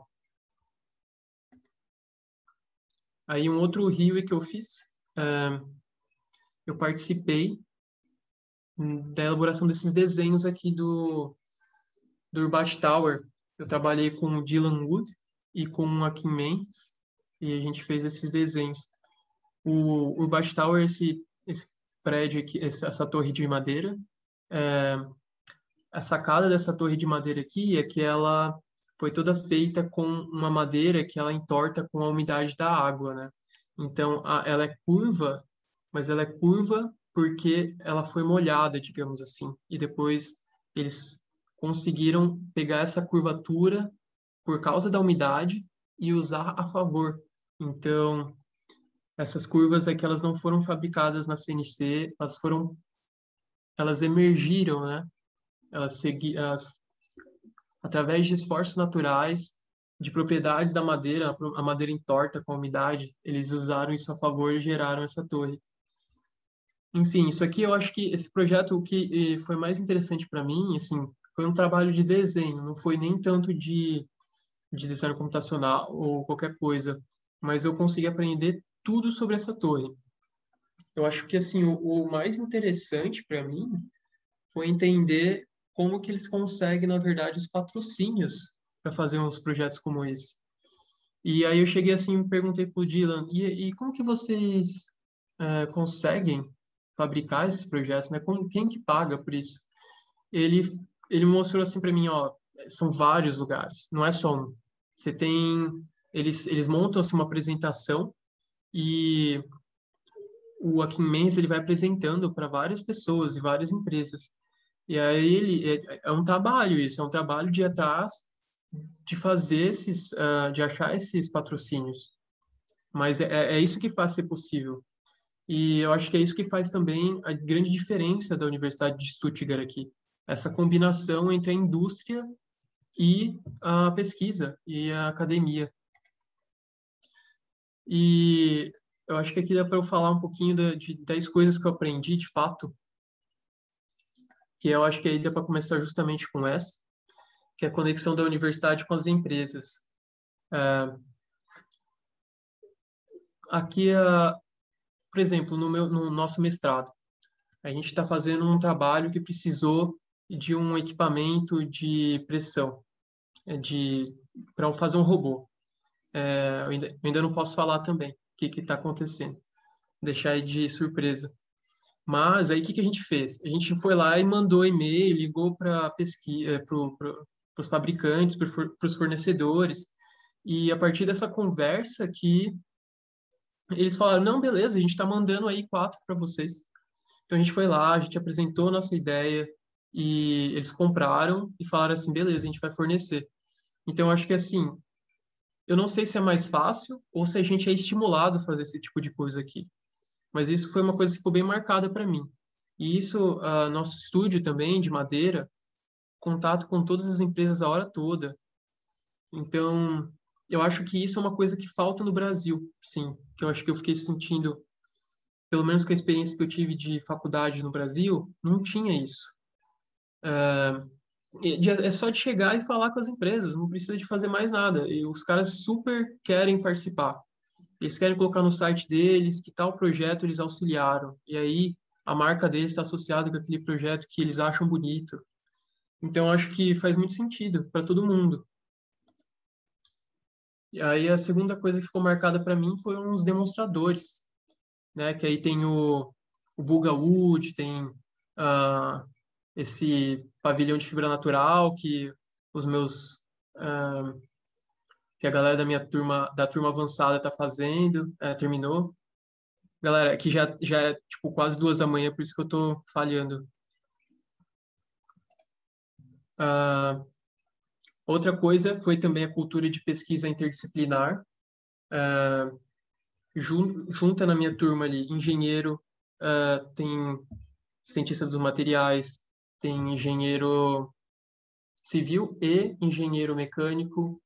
Aí um outro Rio que eu fiz, uh, eu participei da elaboração desses desenhos aqui do, do Urbat Tower. Eu trabalhei com o Dylan Wood e com a Kim Mendes e a gente fez esses desenhos. O Urbat Tower, esse, esse prédio aqui, essa torre de madeira, é, a sacada dessa torre de madeira aqui é que ela foi toda feita com uma madeira que ela entorta com a umidade da água, né? Então, a, ela é curva, mas ela é curva porque ela foi molhada, digamos assim. E depois eles conseguiram pegar essa curvatura por causa da umidade e usar a favor. Então, essas curvas é que elas não foram fabricadas na CNC, elas foram elas emergiram, né? Elas, segui, elas através de esforços naturais, de propriedades da madeira, a madeira entorta com a umidade, eles usaram isso a favor e geraram essa torre. Enfim, isso aqui eu acho que esse projeto o que eh, foi mais interessante para mim, assim, foi um trabalho de desenho, não foi nem tanto de, de design computacional ou qualquer coisa, mas eu consegui aprender tudo sobre essa torre. Eu acho que assim o, o mais interessante para mim foi entender como que eles conseguem, na verdade, os patrocínios para fazer uns projetos como esse. E aí eu cheguei assim e perguntei para o Dylan, e, e, como que vocês uh, conseguem fabricar esses projetos, né? Como, quem que paga por isso? Ele, ele mostrou assim para mim, ó, são vários lugares, não é só um. Você tem, eles, eles montam assim, uma apresentação e o Akin Mendes ele vai apresentando para várias pessoas e várias empresas. E aí ele é, é, um trabalho isso, é um trabalho de ir atrás de fazer esses, uh, de achar esses patrocínios. Mas é, é isso que faz ser possível. E eu acho que é isso que faz também a grande diferença da Universidade de Stuttgart aqui. Essa combinação entre a indústria e a pesquisa e a academia. E eu acho que aqui dá para eu falar um pouquinho de, de 10 coisas que eu aprendi de fato, que eu acho que aí dá para começar justamente com essa, que é a conexão da universidade com as empresas. Uh, aqui, uh, por exemplo, no, meu, no nosso mestrado, a gente está fazendo um trabalho que precisou de um equipamento de pressão, é, de para fazer um robô. É, eu, ainda, eu ainda não posso falar também que está acontecendo. Deixar aí de surpresa. Mas aí o que, que a gente fez? A gente foi lá e mandou e-mail, ligou para pesquisa, é, para os fabricantes, para os fornecedores, e a partir dessa conversa que eles falaram, não, beleza, a gente está mandando aí quatro para vocês. Então a gente foi lá, a gente apresentou nossa ideia e eles compraram e falaram assim, beleza, a gente vai fornecer. Então acho que assim, eu não sei se é mais fácil ou se a gente é estimulado a fazer esse tipo de coisa aqui. Mas isso foi uma coisa que ficou bem marcada para mim. E isso, uh, nosso estúdio também, de madeira, contato com todas as empresas a hora toda. Então, eu acho que isso é uma coisa que falta no Brasil, sim. Que eu acho que eu fiquei sentindo, pelo menos com a experiência que eu tive de faculdade no Brasil, não tinha isso. Uh, é só de chegar e falar com as empresas, não precisa de fazer mais nada. E os caras super querem participar. Eles querem colocar no site deles que tal projeto eles auxiliaram. E aí a marca deles está associada com aquele projeto que eles acham bonito. Então acho que faz muito sentido para todo mundo. E aí a segunda coisa que ficou marcada para mim foram os demonstradores, né? Que aí tem o, o Buga Wood, tem uh, esse pavilhão de fibra natural que os meus uh, que a galera da minha turma da turma avançada está fazendo uh, terminou. Galera que já já é tipo quase duas da manhã por isso que eu estou falhando. Uh, outra coisa foi também a cultura de pesquisa interdisciplinar. Uh, junta na minha turma ali engenheiro tem cientista dos materiais tem engenheiro civil e engenheiro mecânico,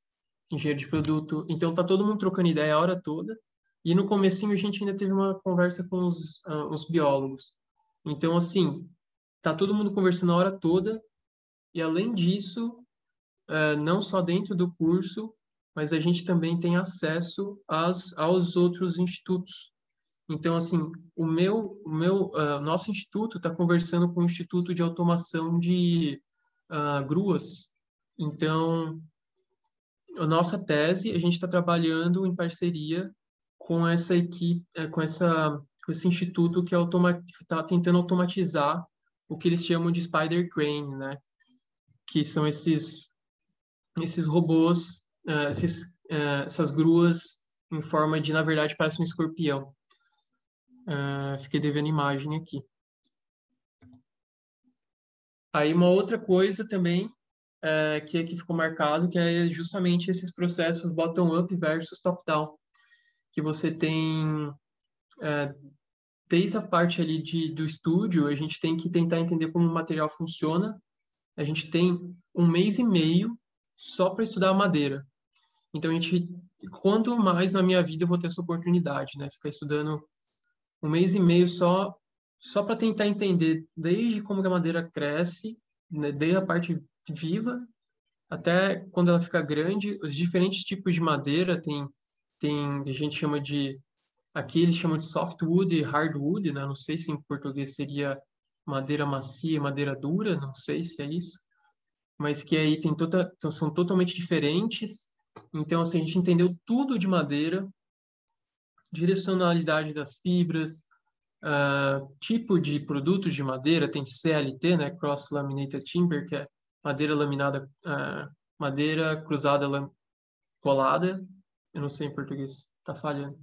engenheiro de produto. Então tá todo mundo trocando ideia a hora toda. E no comecinho a gente ainda teve uma conversa com os, uh, os biólogos. Então assim, tá todo mundo conversando a hora toda. E além disso, uh, não só dentro do curso, mas a gente também tem acesso às, aos outros institutos então, assim, o meu, o meu, uh, nosso instituto está conversando com o Instituto de Automação de Gruas. Então, a nossa tese, a gente está trabalhando em parceria com essa equipe, eh, com, essa, com esse instituto que está tentando automatizar o que eles chamam de Spider Crane, né? Que são esses, esses robôs, uh, esses, uh, essas gruas em forma de, na verdade, parece um escorpião. Fiquei devendo imagem aqui. Aí uma outra coisa também uh, que aqui ficou marcado, que é justamente esses processos bottom-up versus top-down, que você tem uh, desde a parte ali de, do estúdio, a gente tem que tentar entender como o material funciona. A gente tem um mês e meio só para estudar madeira. Então a gente, quanto mais na minha vida eu vou ter essa oportunidade, né? Ficar estudando um mês e meio só só para tentar entender desde como a madeira cresce, né, desde a parte viva até quando ela fica grande, os diferentes tipos de madeira tem tem a gente chama de aqui eles chamam de softwood e hardwood, né? Não sei se em português seria madeira macia madeira dura, não sei se é isso, mas que aí tem toda, então são totalmente diferentes. Então, assim, a gente entendeu tudo de madeira, direcionalidade das fibras, uh, tipo de produtos de madeira, tem CLT, né, Cross Laminated Timber, que é madeira laminada, uh, madeira cruzada colada, eu não sei em português, tá falhando.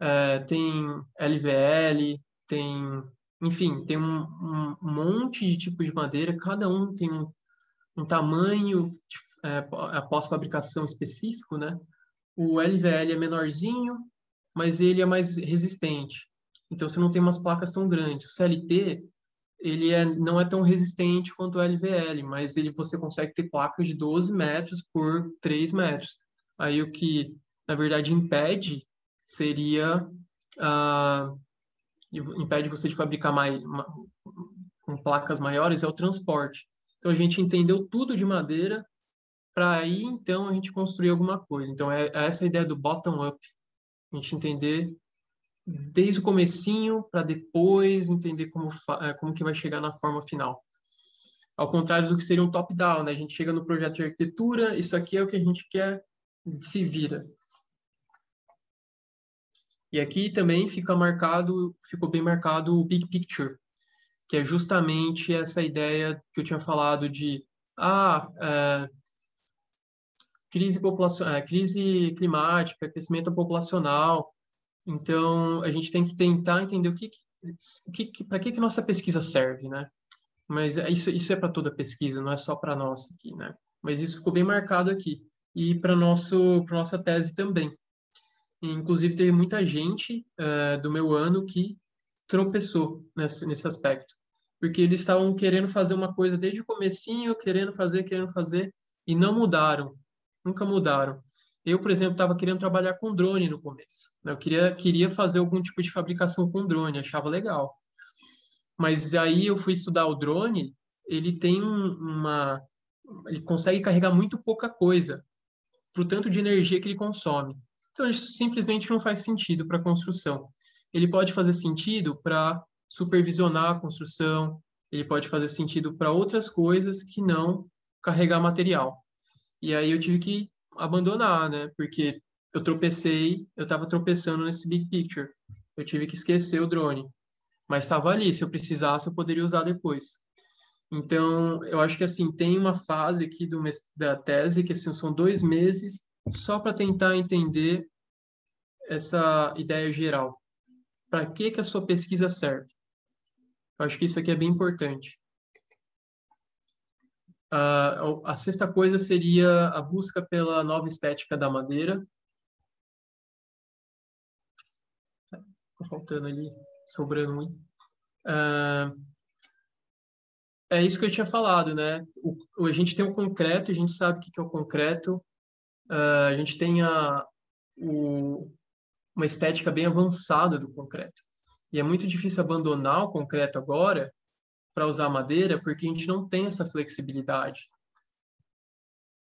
Uh, tem LVL, tem, enfim, tem um, um, monte de tipos de madeira, cada um tem um, um tamanho é, pós-fabricação específico, né? O LVL é menorzinho, mas ele é mais resistente. Então você não tem umas placas tão grandes. O CLT ele é, não é tão resistente quanto o LVL, mas ele você consegue ter placas de 12 metros por 3 metros. Aí o que na verdade impede seria ah, impede você de fabricar mais com placas maiores é o transporte. Então a gente entendeu tudo de madeira para aí então a gente construir alguma coisa. Então é, é essa a ideia do bottom up, a gente entender desde o comecinho para depois entender como é, como que vai chegar na forma final. Ao contrário do que seria um top down, né? A gente chega no projeto de arquitetura, isso aqui é o que a gente quer, se vira. E aqui também fica marcado, ficou bem marcado o big picture, que é justamente essa ideia que eu tinha falado de ah, é, crise, populacional, é, crise climática, crescimento populacional. Então, a gente tem que tentar entender o que, que, que para que, que nossa pesquisa serve, né? Mas é, isso, isso é para toda pesquisa, não é só para nossa aqui, né? Mas isso ficou bem marcado aqui. E para para nossa tese também. Inclusive, teve muita gente uh, do meu ano que tropeçou nesse, nesse aspecto. Porque eles estavam querendo fazer uma coisa desde o comecinho, querendo fazer, querendo fazer, e não mudaram nunca mudaram. Eu, por exemplo, estava querendo trabalhar com drone no começo. Né? Eu queria, queria fazer algum tipo de fabricação com drone, achava legal. Mas aí eu fui estudar o drone, ele tem uma. Ele consegue carregar muito pouca coisa para o tanto de energia que ele consome. Então, isso simplesmente não faz sentido para construção. Ele pode fazer sentido para supervisionar a construção, ele pode fazer sentido para outras coisas que não carregar material. E aí eu tive que abandonar, né? Porque eu tropecei, eu estava tropeçando nesse big picture. Eu tive que esquecer o drone. Mas estava ali, se eu precisasse, eu poderia usar depois. Então, eu acho que assim, tem uma fase aqui do, da tese que assim, são dois meses só para tentar entender essa ideia geral. Para que, que a sua pesquisa serve? Eu acho que isso aqui é bem importante. Uh, a sexta coisa seria a busca pela nova estética da madeira. Ficou faltando ali, sobrando um. Uh, é isso que eu tinha falado, né? O, a gente tem o concreto, a gente sabe o que é o concreto, uh, a gente tem a, o, uma estética bem avançada do concreto. E é muito difícil abandonar o concreto agora para usar madeira, porque a gente não tem essa flexibilidade.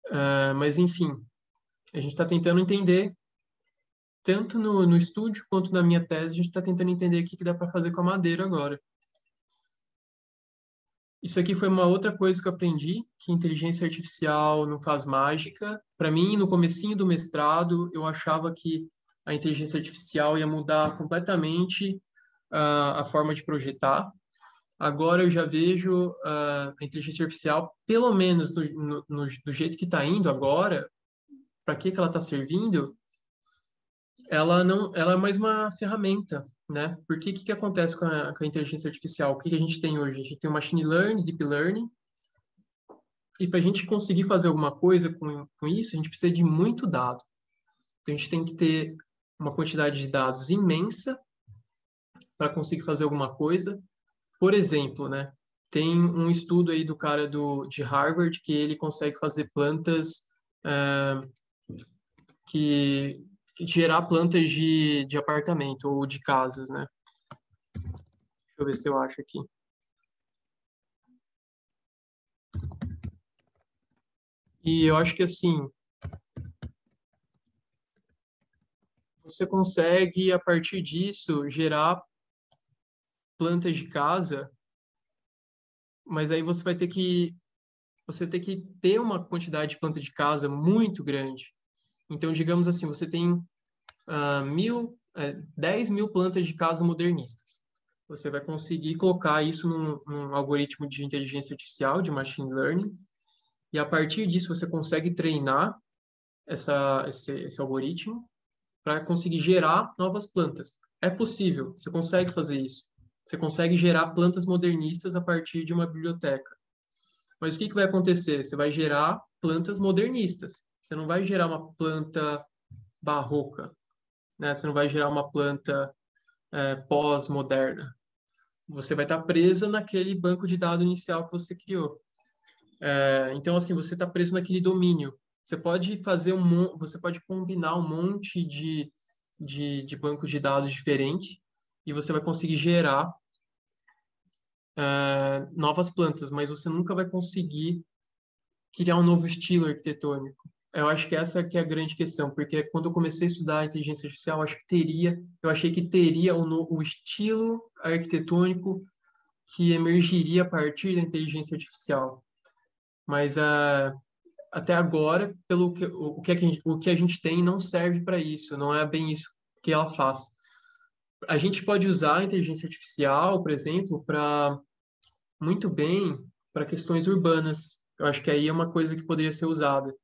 Uh, mas, enfim, a gente está tentando entender, tanto no, no estúdio quanto na minha tese, a gente está tentando entender o que, que dá para fazer com a madeira agora. Isso aqui foi uma outra coisa que eu aprendi, que inteligência artificial não faz mágica. Para mim, no comecinho do mestrado, eu achava que a inteligência artificial ia mudar completamente uh, a forma de projetar. Agora eu já vejo uh, a inteligência artificial, pelo menos no, no, no, do jeito que está indo agora, para que, que ela está servindo, ela não, ela é mais uma ferramenta, né? Porque o que, que acontece com a, com a inteligência artificial? O que, que a gente tem hoje? A gente tem o machine learning, deep learning, e para a gente conseguir fazer alguma coisa com, com isso, a gente precisa de muito dado. Então a gente tem que ter uma quantidade de dados imensa para conseguir fazer alguma coisa por exemplo, né, tem um estudo aí do cara do, de Harvard que ele consegue fazer plantas uh, que, que, gerar plantas de, de apartamento ou de casas, né? Deixa eu ver se eu acho aqui. E eu acho que assim, você consegue, a partir disso, gerar plantas de casa mas aí você vai ter que você tem que ter uma quantidade de planta de casa muito grande. Então, digamos assim, você tem uh, mil, é, 10 mil plantas de casa modernistas. Você vai conseguir colocar isso num, num algoritmo de inteligência artificial, de machine learning, e a partir disso você consegue treinar essa, esse, esse algoritmo para conseguir gerar novas plantas. É possível, você consegue fazer isso. Você consegue gerar plantas modernistas a partir de uma biblioteca. Mas o que, que vai acontecer? Você vai gerar plantas modernistas. Você não vai gerar uma planta barroca. Né? Você não vai gerar uma planta é, pós-moderna. Você vai estar presa naquele banco de dados inicial que você criou. É, então, assim, você está preso naquele domínio. Você pode fazer um, você pode combinar um monte de, de, de bancos de dados diferentes e você vai conseguir gerar uh, novas plantas, mas você nunca vai conseguir criar um novo estilo arquitetônico. Eu acho que essa que é a grande questão, porque quando eu comecei a estudar inteligência artificial, eu acho que teria, eu achei que teria no, o estilo arquitetônico que emergiria a partir da inteligência artificial. Mas uh, até agora, pelo que, o, que a gente, o que a gente tem não serve para isso, não é bem isso que ela faz. A gente pode usar a inteligência artificial, por exemplo, para muito bem para questões urbanas. Eu acho que aí é uma coisa que poderia ser usada.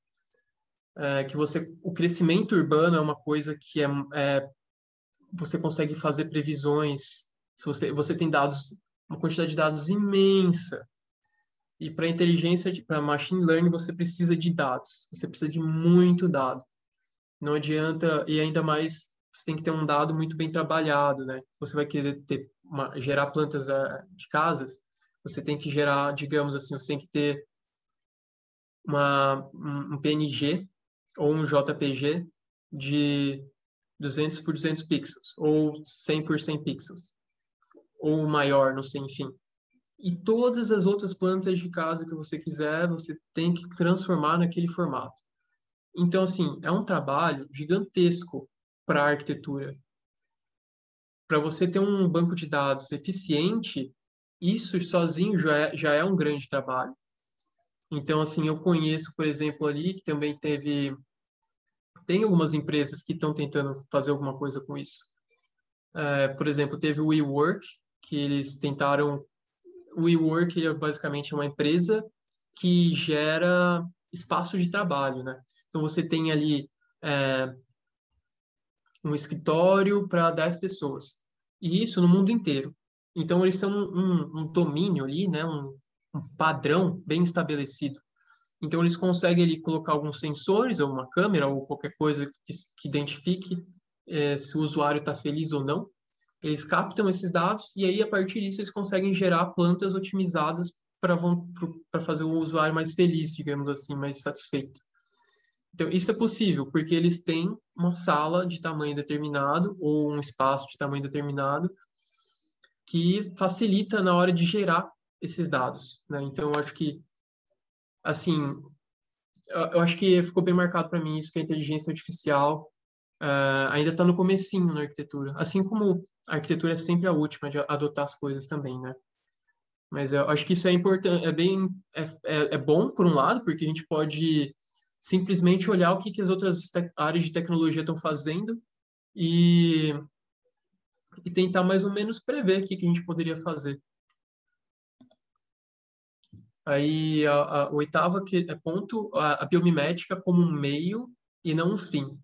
É, que você, o crescimento urbano é uma coisa que é, é você consegue fazer previsões. Se você, você tem dados, uma quantidade de dados imensa. E para inteligência, para machine learning, você precisa de dados. Você precisa de muito dado. Não adianta, e ainda mais, você tem que ter um dado muito bem trabalhado, né? Você vai querer ter uma, gerar plantas uh, de casas, você tem que gerar, digamos assim, você tem que ter uma, um PNG ou um JPG de 200 por 200 pixels, ou 100 por 100 pixels, ou maior, não sei, enfim. E todas as outras plantas de casa que você quiser, você tem que transformar naquele formato. Então, assim, é um trabalho gigantesco para a arquitetura. Para você ter um banco de dados eficiente, isso sozinho já é, já é um grande trabalho. Então, assim, eu conheço, por exemplo, ali, que também teve. Tem algumas empresas que estão tentando fazer alguma coisa com isso. É, por exemplo, teve o WeWork, que eles tentaram. O WeWork é basicamente uma empresa que gera espaço de trabalho, né? Então, você tem ali é, um escritório para 10 pessoas. E isso no mundo inteiro. Então, eles são um, um, domínio ali, né? Um, um, padrão bem estabelecido. Então, eles conseguem ali colocar alguns sensores, ou uma câmera, ou qualquer coisa que, que identifique é, se o usuário está feliz ou não. Eles captam esses dados e aí, a partir disso, eles conseguem gerar plantas otimizadas para fazer o usuário mais feliz, digamos assim, mais satisfeito. Então, isso é possível, porque eles têm uma sala de tamanho determinado ou um espaço de tamanho determinado que facilita na hora de gerar esses dados. Né? Então, eu acho que, assim, eu acho que ficou bem marcado para mim isso, que a inteligência artificial uh, ainda está no comecinho na arquitetura. Assim como a arquitetura é sempre a última de adotar as coisas também, né? Mas eu acho que isso é importante, é bem, é, é, é bom por um lado, porque a gente pode simplesmente olhar o que, que as outras áreas de tecnologia estão fazendo e e tentar mais ou menos prever o que, que a gente poderia fazer. Aí, a, a, oitava que é ponto, a, a biomimética como um meio e não um fim.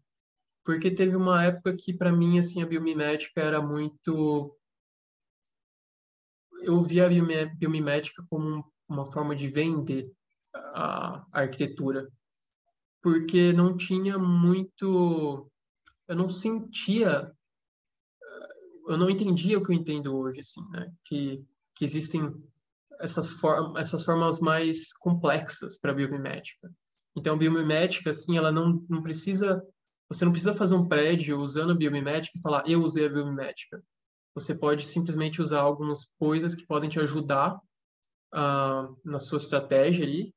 Porque teve uma época que, para mim, assim, a biomimética era muito... Eu via a biomimética como uma forma de vender a, a arquitetura. Porque não tinha muito... Eu não sentia eu não entendia o que eu entendo hoje, assim, né? Que, que existem essas, form essas formas mais complexas para biomimética. Então, a biomimética, assim, ela não, não precisa... Você não precisa fazer um prédio usando a biomimética e falar, eu usei a biomimética. Você pode simplesmente usar algumas coisas que podem te ajudar uh, na sua estratégia ali.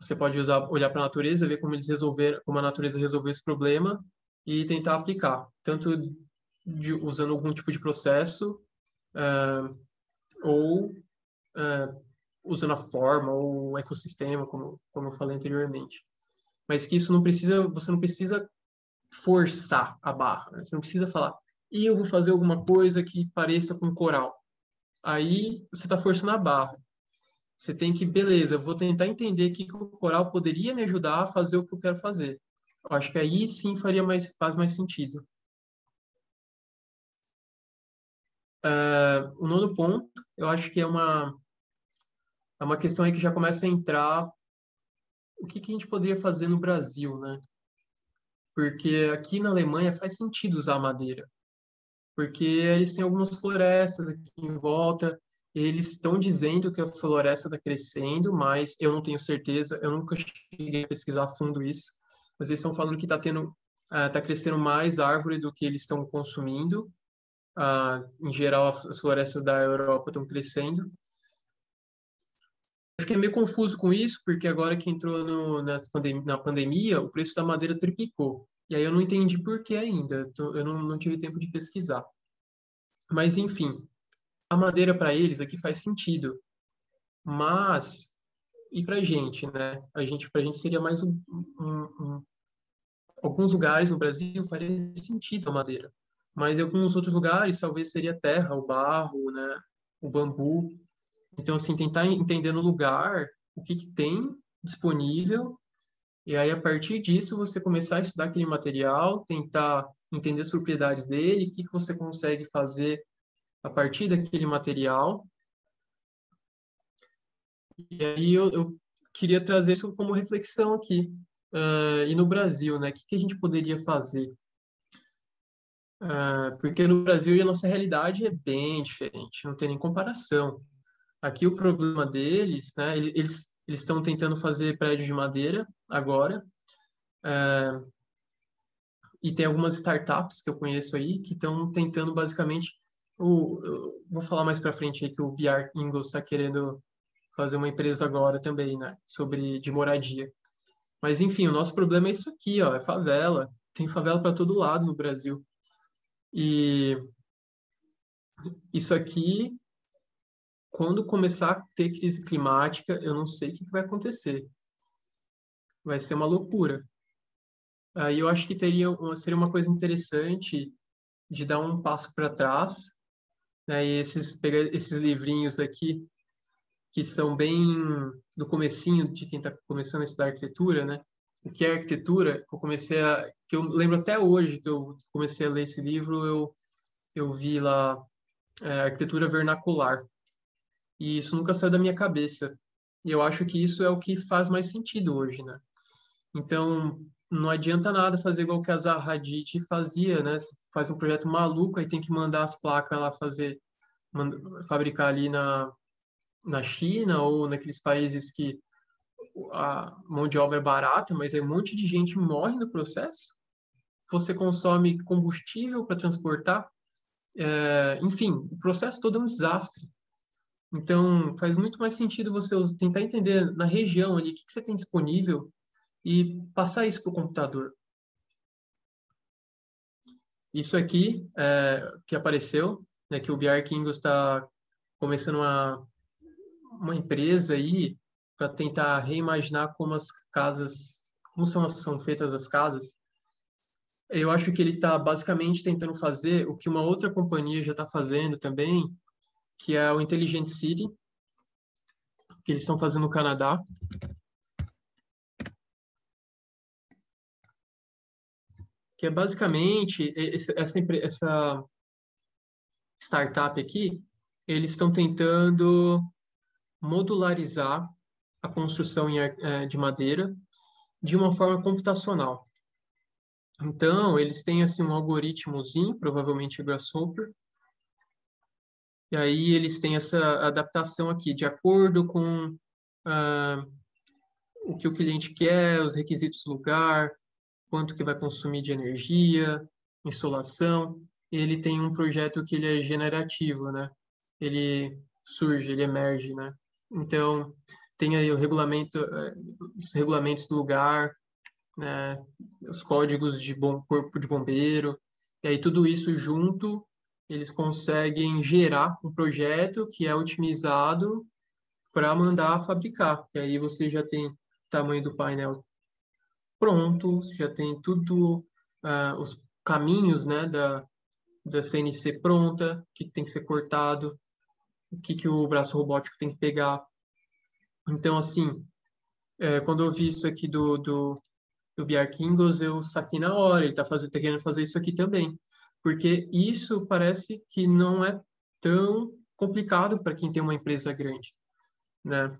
Você pode usar, olhar para a natureza, ver como eles resolveram, como a natureza resolveu esse problema e tentar aplicar, tanto de, usando algum tipo de processo uh, ou uh, usando a forma ou o ecossistema, como, como eu falei anteriormente. Mas que isso não precisa, você não precisa forçar a barra, né? você não precisa falar, e eu vou fazer alguma coisa que pareça com coral. Aí você está forçando a barra. Você tem que, beleza, vou tentar entender que o coral poderia me ajudar a fazer o que eu quero fazer. Eu acho que aí sim faria mais, faz mais sentido. Uh, o nono ponto, eu acho que é uma, é uma questão aí que já começa a entrar o que, que a gente poderia fazer no Brasil, né? Porque aqui na Alemanha faz sentido usar madeira, porque eles têm algumas florestas aqui em volta, eles estão dizendo que a floresta está crescendo, mas eu não tenho certeza, eu nunca cheguei a pesquisar a fundo isso, mas eles estão falando que está tendo, está uh, crescendo mais árvore do que eles estão consumindo, ah, em geral, as florestas da Europa estão crescendo. Eu fiquei meio confuso com isso, porque agora que entrou no, pandem na pandemia, o preço da madeira triplicou. E aí eu não entendi por que ainda, eu não, não tive tempo de pesquisar. Mas, enfim, a madeira para eles aqui faz sentido. Mas, e para gente, né? A gente, para gente seria mais um, um, um, Alguns lugares no Brasil faria sentido a madeira mas em alguns outros lugares talvez seria terra, o barro, né, o bambu. Então, assim, tentar entender no lugar o que, que tem disponível e aí, a partir disso, você começar a estudar aquele material, tentar entender as propriedades dele, o que, que você consegue fazer a partir daquele material. E aí, eu, eu queria trazer isso como reflexão aqui. Uh, e no Brasil, né? O que, que a gente poderia fazer? Uh, porque no Brasil a nossa realidade é bem diferente, não tem nem comparação. Aqui o problema deles, né, eles eles estão tentando fazer prédios de madeira agora, uh, e tem algumas startups que eu conheço aí que estão tentando basicamente, o, vou falar mais para frente aí que o BR Ingles está querendo fazer uma empresa agora também, né, sobre de moradia. Mas enfim, o nosso problema é isso aqui, ó, é favela. Tem favela para todo lado no Brasil. E isso aqui, quando começar a ter crise climática, eu não sei o que vai acontecer. Vai ser uma loucura. Aí eu acho que teria seria uma coisa interessante de dar um passo para trás, né? E esses pegar esses livrinhos aqui que são bem do comecinho de quem está começando a estudar arquitetura, né? o que é arquitetura, eu comecei a, que eu lembro até hoje que eu comecei a ler esse livro, eu eu vi lá é, arquitetura vernacular. E isso nunca saiu da minha cabeça. E eu acho que isso é o que faz mais sentido hoje, né? Então, não adianta nada fazer igual que a Zaha Hadid fazia, né? Faz um projeto maluco, aí tem que mandar as placas lá fazer, fabricar ali na, na China ou naqueles países que a mão de obra é barata, mas aí um monte de gente morre no processo. Você consome combustível para transportar. É, enfim, o processo todo é um desastre. Então, faz muito mais sentido você tentar entender na região ali o que, que você tem disponível e passar isso para o computador. Isso aqui é, que apareceu, né, que o BR Kingo está começando uma, uma empresa aí para tentar reimaginar como as casas, como são, são feitas as casas. Eu acho que ele está basicamente tentando fazer o que uma outra companhia já está fazendo também, que é o Intelligent City, que eles estão fazendo no Canadá. Que é basicamente essa, essa startup aqui, eles estão tentando modularizar a construção é, de madeira de uma forma computacional. Então, eles têm assim um algoritmozinho, provavelmente Grasshopper, e aí eles têm essa adaptação aqui de acordo com ah, o que o cliente quer, os requisitos do lugar, quanto que vai consumir de energia, insolação. Ele tem um projeto que ele é generativo, né? Ele surge, ele emerge, né? Então, tem aí o regulamento, eh, os regulamentos do lugar, né, os códigos de bom corpo de bombeiro, e aí tudo isso junto, eles conseguem gerar um projeto que é otimizado para mandar fabricar, que aí você já tem tamanho do painel pronto, já tem tudo, uh, os caminhos né, da, da CNC pronta, o que tem que ser cortado, o que, que o braço robótico tem que pegar. Então, assim, é, quando eu vi isso aqui do, do, do Bjark eu saquei na hora, ele está tá querendo fazer isso aqui também. Porque isso parece que não é tão complicado para quem tem uma empresa grande, né?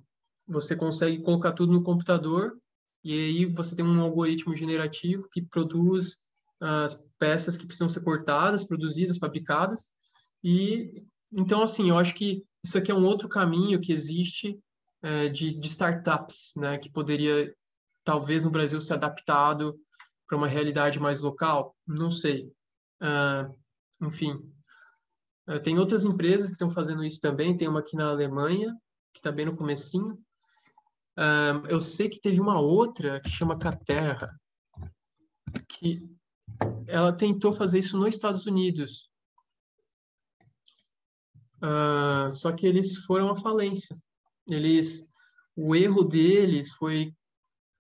Você consegue colocar tudo no computador e aí você tem um algoritmo generativo que produz as peças que precisam ser cortadas, produzidas, fabricadas. E então assim, eu acho que isso aqui é um outro caminho que existe é, de, de startups, né, que poderia talvez no Brasil ser adaptado para uma realidade mais local. Não sei. Uh, enfim, uh, tem outras empresas que estão fazendo isso também. Tem uma aqui na Alemanha que está bem no comecinho. Uh, eu sei que teve uma outra que chama Caterra, que ela tentou fazer isso nos Estados Unidos. Uh, só que eles foram à falência. Eles, o erro deles foi,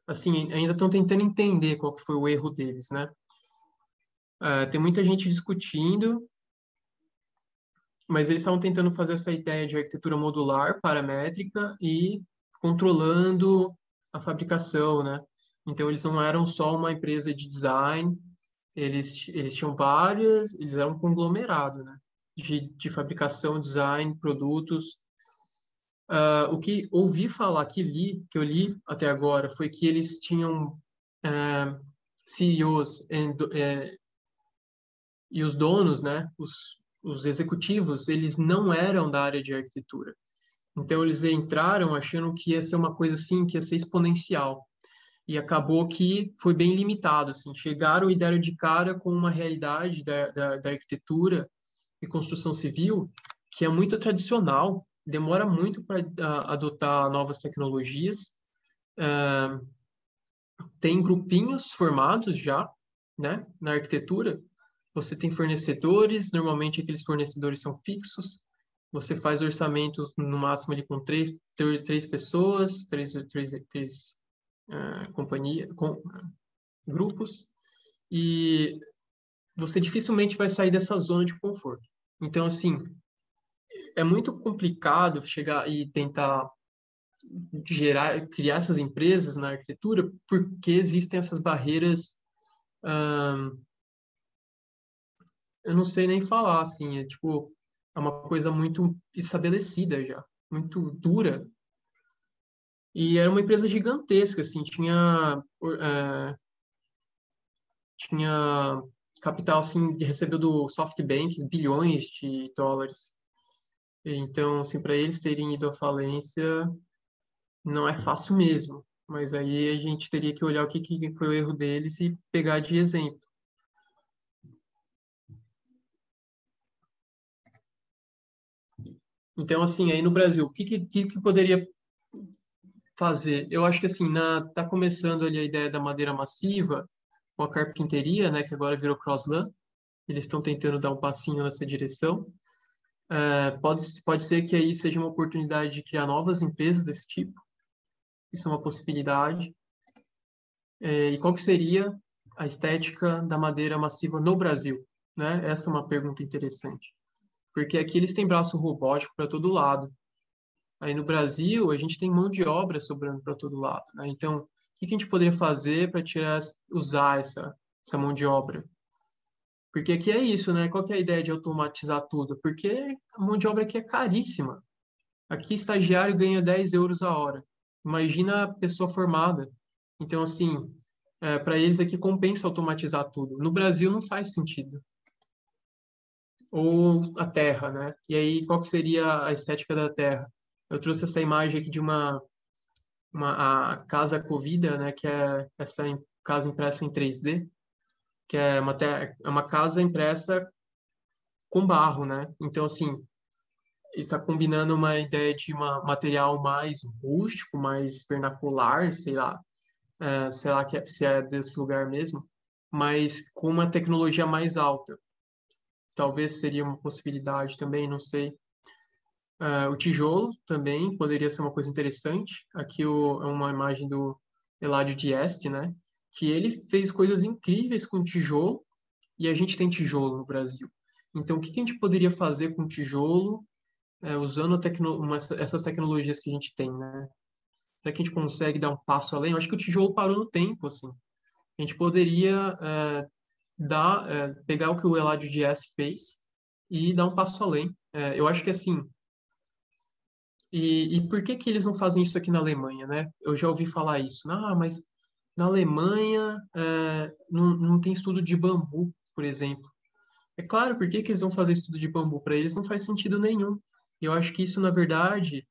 assim, ainda estão tentando entender qual foi o erro deles, né? Uh, tem muita gente discutindo, mas eles estavam tentando fazer essa ideia de arquitetura modular, paramétrica e controlando a fabricação, né? Então eles não eram só uma empresa de design, eles eles tinham várias, eles eram um conglomerado, né? De, de fabricação, design, produtos. Uh, o que ouvi falar que li, que eu li até agora, foi que eles tinham uh, é, CEOs em, uh, e os donos, né? Os, os executivos, eles não eram da área de arquitetura. Então eles entraram achando que ia ser uma coisa assim, que ia ser exponencial. E acabou que foi bem limitado, assim. Chegaram e deram de cara com uma realidade da, da, da arquitetura e construção civil que é muito tradicional, demora muito para adotar novas tecnologias. Tem grupinhos formados já, né, na arquitetura. Você tem fornecedores, normalmente aqueles fornecedores são fixos, você faz orçamentos no máximo ali com três, três, três pessoas, três, três, três uh, companhia, com, uh, grupos, e você dificilmente vai sair dessa zona de conforto. Então, assim, é muito complicado chegar e tentar gerar, criar essas empresas na arquitetura, porque existem essas barreiras. eu não sei nem falar, assim, é tipo, é uma coisa muito estabelecida já, muito dura. E era uma empresa gigantesca, assim, tinha é, tinha capital assim recebeu do SoftBank bilhões de dólares. Então, assim, para eles terem ido à falência não é fácil mesmo. Mas aí a gente teria que olhar o que, que foi o erro deles e pegar de exemplo. Então, assim, aí no Brasil, o que, que, que poderia fazer? Eu acho que, assim, na, tá começando ali a ideia da madeira massiva, com a carpinteria, né, que agora virou Crossland. Eles estão tentando dar um passinho nessa direção. É, pode, pode ser que aí seja uma oportunidade de criar novas empresas desse tipo. Isso é uma possibilidade. É, e qual que seria a estética da madeira massiva no Brasil? Né? Essa é uma pergunta interessante porque aqui eles têm braço robótico para todo lado. Aí no Brasil, a gente tem mão de obra sobrando para todo lado. Né? Então, o que, a gente poderia fazer para tirar, usar essa, essa mão de obra? Porque aqui é isso, né? Qual é a ideia de automatizar tudo? Porque a mão de obra aqui é caríssima. Aqui, estagiário ganha 10 euros a hora. Imagina a pessoa formada. Então, assim, é, para eles aqui compensa automatizar tudo. No Brasil não faz sentido ou a Terra, né? E aí, qual que seria a estética da Terra? Eu trouxe essa imagem aqui de uma, uma a casa Covida, né? Que é essa casa impressa em 3D, que é uma, é uma casa impressa com barro, né? Então, assim, está combinando uma ideia de um material mais rústico, mais vernacular, sei lá, é, sei lá que é, se é desse lugar mesmo, mas com uma tecnologia mais alta talvez seria uma possibilidade também, não sei. Uh, o tijolo também poderia ser uma coisa interessante. Aqui o, é uma imagem do Eladio Dieste, né? Que ele fez coisas incríveis com tijolo e a gente tem tijolo no Brasil. Então, o que, que a gente poderia fazer com tijolo é, usando tecno uma, essas tecnologias que a gente tem, né? Será que a gente consegue dar um passo além? Eu acho que o tijolo parou no tempo, assim. A gente poderia é, dar, é, pegar o que o Eladio Dieste fez e dar um passo além. É, eu acho que, assim, e, e por que que eles não fazem isso aqui na Alemanha, né? Eu já ouvi falar isso. Ah, mas na Alemanha é, não, não tem estudo de bambu, por exemplo. É claro, por que, que eles vão fazer estudo de bambu? Para eles não faz sentido nenhum. Eu acho que isso, na verdade,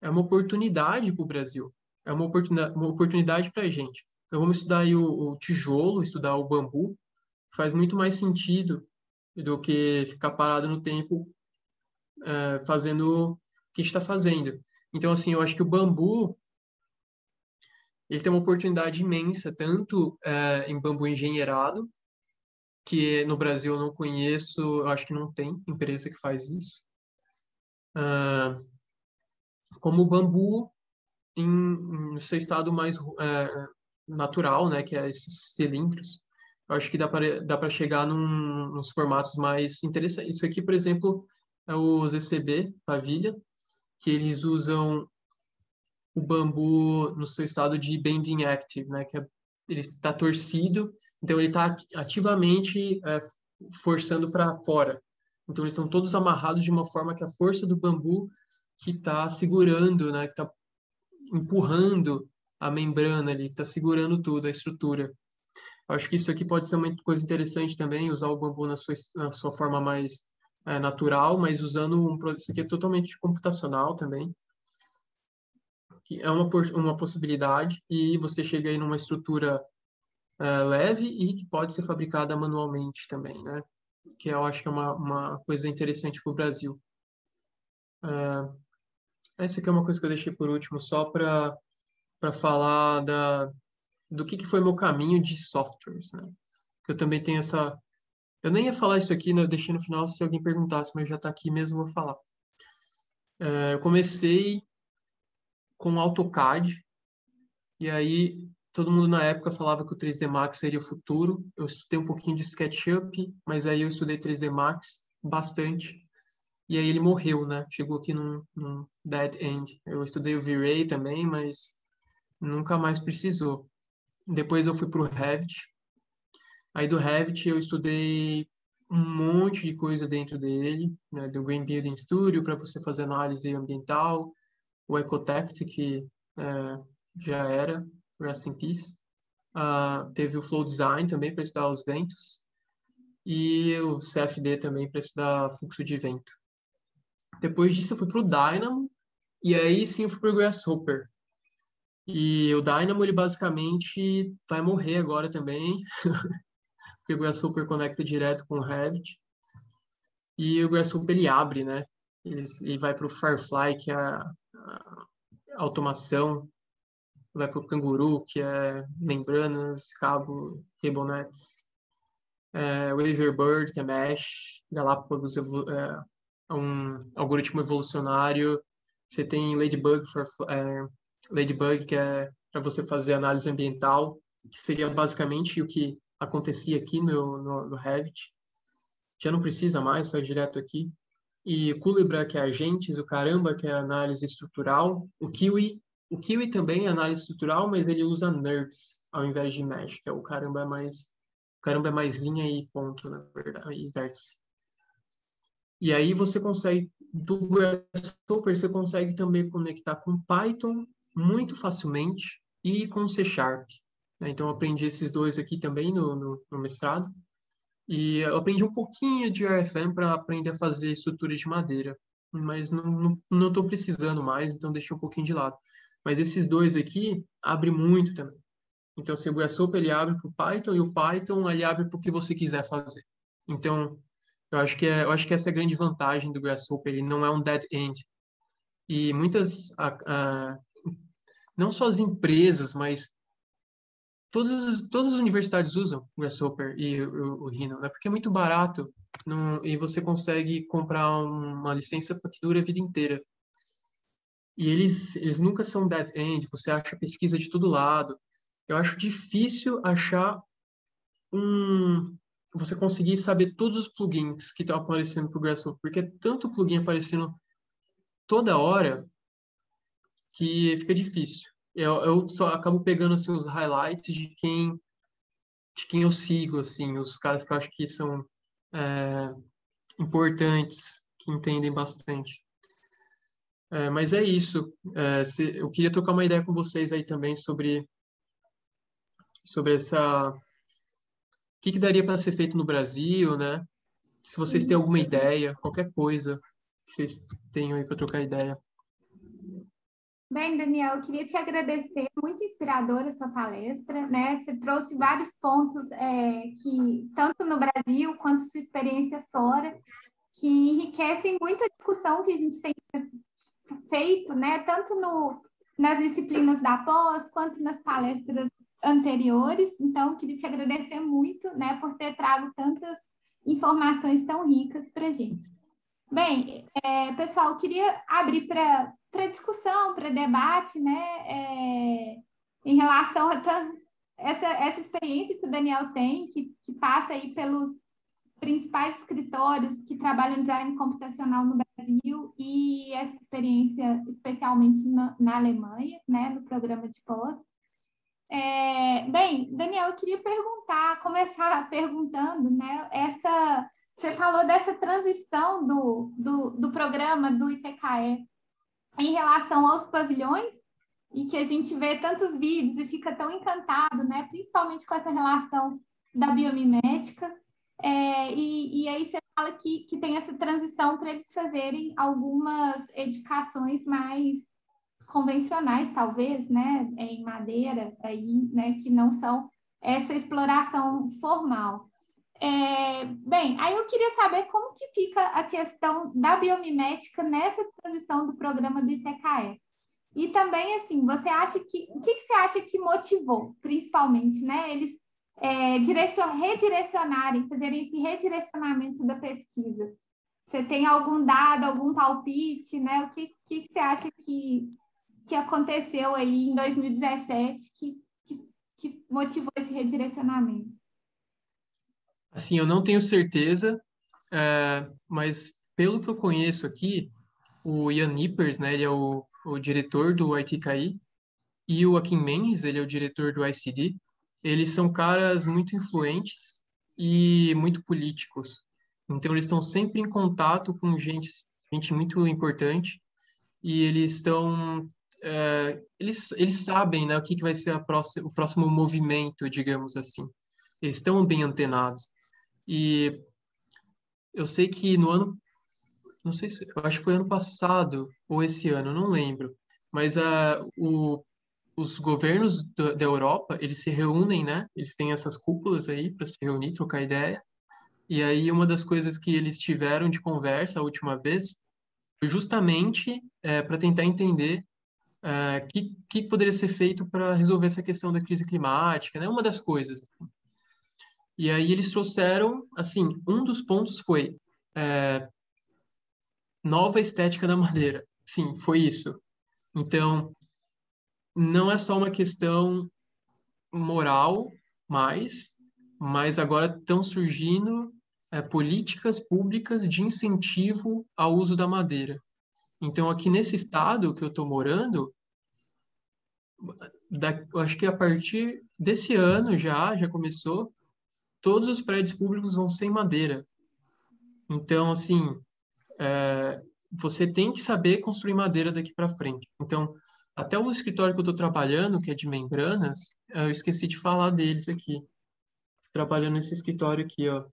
é uma oportunidade para o Brasil. É uma oportunidade, uma oportunidade para a gente. Então, vamos estudar o, o, tijolo, estudar o bambu. Faz muito mais sentido do que ficar parado no tempo é, fazendo que a gente está fazendo. Então, assim, eu acho que o bambu ele tem uma oportunidade imensa, tanto é, em bambu engenheirado, que no Brasil eu não conheço, eu acho que não tem empresa que faz isso, uh, como o bambu em, no seu estado mais é, natural, né, que é esses cilindros. Eu acho que dá para chegar num, nos formatos mais interessantes. Isso aqui, por exemplo, é o ZCB Pavilha, que eles usam o bambu no seu estado de bending active, né? Que é, ele está torcido, então ele está ativamente é, forçando para fora. Então eles estão todos amarrados de uma forma que a força do bambu que está segurando, né? Que está empurrando a membrana ali, que está segurando tudo, a estrutura. Acho que isso aqui pode ser uma coisa interessante também, usar o bambu na sua, na sua forma mais é, natural, mas usando um isso aqui é totalmente computacional também, que é uma, uma possibilidade, e você chega aí numa estrutura é, leve e que pode ser fabricada manualmente também, né? Que eu acho que é uma, uma coisa interessante para o Brasil. É, essa aqui é uma coisa que eu deixei por último, só para falar da, do que, que foi meu caminho de softwares, né? Eu também tenho essa eu nem ia falar isso aqui, né? Eu deixei no final se alguém perguntasse, mas já está aqui mesmo, vou falar. É, eu comecei com AutoCAD, e aí todo mundo na época falava que o 3D Max seria o futuro. Eu estudei um pouquinho de SketchUp, mas aí eu estudei 3D Max bastante. E aí ele morreu, né? Chegou aqui num, num dead end. Eu estudei o V-Ray também, mas nunca mais precisou. Depois eu fui para o Revit, Aí do Revit eu estudei um monte de coisa dentro dele, né, do Green Building Studio para você fazer análise ambiental, o Ecotect, que é, já era, Rest in Peace. Uh, teve o Flow Design também para estudar os ventos e o CFD também para estudar fluxo de vento. Depois disso eu fui para o Dynamo e aí sim eu fui para o Grasshopper. E o Dynamo ele basicamente vai morrer agora também. porque o Grasshopper conecta direto com o Revit. E o Grasshopper ele abre, né? Ele, ele vai para o Firefly, que é a, a automação, vai para o Canguru, que é membranas, cabo, cable nets, é, Waverbird, que é mesh, Galápagos é, é um algoritmo evolucionário, você tem Ladybug, é, Ladybug que é para você fazer análise ambiental, que seria basicamente o que acontecia aqui no, no, no Revit. Já não precisa mais, só é direto aqui. E Culebra, que é agentes, o Caramba, que é análise estrutural, o Kiwi, o Kiwi também é análise estrutural, mas ele usa NURBS ao invés de Mesh, que é o Caramba é mais Caramba é mais linha e ponto, na verdade, e vértice. E aí você consegue, do Grasshopper, você consegue também conectar com Python muito facilmente e com C Sharp. Né? Então, eu aprendi esses dois aqui também no, no, no mestrado. E eu aprendi um pouquinho de RFM para aprender a fazer estruturas de madeira, mas não estou precisando mais, então deixei um pouquinho de lado. Mas esses dois aqui abrem muito também. Então, o Grasshopper ele abre para o Python e o Python ele abre para o que você quiser fazer. Então, eu acho que é, eu acho que essa é a grande vantagem do Grasshopper. Ele não é um dead end. E muitas, não só as empresas, mas todas, todas as universidades usam o Grasshopper e o, o Rhino, né? Porque é muito barato não, e você consegue comprar uma licença que dura a vida inteira. E eles, eles nunca são dead end, você acha pesquisa de todo lado. Eu acho difícil achar um, você conseguir saber todos os plugins que estão aparecendo para o Grasshopper, porque é tanto plugin aparecendo toda hora que fica difícil. Eu, eu só acabo pegando assim os highlights de quem de quem eu sigo, assim, os caras que eu acho que são é, importantes, que entendem bastante. É, mas é isso. É, se, eu queria trocar uma ideia com vocês aí também sobre sobre essa o que, que daria para ser feito no Brasil, né? Se vocês têm alguma ideia, qualquer coisa que vocês tenham aí para trocar ideia. Bem, Daniel, eu queria te agradecer, muito inspiradora sua palestra, né? Você trouxe vários pontos é, que, tanto no Brasil quanto sua experiência fora, que enriquecem muito a discussão que a gente tem feito, né? Tanto no, nas disciplinas da pós, quanto nas palestras anteriores. Então, queria te agradecer muito, né, por ter trago tantas informações tão ricas para a gente. Bem, é, pessoal, queria abrir para discussão, para debate, né, é, em relação a essa, essa experiência que o Daniel tem, que, que passa aí pelos principais escritórios que trabalham design computacional no Brasil e essa experiência especialmente na, na Alemanha, né, no programa de pós. É, bem, Daniel, eu queria perguntar, começar perguntando, né, essa, você falou dessa transição do, do, do programa do ITKE em relação aos pavilhões, e que a gente vê tantos vídeos e fica tão encantado, né? principalmente com essa relação da biomimética. É, e, e, aí você fala que, que tem essa transição para eles fazerem algumas edificações mais convencionais, talvez, né, em madeira, aí, né, que não são essa exploração formal. É, bem, aí eu queria saber como que fica a questão da biomimética nessa transição do programa do ITKE. E também, assim, você acha que... O que, que você acha que motivou, principalmente, né? Eles é, direcion, redirecionarem, fazerem esse redirecionamento da pesquisa. Você tem algum dado, algum palpite, né? O que, que, que você acha que, que aconteceu aí em 2017 que, que, que motivou esse redirecionamento? Assim, eu não tenho certeza, é, mas pelo que eu conheço aqui, o Ian Nippers, né, ele é o, o diretor do ITKI, e o Akin Mendes, ele é o diretor do ICD, eles são caras muito influentes e muito políticos. Então, eles estão sempre em contato com gente, gente muito importante e eles estão... É, eles, eles sabem né, o que, que vai ser próxima, o próximo movimento, digamos assim. Eles estão bem antenados. E eu sei que no ano, não sei se, eu acho que foi ano passado ou esse ano, não lembro, mas a, o, os governos da, da Europa, eles se reúnem, né? Eles têm essas cúpulas aí para se reunir, trocar ideia. E aí uma das coisas que eles tiveram de conversa a última vez foi justamente é, para tentar entender o é, que, que poderia ser feito para resolver essa questão da crise climática, né? Uma das coisas. E aí eles trouxeram, assim, um dos pontos foi é, nova estética da madeira. Sim, foi isso. Então, não é só uma questão moral mais, mas agora estão surgindo é, políticas públicas de incentivo ao uso da madeira. Então, aqui nesse estado que eu estou morando, da, eu acho que a partir desse ano já, já começou, todos os prédios públicos vão ser em madeira. Então, assim, é, você tem que saber construir madeira daqui para frente. Então, até o escritório que eu estou trabalhando, que é de membranas, eu esqueci de falar deles aqui. Trabalhando nesse escritório aqui, ó.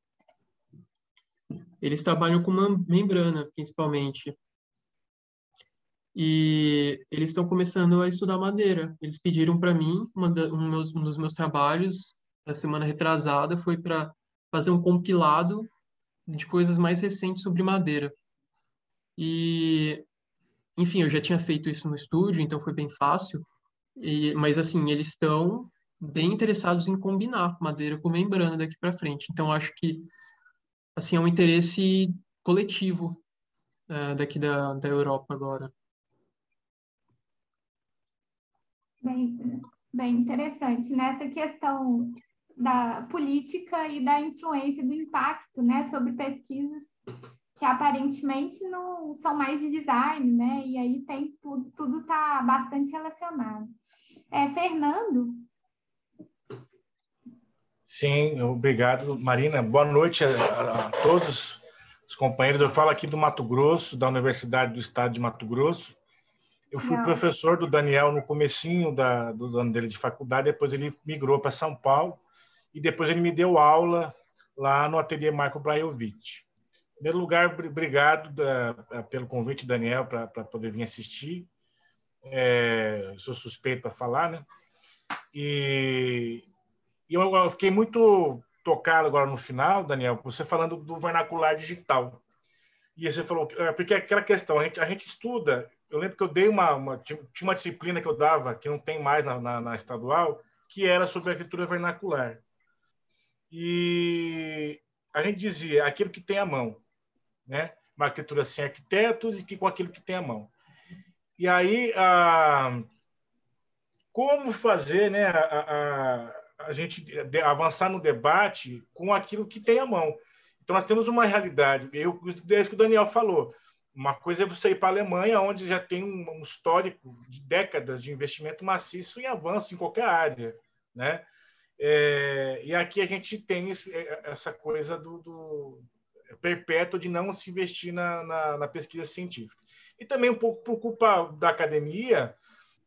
Eles trabalham com membrana, principalmente. E eles estão começando a estudar madeira. Eles pediram para mim, um dos meus trabalhos da semana retrasada foi para fazer um compilado de coisas mais recentes sobre madeira. E, enfim, eu já tinha feito isso no estúdio, então foi bem fácil. E, mas, assim, eles estão bem interessados em combinar madeira com membrana daqui para frente. Então, acho que assim é um interesse coletivo uh, daqui da, da Europa agora. Bem, bem interessante nessa questão da política e da influência do impacto, né, sobre pesquisas que aparentemente não são mais de design, né? E aí tem tudo, tudo está bastante relacionado. É, Fernando. Sim, obrigado, Marina. Boa noite a, a, a, todos os companheiros. Eu falo aqui do Mato Grosso, da Universidade do Estado de Mato Grosso. Eu fui Não. professor do Daniel no comecinho da, do ano dele de faculdade, depois ele migrou para São Paulo e depois ele me deu aula lá no ateliê Marco Blajovic. Em primeiro lugar, obrigado da, pelo convite, Daniel, para poder vir assistir. É, sou suspeito para falar, né? E, e eu, eu, fiquei muito tocado agora no final, Daniel, você falando do vernacular digital. E você falou, é, porque é aquela questão, a gente, a gente estuda, eu lembro que eu dei uma, uma tinha uma disciplina que eu dava, que não tem mais na, na, na estadual, que era sobre a arquitetura vernacular. E a gente dizia aquilo que tem a mão, né? Uma arquitetura sem arquitetos e que com aquilo que tem a mão. E aí, a, como fazer, né? A, a, a gente avançar no debate com aquilo que tem a mão. Então, nós temos uma realidade. Eu, é isso que o Daniel falou. Uma coisa é você ir para a Alemanha, onde já tem um histórico de décadas de investimento maciço em avanço em qualquer área, né? É, e aqui a gente tem esse, é, essa coisa do, do, perpétuo de não se investir na, na, na, pesquisa científica. E também um pouco por culpa da academia,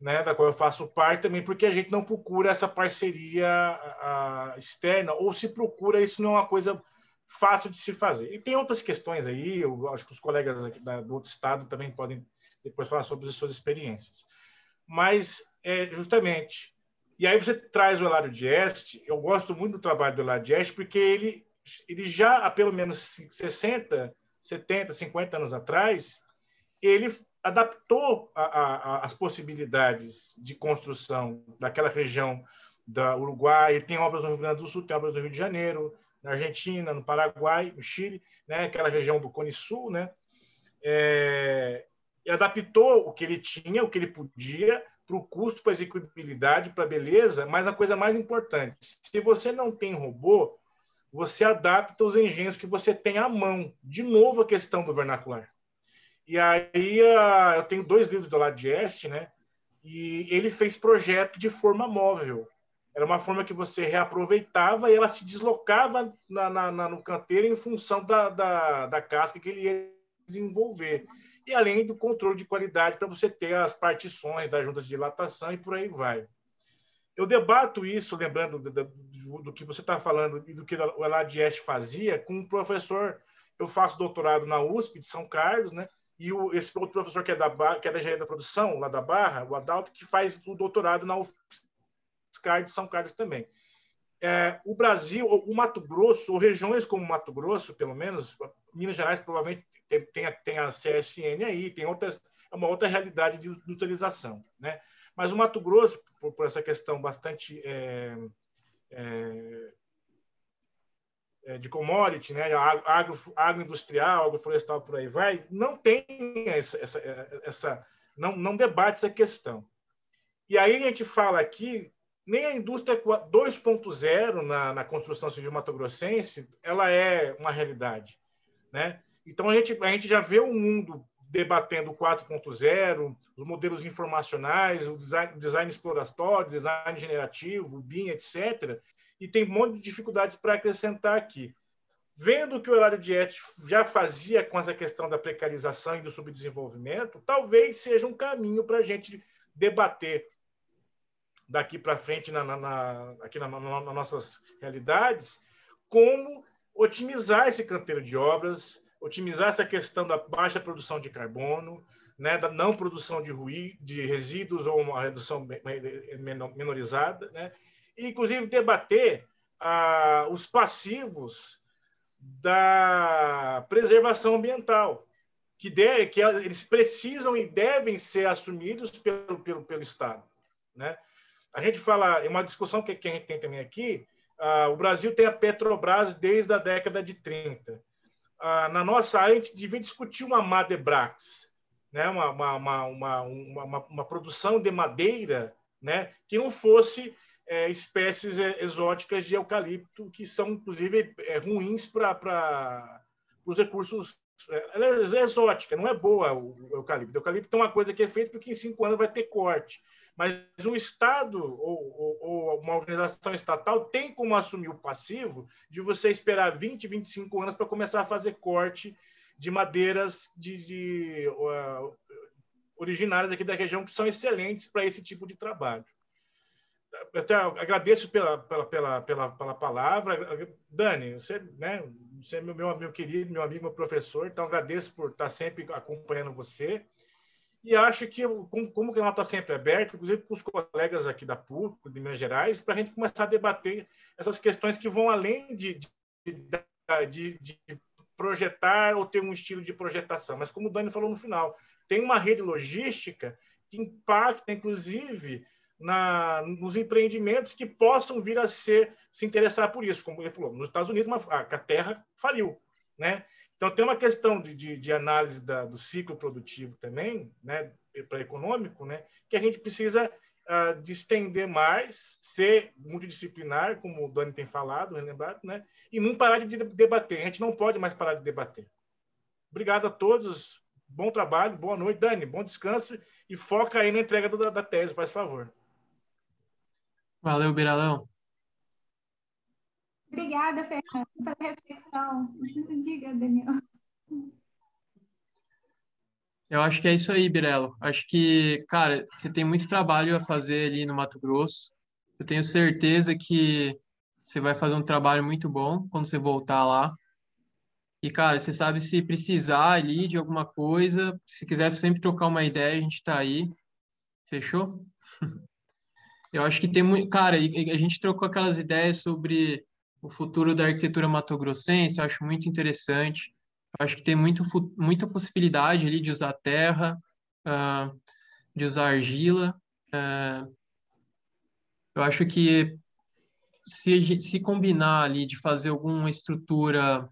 né, da qual eu faço parte, também porque a gente não procura essa parceria a, a, externa, ou se procura, isso não é uma coisa fácil de se fazer. E tem outras questões aí, eu acho que os colegas da, do outro estado também podem depois falar sobre as suas experiências. Mas, é, justamente, e aí você traz o Elário Dieste, eu gosto muito do trabalho do Elário Dieste, porque ele, ele já há pelo menos 60, 70, 50 anos atrás, ele adaptou a, a, as possibilidades de construção daquela região da Uruguai, ele tem obras no Rio Grande do Sul, tem obras no Rio de Janeiro, na Argentina, no Paraguai, no Chile, né, aquela região do Cone Sul, né, é, adaptou o que ele tinha, o que ele podia, para o custo, para a execuibilidade, para a beleza, mas a coisa mais importante, se você não tem robô, você adapta os engenhos que você tem à mão. De novo, a questão do vernacular. E aí, eu tenho dois livros do lado de este, né? E ele fez projeto de forma móvel. Era uma forma que você reaproveitava e ela se deslocava na, na, na no canteiro em função da, da, da casca que ele ia desenvolver e além do controle de qualidade para você ter as partições da junta de dilatação e por aí vai. Eu debato isso, lembrando do, do, do que você está falando e do que o Eladieste fazia, com um professor. Eu faço doutorado na USP de São Carlos, né? E o, esse outro professor que é da, que é da engenharia da produção, lá da Barra, o Adalto, que faz o doutorado na UFSCar de São Carlos também. É, o Brasil, o Mato Grosso, ou regiões como Mato Grosso, pelo menos, Minas Gerais provavelmente tem, tem, a, tem a CSN aí, tem outras, é uma outra realidade de utilização. Né? Mas o Mato Grosso, por, por essa questão bastante é, é, é de commodity, né? agro, agroindustrial, agroflorestal, por aí vai, não tem essa, essa, essa não, não debate essa questão. E aí a gente fala aqui nem a indústria 2.0 na, na construção civil matogrossense ela é uma realidade, né? Então a gente a gente já vê o mundo debatendo 4.0, os modelos informacionais, o design, design exploratório, design generativo, BIM, etc. E tem um monte de dificuldades para acrescentar aqui. Vendo que o de ética já fazia com essa questão da precarização e do subdesenvolvimento, talvez seja um caminho para a gente debater daqui para frente na, na, na, aqui nas na, nossas realidades, como otimizar esse canteiro de obras, otimizar essa questão da baixa produção de carbono, né, da não produção de ruído, de resíduos ou uma redução menorizada, né, e inclusive debater ah, os passivos da preservação ambiental, que, de, que eles precisam e devem ser assumidos pelo, pelo, pelo Estado. Né? A gente fala, é uma discussão que, que a gente tem também aqui, ah, o Brasil tem a Petrobras desde a década de 30. Ah, na nossa área, a gente devia discutir uma Madebrax, né? uma, uma, uma, uma, uma produção de madeira né? que não fosse é, espécies exóticas de eucalipto, que são, inclusive, é, ruins para os recursos. É, ela é exótica, não é boa o eucalipto. O eucalipto é uma coisa que é feita porque em cinco anos vai ter corte. Mas o Estado ou, ou, ou, uma organização estatal tem como assumir o passivo de você esperar 20, 25 anos para começar a fazer corte de madeiras de, de uh, originárias aqui da região que são excelentes para esse tipo de trabalho. Eu agradeço pela, pela, pela, pela, pela palavra. Dani, você, né, você é meu, meu, meu querido, meu amigo, meu professor, então agradeço por estar sempre acompanhando você. E acho que, como, que ela está sempre aberta, inclusive para os colegas aqui da PUC, de Minas Gerais, para a gente começar a debater essas questões que vão além de, de, de, de projetar ou ter um estilo de projetação. Mas, como o Dani falou no final, tem uma rede logística que impacta, inclusive, na, nos empreendimentos que possam vir a ser se interessar por isso. Como ele falou, nos Estados Unidos a terra faliu, né? Então, tem uma questão de, de, de análise da, do ciclo produtivo também, né, para econômico, né, que a gente precisa uh, de estender mais, ser multidisciplinar, como o Dani tem falado, relembrado, né, e não parar de debater. A gente não pode mais parar de debater. Obrigado a todos. Bom trabalho, boa noite, Dani. Bom descanso e foca aí na entrega da, da tese, faz favor. Valeu, Biralão. Obrigada, Fernanda, pela reflexão. Diga, Daniel. Eu acho que é isso aí, Birelo. Acho que, cara, você tem muito trabalho a fazer ali no Mato Grosso. Eu tenho certeza que você vai fazer um trabalho muito bom quando você voltar lá. E, cara, você sabe se precisar ali de alguma coisa, se quiser sempre trocar uma ideia, a gente tá aí. Fechou? Eu acho que tem muito. Cara, a gente trocou aquelas ideias sobre o futuro da arquitetura matogrossense, eu acho muito interessante. Eu acho que tem muito, muita possibilidade ali de usar terra, uh, de usar argila. Uh, eu acho que se, se combinar ali de fazer alguma estrutura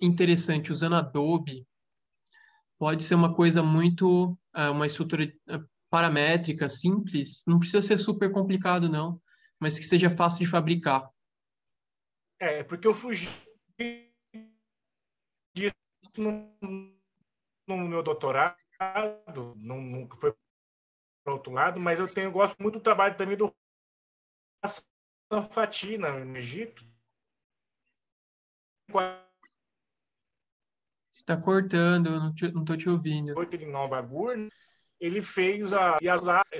interessante usando Adobe, pode ser uma coisa muito, uh, uma estrutura paramétrica, simples, não precisa ser super complicado, não, mas que seja fácil de fabricar. É, porque eu fugi disso no, no meu doutorado, não, não foi para outro lado, mas eu tenho gosto muito do trabalho também do Hassan Fatina no Egito. Está cortando, eu não estou te ouvindo. Em Nova Gurna, ele fez a Yazar. É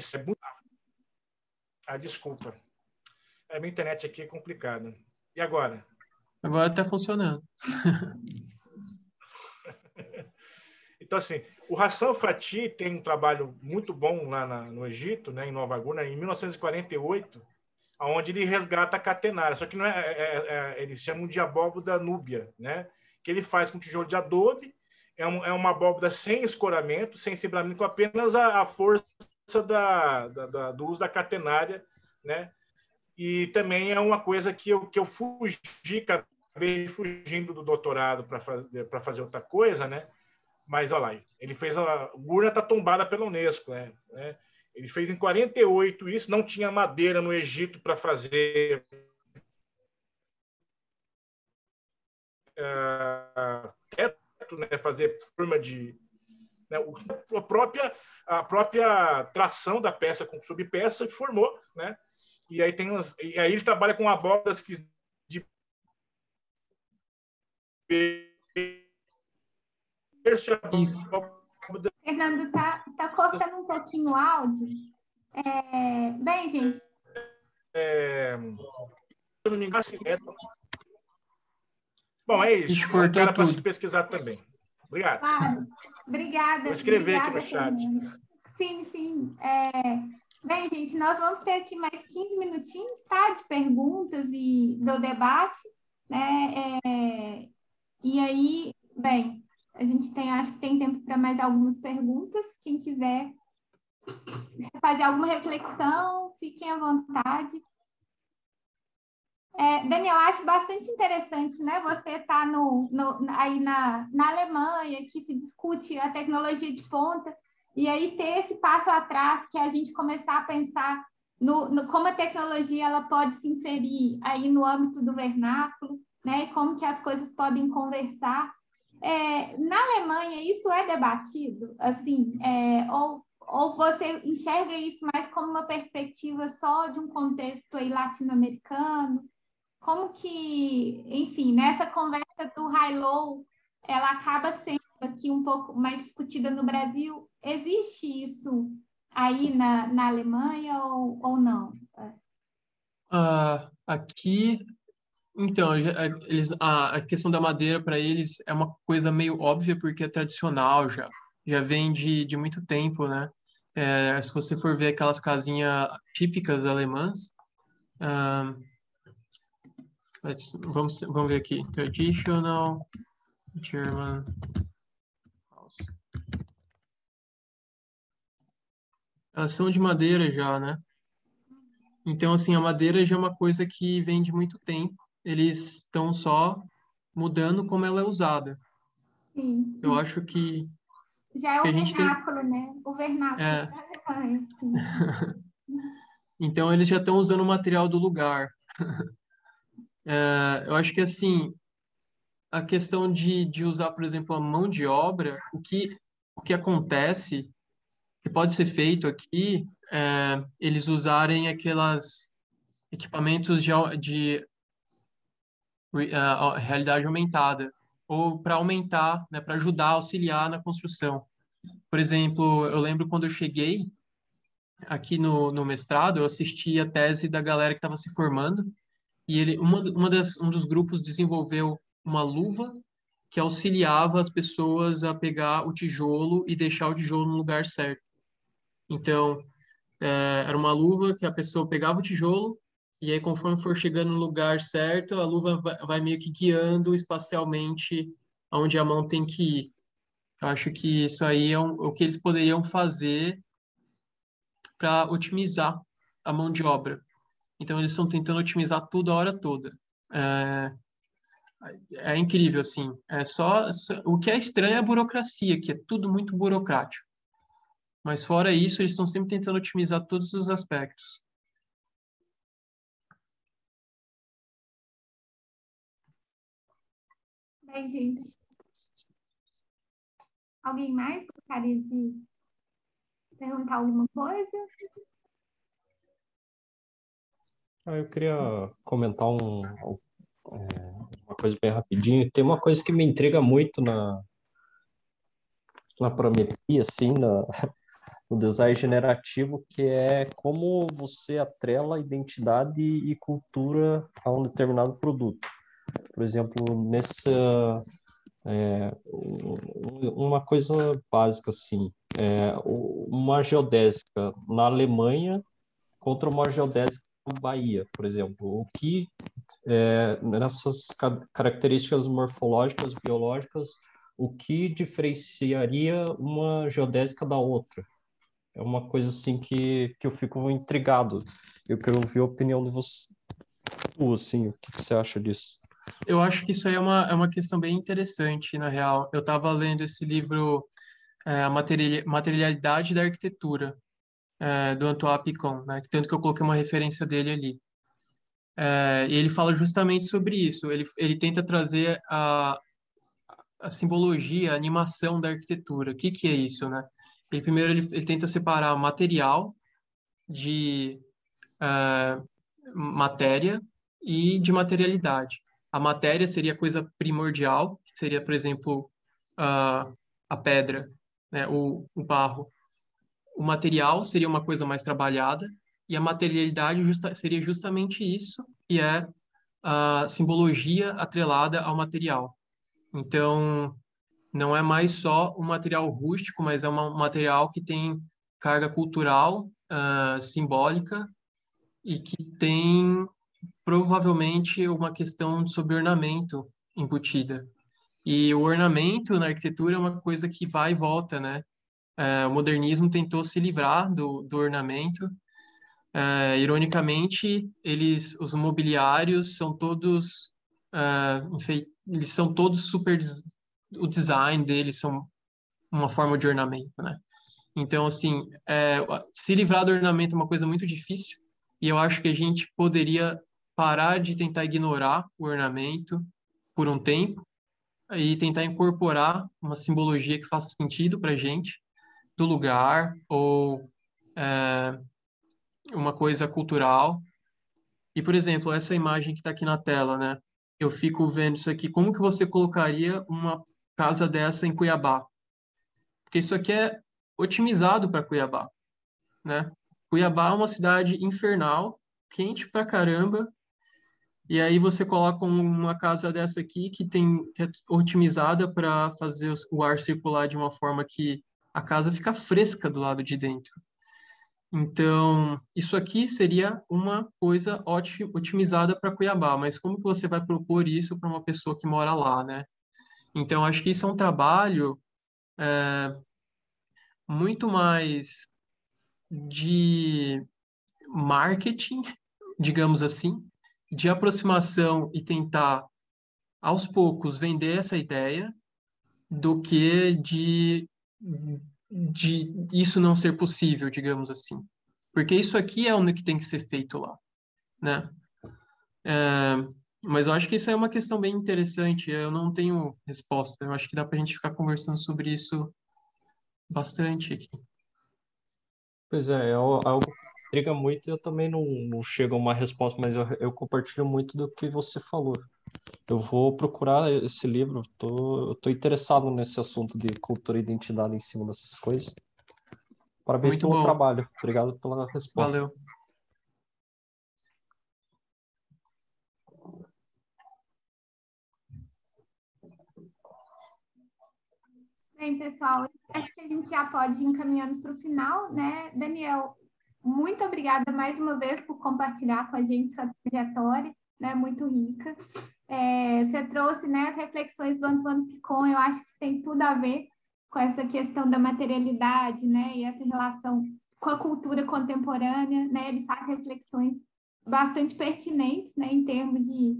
ah, desculpa. A minha internet aqui é complicada. E agora? Agora está funcionando. então, assim, o Hassan Fatih tem um trabalho muito bom lá na, no Egito, né, em Nova Gurna, em 1948, onde ele resgata a catenária. Só que não é, é, é, é eles chamam de abóboda núbia, né? Que ele faz com tijolo de adobe. É, um, é uma abóboda sem escoramento, sem cibramento, com apenas a, a força da, da, da, do uso da catenária, né? E também é uma coisa que eu, que eu fugi, acabei fugindo do doutorado para fazer, fazer outra coisa, né? Mas olha lá, ele fez a. Gurna está tombada pela Unesco, né? né? Ele fez em 48 isso, não tinha madeira no Egito para fazer uh, teto, né? fazer forma de. Né? a, própria, a própria tração da peça com subpeça formou, né? E aí tem umas, e aí ele trabalha com abóboras que de Fernando, tá, tá cortando um pouquinho o áudio. É, bem, gente. É, não me engano, assim, é... Bom, é isso. Eu quero para se pesquisar também. Obrigado. Claro. Obrigada. Vou escrever obrigada, aqui no chat. Sim, sim. É, Bem, gente, nós vamos ter aqui mais 15 minutinhos, tá? De perguntas e do debate, né? É, e aí, bem, a gente tem, acho que tem tempo para mais algumas perguntas. Quem quiser fazer alguma reflexão, fiquem à vontade. É, Daniel, acho bastante interessante, né? Você está no, no, aí na, na Alemanha, que discute a tecnologia de ponta, e aí ter esse passo atrás, que é a gente começar a pensar no, no, como a tecnologia ela pode se inserir aí no âmbito do vernáculo, né? Como que as coisas podem conversar. É, na Alemanha isso é debatido, assim, é, ou ou você enxerga isso mais como uma perspectiva só de um contexto aí latino-americano? como que, enfim, nessa conversa do high-low, ela acaba sendo aqui um pouco mais discutida no Brasil. Existe isso aí na, na Alemanha ou, ou não? Uh, aqui, então, eles, a, a questão da madeira para eles é uma coisa meio óbvia porque é tradicional já, já vem de, de muito tempo, né? É, se você for ver aquelas casinhas típicas alemãs, Let's, vamos, vamos ver aqui. Traditional German Elas são de madeira já, né? Então, assim, a madeira já é uma coisa que vem de muito tempo. Eles estão só mudando como ela é usada. Sim. Eu acho que... Já é o vernáculo, tem... né? O vernáculo é. então, eles já estão usando o material do lugar. É, eu acho que, assim, a questão de, de usar, por exemplo, a mão de obra, o que, o que acontece, que pode ser feito aqui, é eles usarem aquelas equipamentos de, de uh, realidade aumentada, ou para aumentar, né, para ajudar, auxiliar na construção. Por exemplo, eu lembro quando eu cheguei aqui no, no mestrado, eu assisti a tese da galera que estava se formando, e ele uma, uma das, um dos grupos desenvolveu uma luva que auxiliava as pessoas a pegar o tijolo e deixar o tijolo no lugar certo. Então, é, era uma luva que a pessoa pegava o tijolo e aí, conforme for chegando no lugar certo, a luva vai, meio que guiando espacialmente aonde a mão tem que ir. Eu acho que isso aí é um, o que eles poderiam fazer para otimizar a mão de obra. Então, eles estão tentando otimizar tudo a hora toda. É, é incrível, assim. É só, o que é estranho é a burocracia, que é tudo muito burocrático. Mas fora isso, eles estão sempre tentando otimizar todos os aspectos. Bem, gente. Alguém mais gostaria de perguntar alguma coisa? Ah, eu queria comentar um, é, uma coisa bem rapidinho. Tem uma coisa que me intriga muito na, na prometria, assim, na, no design generativo, que é como você atrela identidade e cultura a um determinado produto. Por exemplo, nessa é, uma coisa básica assim, é, uma geodésica na Alemanha contra uma geodésica Bahia, por exemplo, o que é, nessas características morfológicas, biológicas, o que diferenciaria uma geodésica da outra? É uma coisa assim que, que eu fico intrigado. Eu quero ouvir a opinião de você, assim, o que, que você acha disso? Eu acho que isso aí é uma, é uma questão bem interessante, na real. Eu estava lendo esse livro, é, Materialidade da Arquitetura, é, do Antoine Picon, né? Tanto que eu coloquei uma referência dele ali. É, e ele fala justamente sobre isso. Ele, ele tenta trazer a, a simbologia, a animação da arquitetura. O que, que é isso, né? Ele primeiro ele, ele tenta separar material de é, matéria e de materialidade. A matéria seria a coisa primordial, que seria, por exemplo, a, a pedra, né? o, o barro o material seria uma coisa mais trabalhada e a materialidade justa, seria justamente isso, que é a simbologia atrelada ao material. Então, não é mais só um material rústico, mas é um material que tem carga cultural, uh, simbólica, e que tem provavelmente uma questão sobre ornamento embutida. E o ornamento na arquitetura é uma coisa que vai e volta, né? é, o modernismo tentou se livrar do, do ornamento. É, ironicamente, eles, os mobiliários são todos, enfim, eles são todos super, o design deles são uma forma de ornamento, né? Então, assim, é, se livrar do ornamento é uma coisa muito difícil, e eu acho que a gente poderia parar de tentar ignorar o ornamento por um tempo e tentar incorporar uma simbologia que faça sentido para gente, do lugar ou é, uma coisa cultural. E, por exemplo, essa imagem que está aqui na tela, né? Eu fico vendo isso aqui. Como que você colocaria uma casa dessa em Cuiabá? Porque isso aqui é otimizado para Cuiabá, né? Cuiabá é uma cidade infernal, quente pra caramba, e aí você coloca uma casa dessa aqui que tem que é otimizada para fazer o ar circular de uma forma que a casa fica fresca do lado de dentro. Então, isso aqui seria uma coisa otimizada para Cuiabá, mas como que você vai propor isso para uma pessoa que mora lá, né? Então, acho que isso é um trabalho é, muito mais de marketing, digamos assim, de aproximação e tentar aos poucos vender essa ideia do que de de isso não ser possível, digamos assim. Porque isso aqui é o que tem que ser feito lá, né? É, mas eu acho que isso é uma questão bem interessante. Eu não tenho resposta. Eu acho que dá para a gente ficar conversando sobre isso bastante aqui. Pois é, é algo que intriga muito e eu também não, não chego a uma resposta, mas eu, eu compartilho muito do que você falou. Eu vou procurar esse livro, tô, eu tô interessado nesse assunto de cultura e identidade em cima dessas coisas. Parabéns muito pelo bom. trabalho. Obrigado pela resposta. Valeu. Bem, pessoal, acho que a gente já pode ir encaminhando para o final, né? Daniel, muito obrigada mais uma vez por compartilhar com a gente sua trajetória, né? Muito rica. É, você trouxe né, as reflexões do Antoine Picon, eu acho que tem tudo a ver com essa questão da materialidade, né? E essa relação com a cultura contemporânea, né? Ele faz reflexões bastante pertinentes, né? Em termos de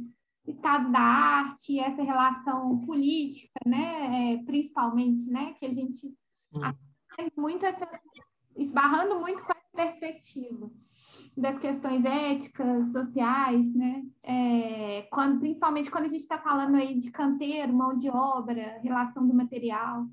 estado da arte, essa relação política, né, é, principalmente, né, que a gente tem muito essa, esbarrando muito com essa perspectiva das questões éticas, sociais, né, é, quando, principalmente quando a gente está falando aí de canteiro, mão de obra, relação do material,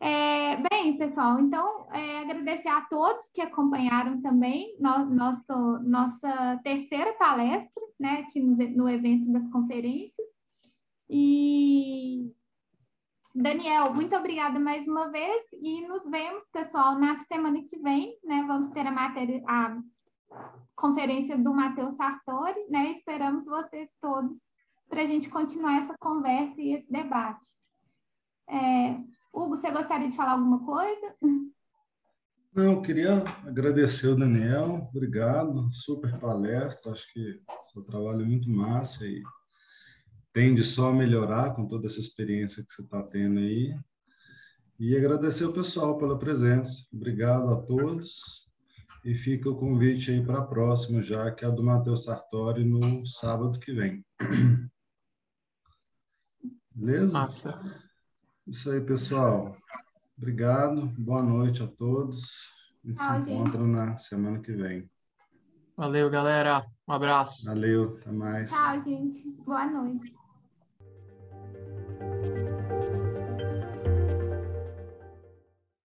é, bem, pessoal, então é, agradecer a todos que acompanharam também no, nosso, nossa terceira palestra, né, aqui no, no evento das conferências. E Daniel, muito obrigada mais uma vez e nos vemos, pessoal, na semana que vem, né? Vamos ter a matéria, a conferência do Matheus Sartori, né? Esperamos vocês todos para a gente continuar essa conversa e esse debate. É, Hugo, você gostaria de falar alguma coisa? Não, eu queria agradecer o Daniel, obrigado, super palestra, acho que seu trabalho é muito massa e tende só a melhorar com toda essa experiência que você está tendo aí. E agradecer o pessoal pela presença. Obrigado a todos. E fica o convite aí para a próxima, já que é a do Matheus Sartori no sábado que vem. Beleza? Massa. Isso aí, pessoal. Obrigado. Boa noite a todos. A gente se encontra gente. na semana que vem. Valeu, galera. Um abraço. Valeu, até mais. Tchau, gente. Boa noite.